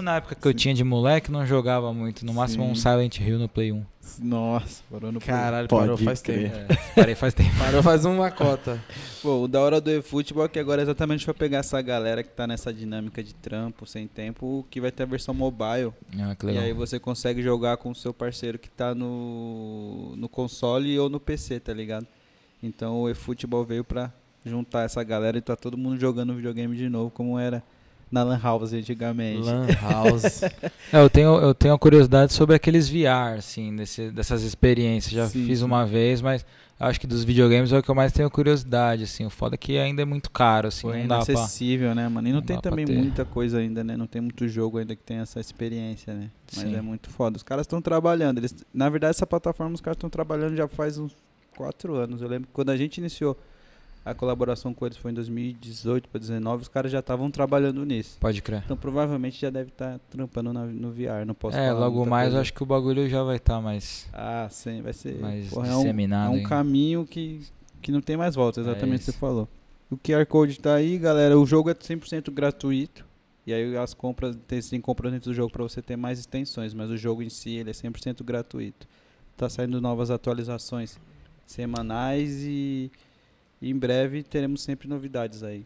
na época que eu tinha de moleque, não jogava muito. No máximo um. Silent Hill no Play 1. Nossa, parou no Caralho, Pode parou faz crer. tempo. É, parei faz tempo. Parou faz uma cota. Pô, o da hora do eFootball é que agora é exatamente pra pegar essa galera que tá nessa dinâmica de trampo, sem tempo, que vai ter a versão mobile. Ah, que E legal. aí você consegue jogar com o seu parceiro que tá no, no console ou no PC, tá ligado? Então o eFootball veio pra juntar essa galera e tá todo mundo jogando videogame de novo, como era na Lan House antigamente. Lan House. É, eu tenho eu tenho uma curiosidade sobre aqueles VR, assim, desse, dessas experiências. Já Sim, fiz uma vez, mas acho que dos videogames é o que eu mais tenho curiosidade, assim. O foda é que ainda é muito caro, assim, Pô, é não dá pra... inacessível, né, mano? E não, não tem também muita coisa ainda, né? Não tem muito jogo ainda que tem essa experiência, né? Mas Sim. é muito foda. Os caras estão trabalhando. Eles, na verdade, essa plataforma os caras estão trabalhando já faz uns quatro anos. Eu lembro que quando a gente iniciou a colaboração com eles foi em 2018 para 2019, os caras já estavam trabalhando nisso. Pode crer. Então provavelmente já deve estar trampando na- no VR, não posso É, falar logo mais coisa. acho que o bagulho já vai estar mais, Ah, sim, vai ser. mais porra, é um, é um hein? caminho que, que não tem mais volta, exatamente o que você falou. O QR Code tá aí, galera. O jogo é 100% gratuito. E aí as compras, tem, tem compras dentro do jogo para você ter mais extensões, mas o jogo em si ele é 100% gratuito. Tá saindo novas atualizações semanais e, e em breve teremos sempre novidades aí.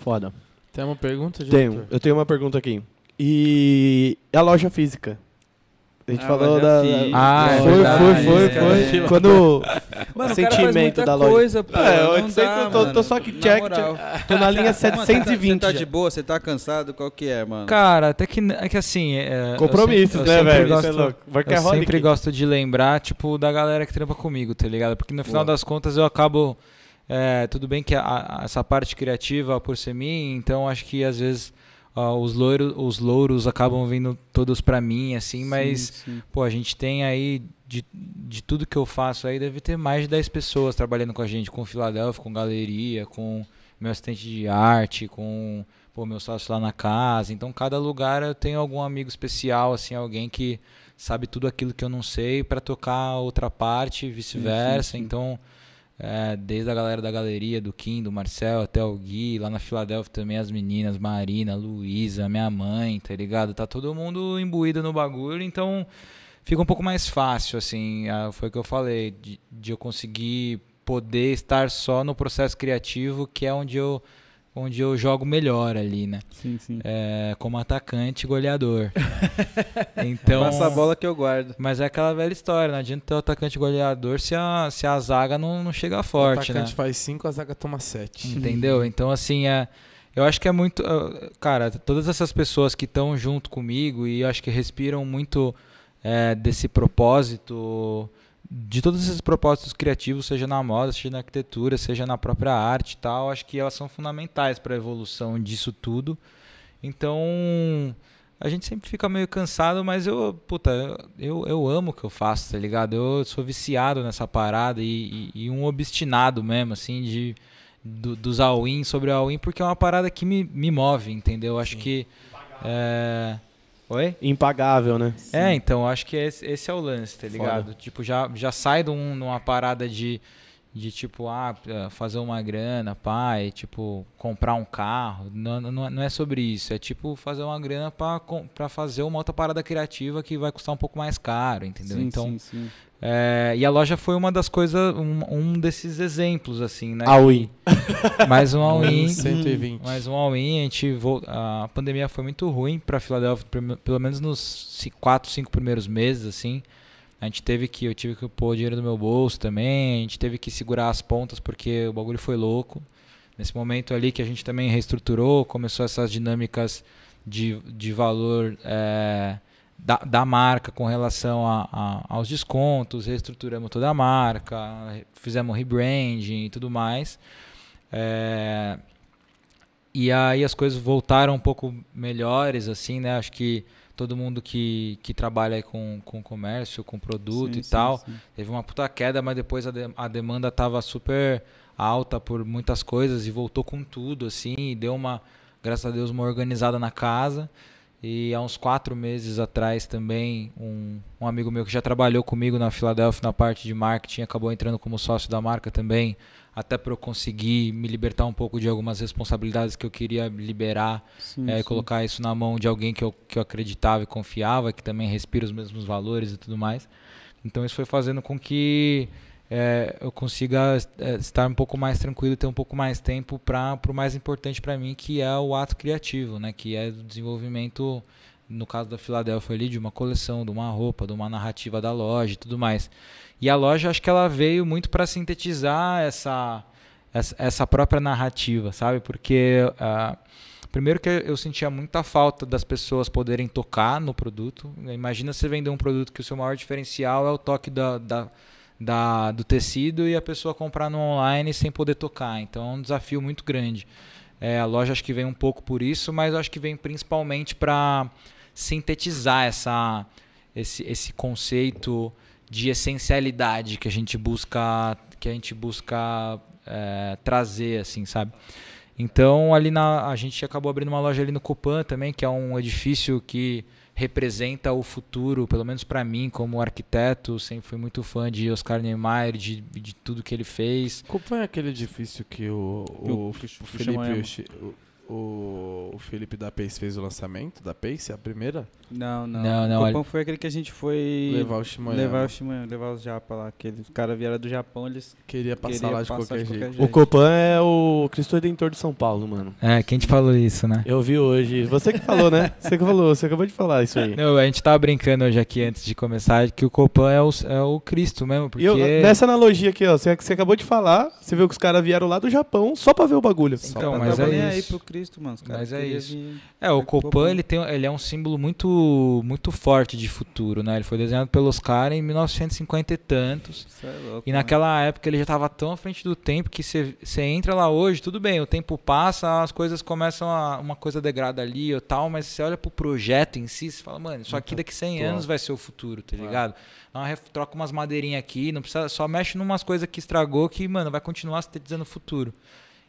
Foda. Tem uma pergunta, Tenho. diretor? Eu tenho uma pergunta aqui. E a loja física? A gente A falou da. física. Ah, é foi, verdade, foi, foi, cara. foi. Quando. Mano, sentimento da loja. coisa, pô. É, eu não sei dá, que eu tô- mano. tô só que Na check, moral. Tô na linha Mano, você tá- 720. Você tá já. de boa? Você tá cansado? Qual que é, mano? Cara, até que, é que assim... é, eu Compromissos, sempre- eu né, sempre velho? gosto- Isso é louco. Eu Workaholic. sempre gosto de lembrar, tipo, da galera que trampa comigo, tá ligado? Porque no final Boa. das contas eu acabo. É, tudo bem que a- a- essa parte criativa por ser minha, então acho que às vezes ó, os, loiros, os louros acabam vindo todos pra mim, assim, mas, Sim, sim. pô, a gente tem aí, de, de tudo que eu faço aí, deve ter mais de 10 pessoas trabalhando com a gente, com Filadélfia, com galeria, com meu assistente de arte, com pô, meu sócio lá na casa. Então, cada lugar eu tenho algum amigo especial, assim, alguém que sabe tudo aquilo que eu não sei para tocar outra parte e vice-versa. Então, é, desde a galera da galeria, do Kim, do Marcel, até o Gui, lá na Filadélfia também as meninas, Marina, Luísa, minha mãe, tá ligado? Tá todo mundo imbuído no bagulho, então fica um pouco mais fácil, assim, foi o que eu falei, de, de eu conseguir poder estar só no processo criativo, que é onde eu, onde eu jogo melhor ali, né? Sim, sim. É, como atacante e goleador. então, Passa a bola que eu guardo. mas é aquela velha história, não adianta ter o atacante goleador se a, se a zaga não, não chega o forte, né? atacante faz 5, a zaga toma 7. Entendeu? Então, assim, é, eu acho que é muito. uh, Cara, todas essas pessoas que estão junto comigo e eu acho que respiram muito é, desse propósito, de todos esses propósitos criativos, seja na moda, seja na arquitetura, seja na própria arte e tal, acho que elas são fundamentais para a evolução disso tudo. Então. A gente sempre fica meio cansado, mas eu, puta, eu, eu amo o que eu faço, tá ligado? Eu sou viciado nessa parada e, e- e um obstinado mesmo, assim, de, do, dos all-in sobre all-in, porque é uma parada que me, me move, entendeu? Acho que. É... Oi? Impagável, né? É, então, acho que esse, esse é o lance, tá ligado? Tipo, já, já sai de um- numa parada de, de tipo, ah, fazer uma grana, pai, tipo, comprar um carro. Não, não, não é sobre isso. É tipo fazer uma grana pra fazer uma outra parada criativa que vai custar um pouco mais caro, entendeu? Sim, então, sim, sim. É, e a loja foi uma das coisas, um, um desses exemplos, assim, né? All-in. Mais um all-in. 120. Mais um all-in, a gente vol- a pandemia foi muito ruim para Filadélfia, pelo menos nos 4, 5 primeiros meses, assim. A gente teve que, eu tive que pôr dinheiro no meu bolso também, a gente teve que segurar as pontas porque o bagulho foi louco. Nesse momento ali que a gente também reestruturou, começou essas dinâmicas de, de valor é, da, da marca com relação a, a- aos descontos, reestruturamos toda a marca, fizemos rebranding e tudo mais. É, e aí as coisas voltaram um pouco melhores, assim, né? Acho que todo mundo que, que trabalha com, com comércio, com produto Sim, e sim, tal, sim. teve uma puta queda, mas depois a, de- a demanda tava super alta por muitas coisas e voltou com tudo, assim, e deu uma, graças a Deus, uma organizada na casa. E há uns quatro meses atrás também, um, um amigo meu que já trabalhou comigo na Filadélfia na parte de marketing acabou entrando como sócio da marca também, até para eu conseguir me libertar um pouco de algumas responsabilidades que eu queria liberar Sim, é, sim. colocar isso na mão de alguém que eu, que eu acreditava e confiava, que também respira os mesmos valores e tudo mais. Então isso foi fazendo com que é, eu consiga é, estar um pouco mais tranquilo ter um pouco mais tempo para o mais importante para mim, que é o ato criativo, né? que é o desenvolvimento, no caso da Filadélfia ali, de uma coleção, de uma roupa, de uma narrativa da loja e tudo mais. E a loja, acho que ela veio muito para sintetizar essa, essa, própria narrativa, sabe? Porque... ah, Primeiro que eu sentia muita falta das pessoas poderem tocar no produto. Imagina você vender um produto que o seu maior diferencial é o toque da, da, da, do tecido e a pessoa comprar no online sem poder tocar. Então é um desafio muito grande. É, a loja acho que vem um pouco por isso, mas acho que vem principalmente para sintetizar essa, esse, esse conceito de essencialidade que a gente busca que a gente busca é, trazer assim sabe então ali na a gente acabou abrindo uma loja ali no Copan também que é um edifício que representa o futuro, pelo menos para mim, como arquiteto, sempre fui muito fã de Oscar Niemeyer, de, de tudo que ele fez. Qual foi aquele edifício que o, o, o, o Felipe, o, o Felipe da Pace fez o lançamento da Pace, a primeira? Não, não. não, não o Copão foi aquele que a gente foi levar o Shimoyama. Levar o Shimoyama, levar os japa lá. Aqueles caras vieram do Japão, eles queria passar queria lá de, qualquer, de qualquer, jeito. O Copan é o Cristo Redentor de São Paulo, mano. É, quem te falou isso, né? Eu vi hoje. Você que falou, né? Você que falou, você acabou de falar isso aí. Não, a gente tava brincando hoje aqui antes de começar que o Copan é o, é o Cristo mesmo, porque... Eu, nessa analogia aqui, ó, você, você acabou de falar, você viu que os caras vieram lá do Japão só pra ver o bagulho. Então, mas é isso. Cristo, mano. Mas é isso. É, o Copan, ele, tem, ele é um símbolo muito, muito forte de futuro, né? Ele foi desenhado pelos caras em 1950 e tantos. É louco, e naquela né? época ele já estava tão à frente do tempo que você entra lá hoje, tudo bem, o tempo passa, as coisas começam a. uma coisa degrada ali ou tal, mas você olha pro projeto em si, você fala, mano, isso aqui daqui 100 anos vai ser o futuro, tá ligado? É. troca umas madeirinhas aqui, não precisa, só mexe numas coisas que estragou que, mano, vai continuar sintetizando o futuro.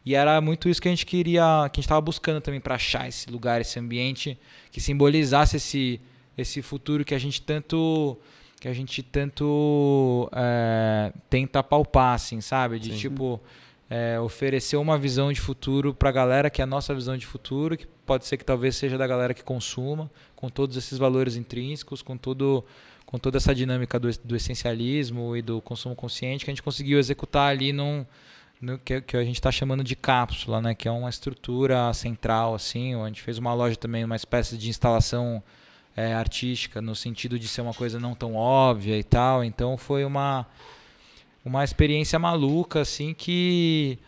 E era muito isso que a gente queria, que a gente estava buscando também para achar esse lugar, esse ambiente que simbolizasse esse esse futuro que a gente tanto que a gente tanto é, tenta palpar, assim, sabe? De Sim. tipo é, oferecer uma visão de futuro para a galera que é a nossa visão de futuro, que pode ser que talvez seja da galera que consuma, com todos esses valores intrínsecos, com todo com toda essa dinâmica do, do essencialismo e do consumo consciente que a gente conseguiu executar ali num no, que, que, a gente está chamando de cápsula, né? Que é uma estrutura central, assim. A gente fez uma loja também, uma espécie de instalação é, artística, no sentido de ser uma coisa não tão óbvia e tal. Então foi uma, uma experiência maluca, assim, que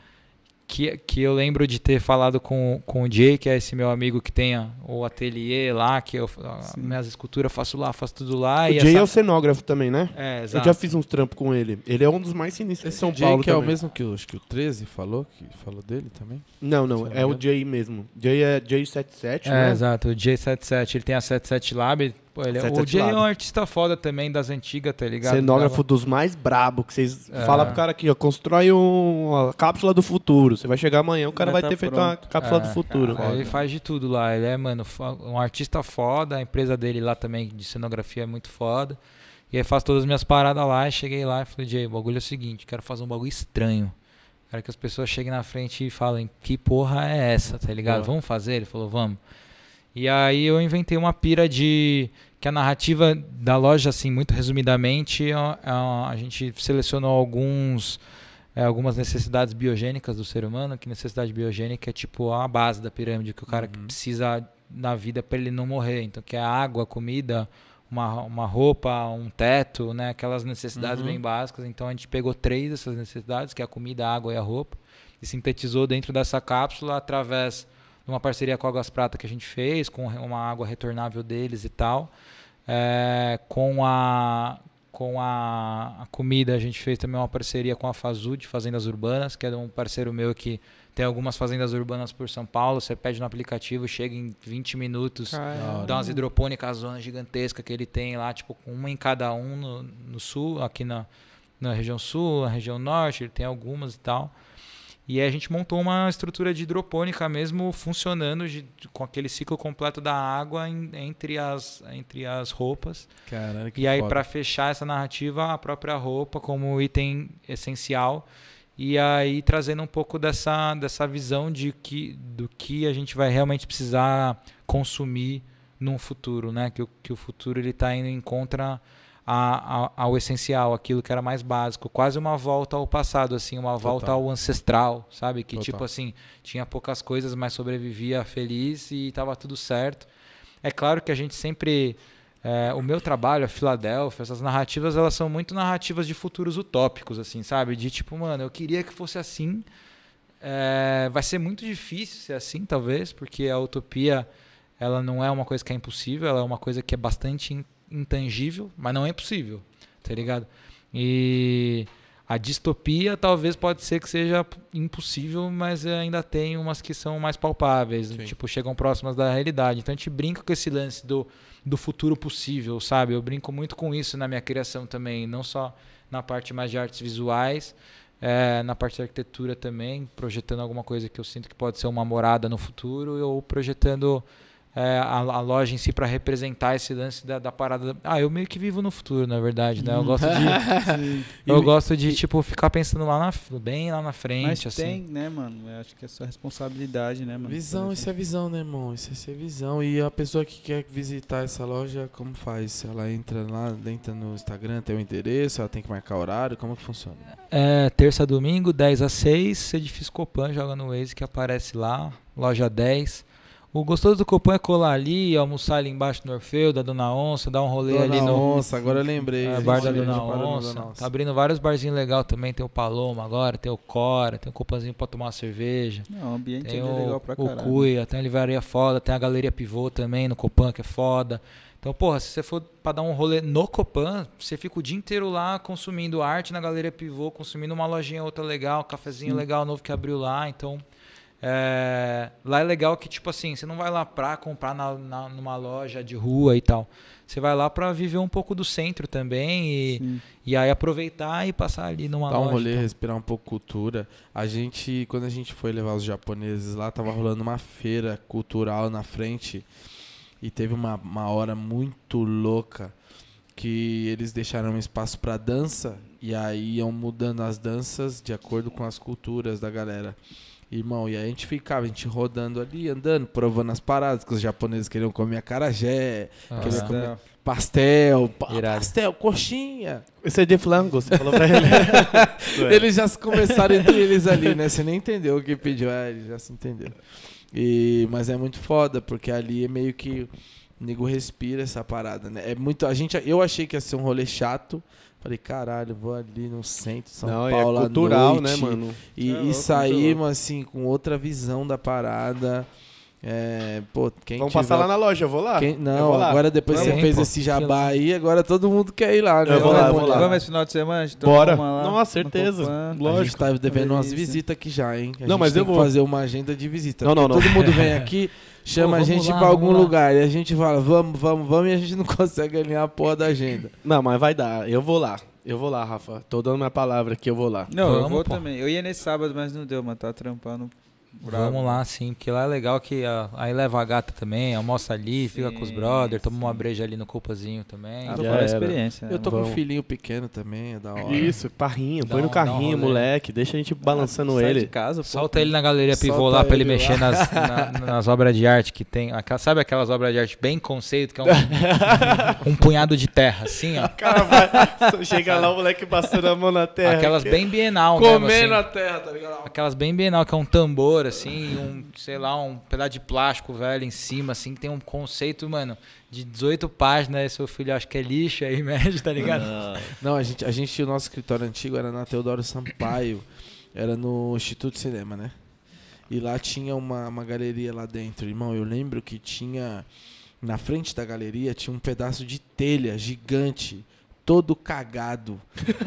que, que eu lembro de ter falado com, com o Jay, que é esse meu amigo que tem o ateliê lá, que eu minhas esculturas faço lá, faço tudo lá. O Jay essa... é o cenógrafo também, né? É, exato. Eu já fiz uns trampos com ele. Ele é um dos mais sinistros de São Jay Paulo que também. é o mesmo que o, acho que o 13 falou, que falou dele também? Não, não, é o Jay mesmo. Jay é Jay77, é, né? exato, o Jay77. Ele tem a 77 Lab, Pô, ele é, o Jay é um artista foda também, das antigas, tá ligado? Cenógrafo dos mais brabo, que vocês é. falam pro cara aqui, ó, constrói um, uma cápsula do futuro. Você vai chegar amanhã, o cara vai, vai tá ter pronto. feito uma cápsula é, do futuro. Cara, ele faz de tudo lá. Ele é, mano, um artista foda. A empresa dele lá também de cenografia é muito foda. E aí faz todas as minhas paradas lá. E cheguei lá e falei, Jay, o bagulho é o seguinte, quero fazer um bagulho estranho. Quero que as pessoas cheguem na frente e falem, que porra é essa, tá ligado? Vamos fazer? Ele falou, vamos. E aí eu inventei uma pira de que a narrativa da loja, assim, muito resumidamente, a, é a, a gente selecionou alguns é, algumas necessidades biogênicas do ser humano, que necessidade biogênica é tipo a base da pirâmide que o cara uhum. precisa na vida para ele não morrer. Então, que é água, comida, uma, uma roupa, um teto, né? Aquelas necessidades uhum. bem básicas. Então, a gente pegou três dessas necessidades, que é a comida, a água e a roupa, e sintetizou dentro dessa cápsula através uma parceria com a Águas Prata que a gente fez, com uma água retornável deles e tal. É, com a, com a, a, comida, a gente fez também uma parceria com a Fazu de Fazendas Urbanas, que é um parceiro meu que tem algumas fazendas urbanas por São Paulo. Você pede no aplicativo, chega em 20 minutos, Caramba. dá umas hidropônicas, zona gigantesca que ele tem lá, tipo, uma em cada um no, no sul, aqui na, na região sul, na região norte, ele tem algumas e tal. E aí a gente montou uma estrutura de hidropônica mesmo funcionando de, com aquele ciclo completo da água em, entre, as, entre as roupas. Caralho, que e aí para fechar essa narrativa, a própria roupa como item essencial. E aí trazendo um pouco dessa, dessa visão de que, do que a gente vai realmente precisar consumir num futuro, né? Que, que o futuro ele está indo em contra a, a, ao essencial, aquilo que era mais básico, quase uma volta ao passado, assim, uma Total. volta ao ancestral, sabe? Que Total. tipo assim, tinha poucas coisas, mas sobrevivia feliz e estava tudo certo. É claro que a gente sempre é, o meu trabalho, a Filadélfia, essas narrativas, elas são muito narrativas de futuros utópicos, assim, sabe? De tipo, mano, eu queria que fosse assim. É, vai ser muito difícil ser assim, talvez, porque a utopia ela não é uma coisa que é impossível, ela é uma coisa que é bastante intangível, mas não é impossível, tá ligado? E a distopia talvez pode ser que seja impossível, mas ainda tem umas que são mais palpáveis, Sim. tipo, chegam próximas da realidade. Então a gente brinca com esse lance do, do futuro possível, sabe? Eu brinco muito com isso na minha criação também, não só na parte mais de artes visuais, é, na parte de arquitetura também, projetando alguma coisa que eu sinto que pode ser uma morada no futuro, ou projetando é, a, a loja em si para representar esse lance da, da parada. Ah, eu meio que vivo no futuro, na verdade, né? Eu gosto de, eu gosto de tipo ficar pensando lá na bem lá na frente, Mas assim. tem, né, mano? Eu acho que é sua responsabilidade, né, mano? Visão, isso é visão, né, irmão? Isso é ser visão. E a pessoa que quer visitar essa loja, como faz? Ela entra lá, entra no Instagram, tem o endereço, ela tem que marcar horário, como que funciona? É, terça, domingo, 10 a 6, edifício Copan, joga no Waze que aparece lá, loja 10. O gostoso do Copan é colar ali, almoçar ali embaixo no Orfeu, da Dona Onça, dar um rolê Dona ali no Onça, agora eu lembrei. é, bar da Dona Onça. Dona Onça. Tá abrindo vários barzinhos legais também, tem o Paloma agora, tem o Cora, tem o Copanzinho pra tomar uma cerveja. Não, o ambiente Tem é o, legal pra o caralho. Cuia, tem a livraria foda, tem a galeria Pivô também no Copan, que é foda. Então, porra, se você for pra dar um rolê no Copan, você fica o dia inteiro lá consumindo arte na galeria Pivô, consumindo uma lojinha outra legal, um cafezinho Sim. legal novo que abriu lá. Então, é, lá é legal que, tipo assim, você não vai lá pra comprar na, na- numa loja de rua e tal. Você vai lá pra viver um pouco do centro também e, Sim. e aí aproveitar e passar ali numa Dar um loja. rolê, então. respirar um pouco cultura. A gente, quando a gente foi levar os japoneses lá, tava rolando uma feira cultural na frente e teve uma, uma hora muito louca que eles deixaram um espaço pra dança e aí iam mudando as danças de acordo com as culturas da galera. Irmão, e aí a gente ficava, a gente rodando ali, andando, provando as paradas, que os japoneses queriam comer acarajé, Ah, queria é. comer pastel, Irado. pastel, coxinha. Esse é de flango, você falou pra ele. Eles já se começaram entre eles ali, né? Você nem entendeu o que pediu. É, eles já se entenderam. E, mas é muito foda, porque ali é meio que o nego respira essa parada, né? É muito. A gente, eu achei que ia ser um rolê chato. Falei, caralho, vou ali no centro de São Não, Paulo. é à cultural, noite, né, mano? E, É e saímos, assim, com outra visão da parada. É, pô, quem Vamos tiver- passar lá na loja, eu vou lá. quem- Eu não, vou lá. agora depois que Vamos, você fez pô. esse jabá aí, agora todo mundo quer ir lá, né? Eu vou lá, eu vou lá. Vamos esse final de semana? Então Bora. lá, Nossa, no certeza. Copan. A gente Lógico. tá devendo umas visitas aqui já, hein? A Não, gente mas tem eu que vou. fazer uma agenda de visita. Não, não, não. Todo mundo vem aqui, chama Pô, a gente lá, pra algum lá. lugar e a gente fala, vamos, vamos, vamos, e a gente não consegue alinhar a porra da agenda. Não, mas vai dar. Eu vou lá. Eu vou lá, Rafa. Tô dando minha palavra aqui, eu vou lá. Não, eu Vamos, vou pô. também. Eu ia nesse sábado, mas não deu, mano. Tá trampando. Brabo. Vamos lá, sim, porque lá é legal que ah, aí leva a gata também, almoça ali, fica com os Sim, brother, toma uma sim. breja ali no Copazinho também. Ah, Já a experiência. né, Eu tô mano? com um Vamos. filhinho pequeno também, é da hora. Isso, carrinho. Dá Põe no um- um carrinho, rolê. moleque. Deixa a gente balançando Sai ele. de casa, pô. Solta ele na galeria pivô lá pra ele ele mexer nas, na- nas obras de arte que tem. aquela- sabe aquelas obras de arte bem conceito, que é um, um punhado de terra, assim, ó. O cara vai. Chega lá, o moleque passando a mão na terra. Aquelas bem bienal mesmo, Comendo assim. a terra, tá ligado? Aquelas bem bienal, que é um tambor, assim, e um, sei lá, um pedaço de plástico velho em cima, assim, que tem um conceito, mano, de 18 páginas, seu filho acha que é lixo, aí mede, tá ligado? Não, a gente, a gente, o nosso escritório antigo era na Teodoro Sampaio, era no Instituto de Cinema, né? E lá tinha uma, uma galeria lá dentro, irmão. Eu lembro que tinha, na frente da galeria, tinha um pedaço de telha gigante, todo cagado,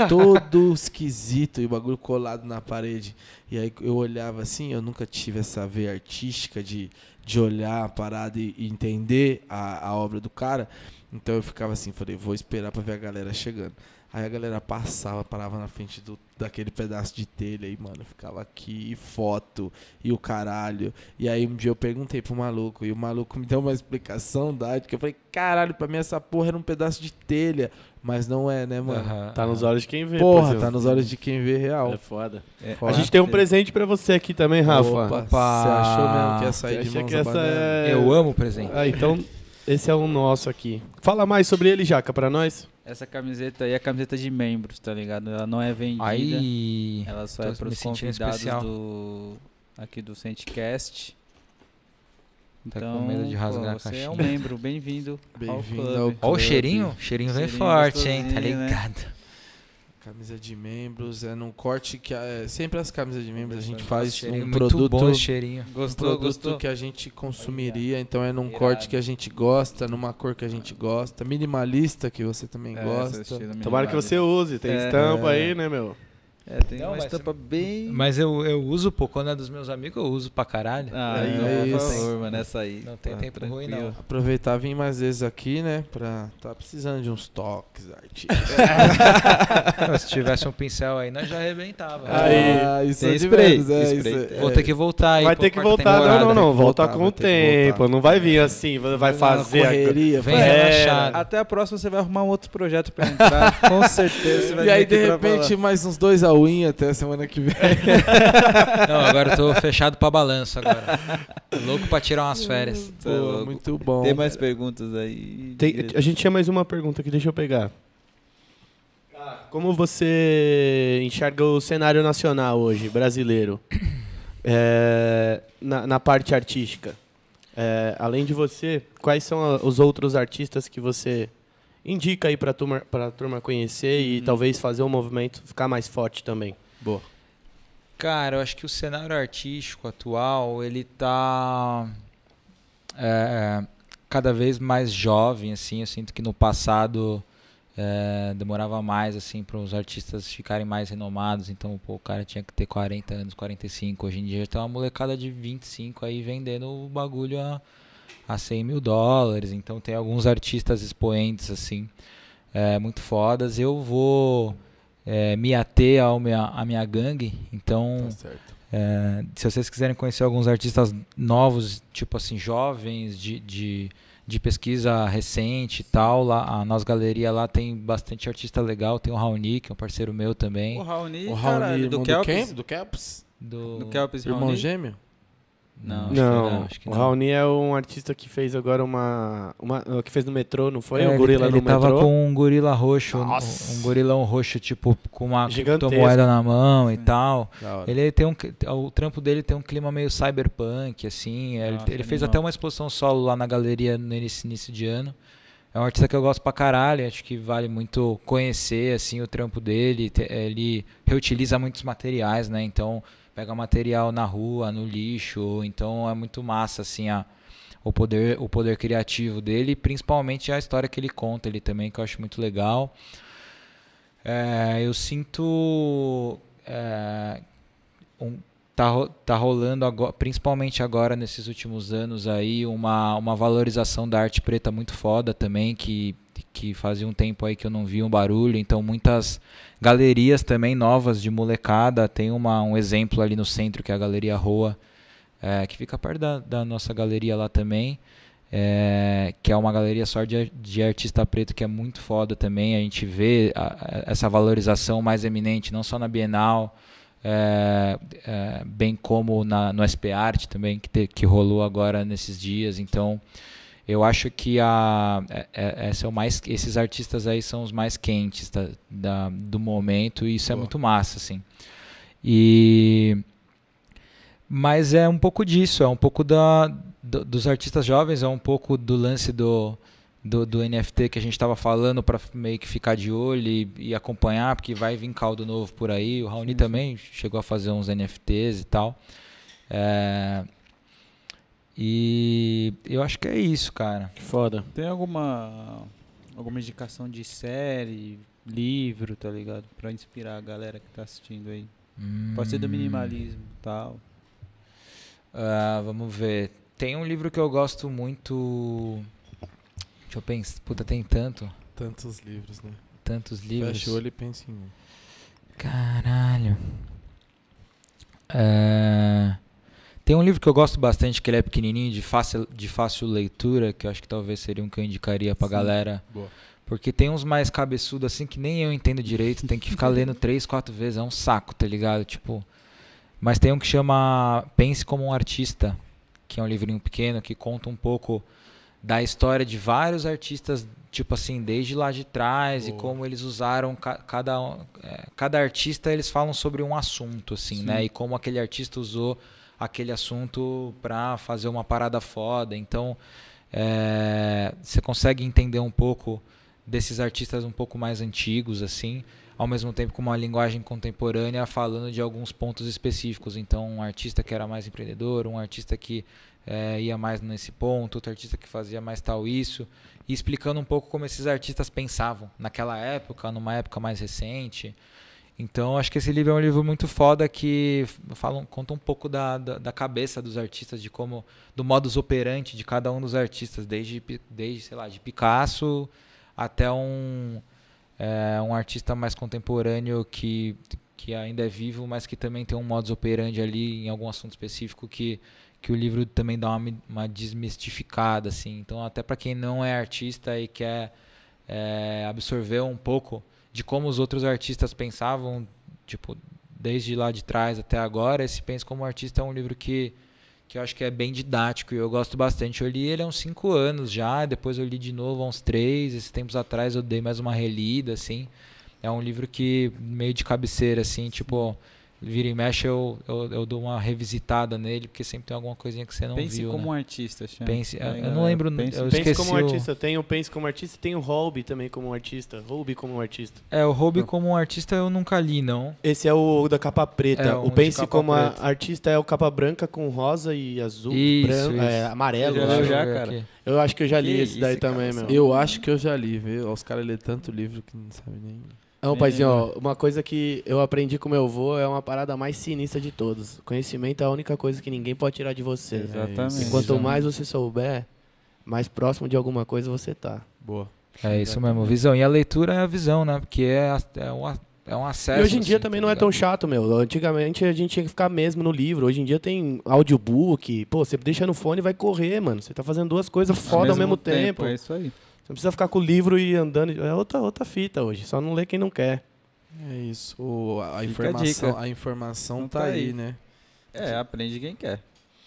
todo esquisito e o bagulho colado na parede. E aí eu olhava assim, eu nunca tive essa veia artística de, de olhar a parada e, e entender a, a obra do cara. Então eu ficava assim, falei, vou esperar pra ver a galera chegando. Aí a galera passava, parava na frente do, daquele pedaço de telha aí, mano, ficava aqui, e foto, e o caralho. E aí um dia eu perguntei pro maluco, e o maluco me deu uma explicação da arte, que eu falei, caralho, pra mim essa porra era um pedaço de telha. Mas não é, né, mano? Aham, Tá nos olhos de quem vê. Porra, parceiro. tá nos olhos de quem vê real. É foda. É, A gente tem um presente pra você aqui também, Rafa. Opa, Opa. você achou mesmo que ia sair de mãos que essa é... Eu amo o presente. Ah, então esse é o nosso aqui. Fala mais sobre ele, Jaca, pra nós. Essa camiseta aí é camiseta de membros, tá ligado? Ela não é vendida. Aí. Ela só é para me os sentindo convidados especial. do aqui do Centcast. Tá com Então, medo de rasgar pô, a você é um membro, bem-vindo. Bem-vindo clube. ao Ó o cheirinho. O cheirinho vem forte, hein? Tá né? ligado? Camisa de membros, é num corte que é sempre as camisas de membros a gente faz Cheirinho um muito produto, bom cheirinho. um Gostou, produto gostou? que a gente consumiria, então é num Irado. corte que a gente gosta, numa cor que a gente gosta, minimalista que você também É, gosta. Tomara que você use, tem É. estampa aí, né, meu? É, tem Não, uma mas- estampa bem... Mas eu, eu uso, pô, quando é dos meus amigos, eu uso pra caralho. Ah, É então, por isso. favor, mano, essa aí. Não tem Tá tempo ruim, não. tranquilo. Aproveitar vir mais vezes aqui, né, pra tá precisando de uns toques artísticos. Se tivesse um pincel aí, nós já arrebentava. Aí. ah, isso Tem é de spray, menos, é, spray. isso é- Vou ter que voltar aí. Vai pô, ter que voltar, não, temporada. não, não. Voltar voltar, com o tempo. Não vai vir assim, vai Vai fazer. correria, Vem vai- É. relaxado. Até a próxima você vai arrumar um outro projeto pra entrar. Com certeza você vai E aí, de repente, mais uns dois a win até a semana que vem. Não, agora eu tô fechado pra balanço agora. Louco pra tirar umas férias. É Pô, louco. muito bom. Tem mais perguntas aí? Tem- a gente tinha mais uma pergunta aqui, deixa eu pegar. Como você enxerga o cenário nacional hoje, brasileiro, É, na, na parte artística? É, além de você, quais são a- os outros artistas que você indica aí pra turma, pra turma conhecer e Uhum. talvez fazer o movimento ficar mais forte também? Boa. Cara, eu acho que o cenário artístico atual, ele tá é, cada vez mais jovem, assim. Eu sinto que no passado é, demorava mais, assim, para os artistas ficarem mais renomados. Então, pô, o cara tinha que ter 40 anos, 45. Hoje em dia tem uma molecada de 25 aí vendendo o bagulho a, a 100 mil dólares. Então, tem alguns artistas expoentes, assim, é, muito fodas. Eu vou é, me ater ao minha, à minha gangue. Então, Tá certo. é, se vocês quiserem conhecer alguns artistas novos, tipo assim, jovens, de, de, de pesquisa recente e tal, lá, a nossa galeria lá tem bastante artista legal. Tem o Raoni, que é um parceiro meu também. O Raoni, O caralho, Raoni, do irmão Kelps? Do Kelps? Do... Do Kelps Irmão Raoni? gêmeo? Não, acho não, que não. Acho que o não. Raoni é um artista que fez agora uma, uma que fez no metrô, não foi? É, o gorila ele, ele no tava metrô. com um gorila roxo, um, Nossa. um gorilão roxo, tipo, com uma criptomoeda na mão e tal. Ele tem um, o trampo dele tem um clima meio cyberpunk, assim. Ele, Nossa, ele fez animal. até uma exposição solo lá na galeria nesse início de ano. É um artista que eu gosto pra caralho, acho que vale muito conhecer, assim, o trampo dele. Ele reutiliza muitos materiais, né? Então, pega material na rua, no lixo. Então, é muito massa, assim, a, o, poder, o poder criativo dele. Principalmente a história que ele conta ele também, que eu acho muito legal. É, eu sinto... é, um, tá, tá rolando agora, principalmente agora nesses últimos anos aí uma, uma valorização da arte preta muito foda também que que fazia um tempo aí que eu não via um barulho. Então muitas galerias também novas de molecada. Tem uma, um exemplo ali no centro que é a galeria Roa é, que fica perto da, da nossa galeria lá também é, que é uma galeria só de, de artista preto que é muito foda também. A gente vê a- a- essa valorização mais eminente não só na Bienal é, é, bem como na, no SP Art também, que, te- que rolou agora nesses dias. Então, eu acho que a, é- é- é o mais, esses artistas aí são os mais quentes da, da- do momento e isso é Boa. muito massa, assim. E, mas é um pouco disso, é um pouco da, do- dos artistas jovens, é um pouco do lance do, do, do NFT que a gente estava falando para meio que ficar de olho e, e acompanhar, porque vai vir caldo novo por aí. O Raoni também chegou a fazer uns NFTs e tal. É, e eu acho que é isso, cara. Que foda. Tem alguma alguma indicação de série, livro, tá ligado? Pra inspirar a galera que tá assistindo aí. Pode ser do Hum. minimalismo e tal. Ah, vamos ver. Tem um livro que eu gosto muito. Deixa eu pensar. Puta, tem tanto. Tantos livros, né? Tantos livros. Fecha o olho e pensa em um. Caralho. É, Tem um livro que eu gosto bastante, que ele é pequenininho, de fácil, de fácil leitura, que eu acho que talvez seria um que eu indicaria pra Sim. galera. Boa. Porque tem uns mais cabeçudos assim que nem eu entendo direito, tem que ficar lendo três, quatro vezes, é um saco, tá ligado? Tipo, mas tem um que chama Pense como um Artista, que é um livrinho pequeno que conta um pouco da história de vários artistas, tipo assim, desde lá de trás e Boa. como eles usaram ca- cada é, cada artista, eles falam sobre um assunto assim, Sim. né? E como aquele artista usou aquele assunto pra fazer uma parada foda. Então, é, você consegue entender um pouco desses artistas um pouco mais antigos assim. ao mesmo tempo com uma linguagem contemporânea falando de alguns pontos específicos. Então, um artista que era mais empreendedor, um artista que é, ia mais nesse ponto, outro artista que fazia mais tal isso, e explicando um pouco como esses artistas pensavam naquela época, numa época mais recente. Então, acho que esse livro é um livro muito foda que fala, conta um pouco da, da, da, cabeça dos artistas, de como, do modus operandi de cada um dos artistas, desde, desde sei lá, de Picasso até um, é, um artista mais contemporâneo que, que ainda é vivo, mas que também tem um modus operandi ali em algum assunto específico que, que o livro também dá uma, uma desmistificada, assim. Então, até para quem não é artista e quer é, absorver um pouco de como os outros artistas pensavam, tipo, desde lá de trás até agora, esse Pense como Artista é um livro que, que eu acho que é bem didático e eu gosto bastante. Eu li ele há uns 5 anos já, depois eu li de novo há uns 3, esses tempos atrás eu dei mais uma relida, assim. É um livro que meio de cabeceira, assim, tipo vira e mexe eu, eu, eu, dou uma revisitada nele, porque sempre tem alguma coisinha que você não pense viu. Pense como né? um artista, Chama. Pense, eu, eu não lembro, pense, eu pense esqueci como um o... artista, tem o Pense como artista, tem o Hobby também como um artista, Hobby como um artista. É, o Hobby como um artista eu nunca li, não. Esse é o da capa preta. É, o Pense como artista é o capa branca com rosa e azul, isso, branco, isso. É, amarelo. Já eu leu acho. já, cara? Eu acho que eu já li Que esse daí isso, também, cara, meu. Eu acho que eu já li, viu? Os caras lêem tanto livro que não sabe nem. Não, paizinho, ó, uma coisa que eu aprendi com meu avô é uma parada mais sinistra de todos. Conhecimento é a única coisa que ninguém pode tirar de você. Exatamente. E quanto mais você souber, mais próximo de alguma coisa você tá. Boa. É isso mesmo, visão. E a leitura é a visão, né? Porque é, a- é, um, é um acesso. E hoje em dia assim, também tá não é tão chato, meu. Antigamente a gente tinha que ficar mesmo no livro. Hoje em dia tem audiobook. Pô, você deixa no fone e vai correr, mano. Você tá fazendo duas coisas foda ao mesmo tempo. É isso aí. Você não precisa ficar com o livro e andando. É outra, outra fita hoje. Só não lê quem não quer. É isso. O, a, a a informação, dica. a informação Não tá, tá aí, aí. né? É, aprende quem quer.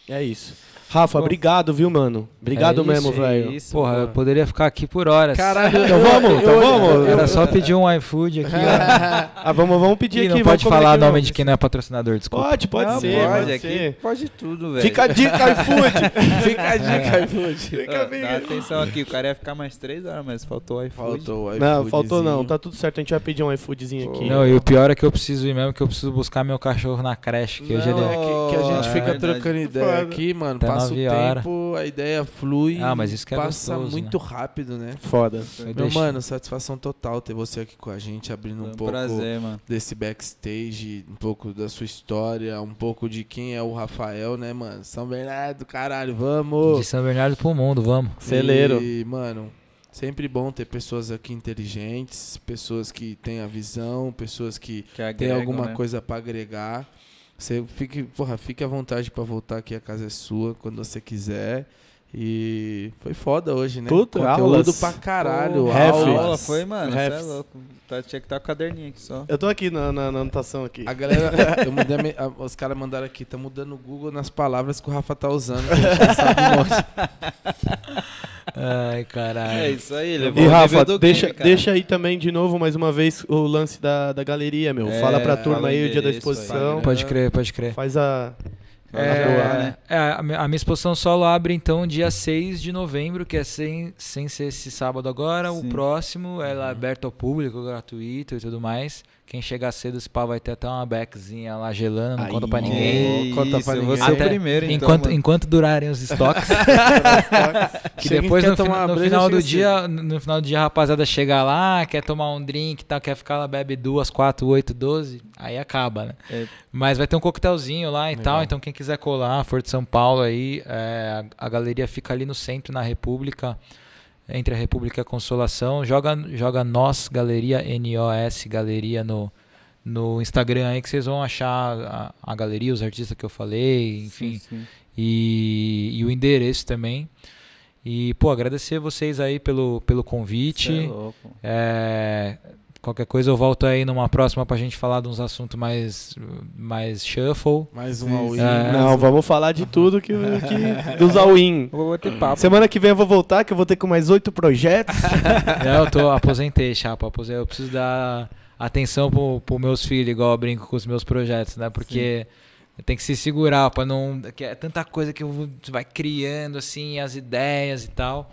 É isso. Rafa, obrigado, viu, mano? Obrigado É mesmo, isso, velho. Isso, Porra, boa. eu poderia ficar aqui por horas. Caralho, Então vamos, então vamos. Era só pedir um iFood aqui. ó. ah, vamos, vamos pedir Ih, aqui. não pode falar nome de quem não é patrocinador, desculpa. Pode, pode Não, ser, pode, pode aqui ser. pode tudo, velho. Fica a dica, iFood. Fica a dica, iFood. Fica Ó, bem. Dá atenção aqui, o cara ia ficar mais três horas, mas faltou o iFood. Faltou o Não, faltou não. Tá tudo certo. A gente vai pedir um iFoodzinho aqui. Não, e o pior é que eu preciso ir mesmo, que eu preciso buscar meu cachorro na creche, que hoje ele Não, é... é que, que a gente É fica trocando ideia aqui, mano. Passa o horas. tempo, a ideia flui. Ah, mas isso que é passa gostoso, muito rápido, né? Foda. Eu Meu deixo- mano, satisfação total ter você aqui com a gente, abrindo um um pouco prazer, mano. desse backstage, um pouco da sua história, um pouco de quem é o Rafael, né, mano? São Bernardo, caralho, vamos! De São Bernardo pro mundo, vamos. Celeiro. E, mano, sempre bom ter pessoas aqui inteligentes, pessoas que têm a visão, pessoas que Que têm agregam, alguma né? coisa pra agregar. Você fique, porra, fique à vontade pra voltar aqui, a casa é sua, quando você quiser. E foi foda hoje, né? Puta, Conteúdo aulas. pra caralho. Aulas. Aula foi, mano. Você é louco. Tá, tinha que estar com o caderninho aqui só. Eu tô aqui na, na- na anotação aqui. A galera, eu mandei a os caras mandaram aqui, tá mudando o Google nas palavras que o Rafa tá usando. que a gente sabe um monte. Ai, É caralho. isso aí, E levou o Rafa, deixa, game, deixa aí também de novo, mais uma vez, o lance da, da galeria, meu. É, fala pra turma fala o aí o dia da endereço aí. exposição. Pode crer, pode crer. Faz a. É, pra né? é, a mi- a minha exposição solo abre então dia 6 de novembro, que é sem, sem ser esse sábado agora. O Sim. próximo ela é aberto ao público, gratuito e tudo mais. Quem chegar cedo, esse pá vai ter até uma backzinha lá gelando, não Aí, conta pra ninguém. Que Conta isso, pra eu vou ninguém. ser Até- o primeiro, então, enquanto, mano. enquanto durarem os estoques. que Chega depois no, fina- no breja, final do dia, no final do dia a rapaziada chega lá, quer tomar um drink, e tal, quer ficar lá, bebe duas, quatro, oito, doze, aí acaba, né? É. Mas vai ter um coquetelzinho lá e Legal. tal, então quem quiser colar, for de São Paulo aí, é, a, a galeria fica ali no centro, na República, entre a República e a Consolação. Joga, joga Nós Galeria, N-O-S Galeria no, no Instagram aí que vocês vão achar a, a galeria, os artistas que eu falei, enfim, Sim, sim. e, e o endereço também. E, pô, agradecer vocês aí pelo, pelo convite. Cê é louco. É, qualquer coisa eu volto aí numa próxima pra gente falar de uns assuntos mais, mais shuffle. Mais Sim, um all-in. É. Não, vamos falar de tudo que, que dos all-in. Vou bater papo. Semana que vem eu vou voltar, que eu vou ter com mais oito projetos. Não, eu tô, aposentei, chapa. aposentei. Eu preciso dar atenção pro, pro meus filhos, igual eu brinco com os meus projetos, né? Porque tem que se segurar pra não. Que é tanta coisa que eu vou- vai criando, assim, as ideias e tal.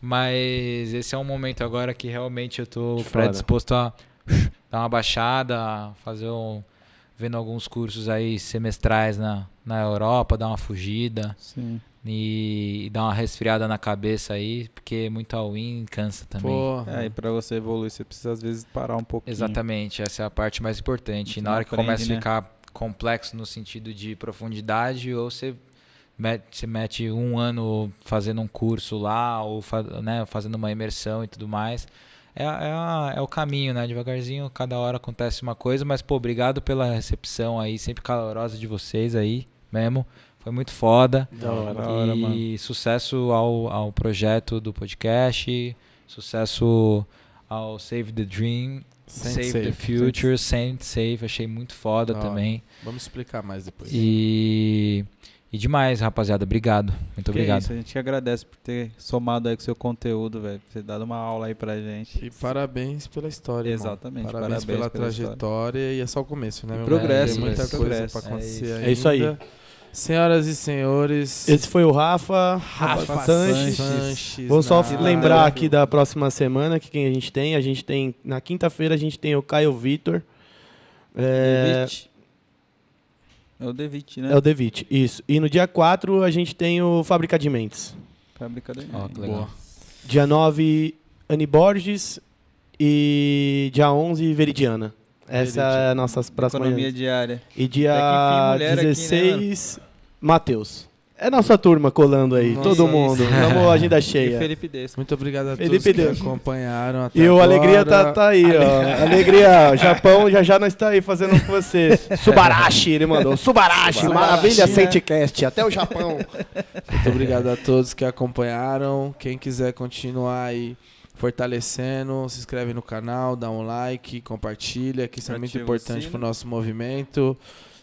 Mas esse é um momento agora que realmente eu tô Foda. predisposto a dar uma baixada, fazer um. vendo alguns cursos aí semestrais na, na Europa, dar uma fugida. Sim. E, e dar uma resfriada na cabeça aí, porque muito all-in cansa também. Pô, É, e pra você evoluir, você precisa às vezes parar um pouquinho. Exatamente, essa é a parte mais importante. Você E na não hora que aprende, começa a né? ficar complexo no sentido de profundidade, ou você mete, você mete um ano fazendo um curso lá, ou né, fazendo uma imersão e tudo mais. É, é, a- é o caminho, né? Devagarzinho, cada hora acontece uma coisa, mas, pô, obrigado pela recepção aí, sempre calorosa de vocês aí mesmo. Foi muito foda. Da hora. Da hora, e mano. sucesso ao, ao projeto do podcast, sucesso ao Save the Dream, Sente Save the. Future, Send Safe, achei muito foda também. Vamos explicar mais depois. E, e demais, rapaziada, obrigado. Muito Que obrigado. isso, a gente agradece por ter somado aí com o seu conteúdo, velho. Por ter dado uma aula aí pra gente. E parabéns pela história. Exatamente, Parabéns, parabéns pela, pela trajetória e é só o começo, né, meu progresso, Tem muita velho, coisa progresso. pra acontecer É isso. ainda. É isso aí. Senhoras e senhores, Esse foi o Rafa, Rafa, Rafa Sanches. Sanches Vou só na- lembrar aqui da próxima semana que quem a gente tem. A gente tem na quinta-feira a gente tem o Caio Vitor. É. É o Devitt, né? é o Devitt, isso. E no dia 4 a gente tem o Fábrica de Mentes. Fábrica da Ó, que legal. Boa. Dia 9, Anne Borges. E dia 11, Veridiana. Essa é a nossa próxima. Economia diária. E dia Até que enfim, mulher aqui, né, 16, Matheus. É nossa turma colando aí, Nossa, todo mundo. Vamos agenda E cheia. Felipe Desco. Muito obrigado a Felipe todos Deus. que acompanharam até E o. Alegria tá, tá aí, ó. Alegria, Japão já já nós tá aí fazendo com vocês. Subarashi, ele mandou. Subarashi, Subarashi, maravilha, né? Sentecast, até o Japão. Muito obrigado a todos que acompanharam. Quem quiser continuar aí fortalecendo, se inscreve no canal, dá um like, compartilha, que isso é muito o importante sino. pro nosso movimento.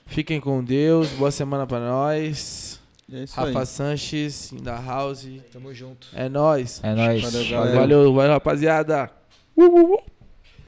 Fiquem com Deus, boa semana pra nós. É isso Rafa aí. Sanches, in the house. Tamo junto. É nóis. É nóis. Valeu. Valeu, valeu, rapaziada. Uh, uh, uh.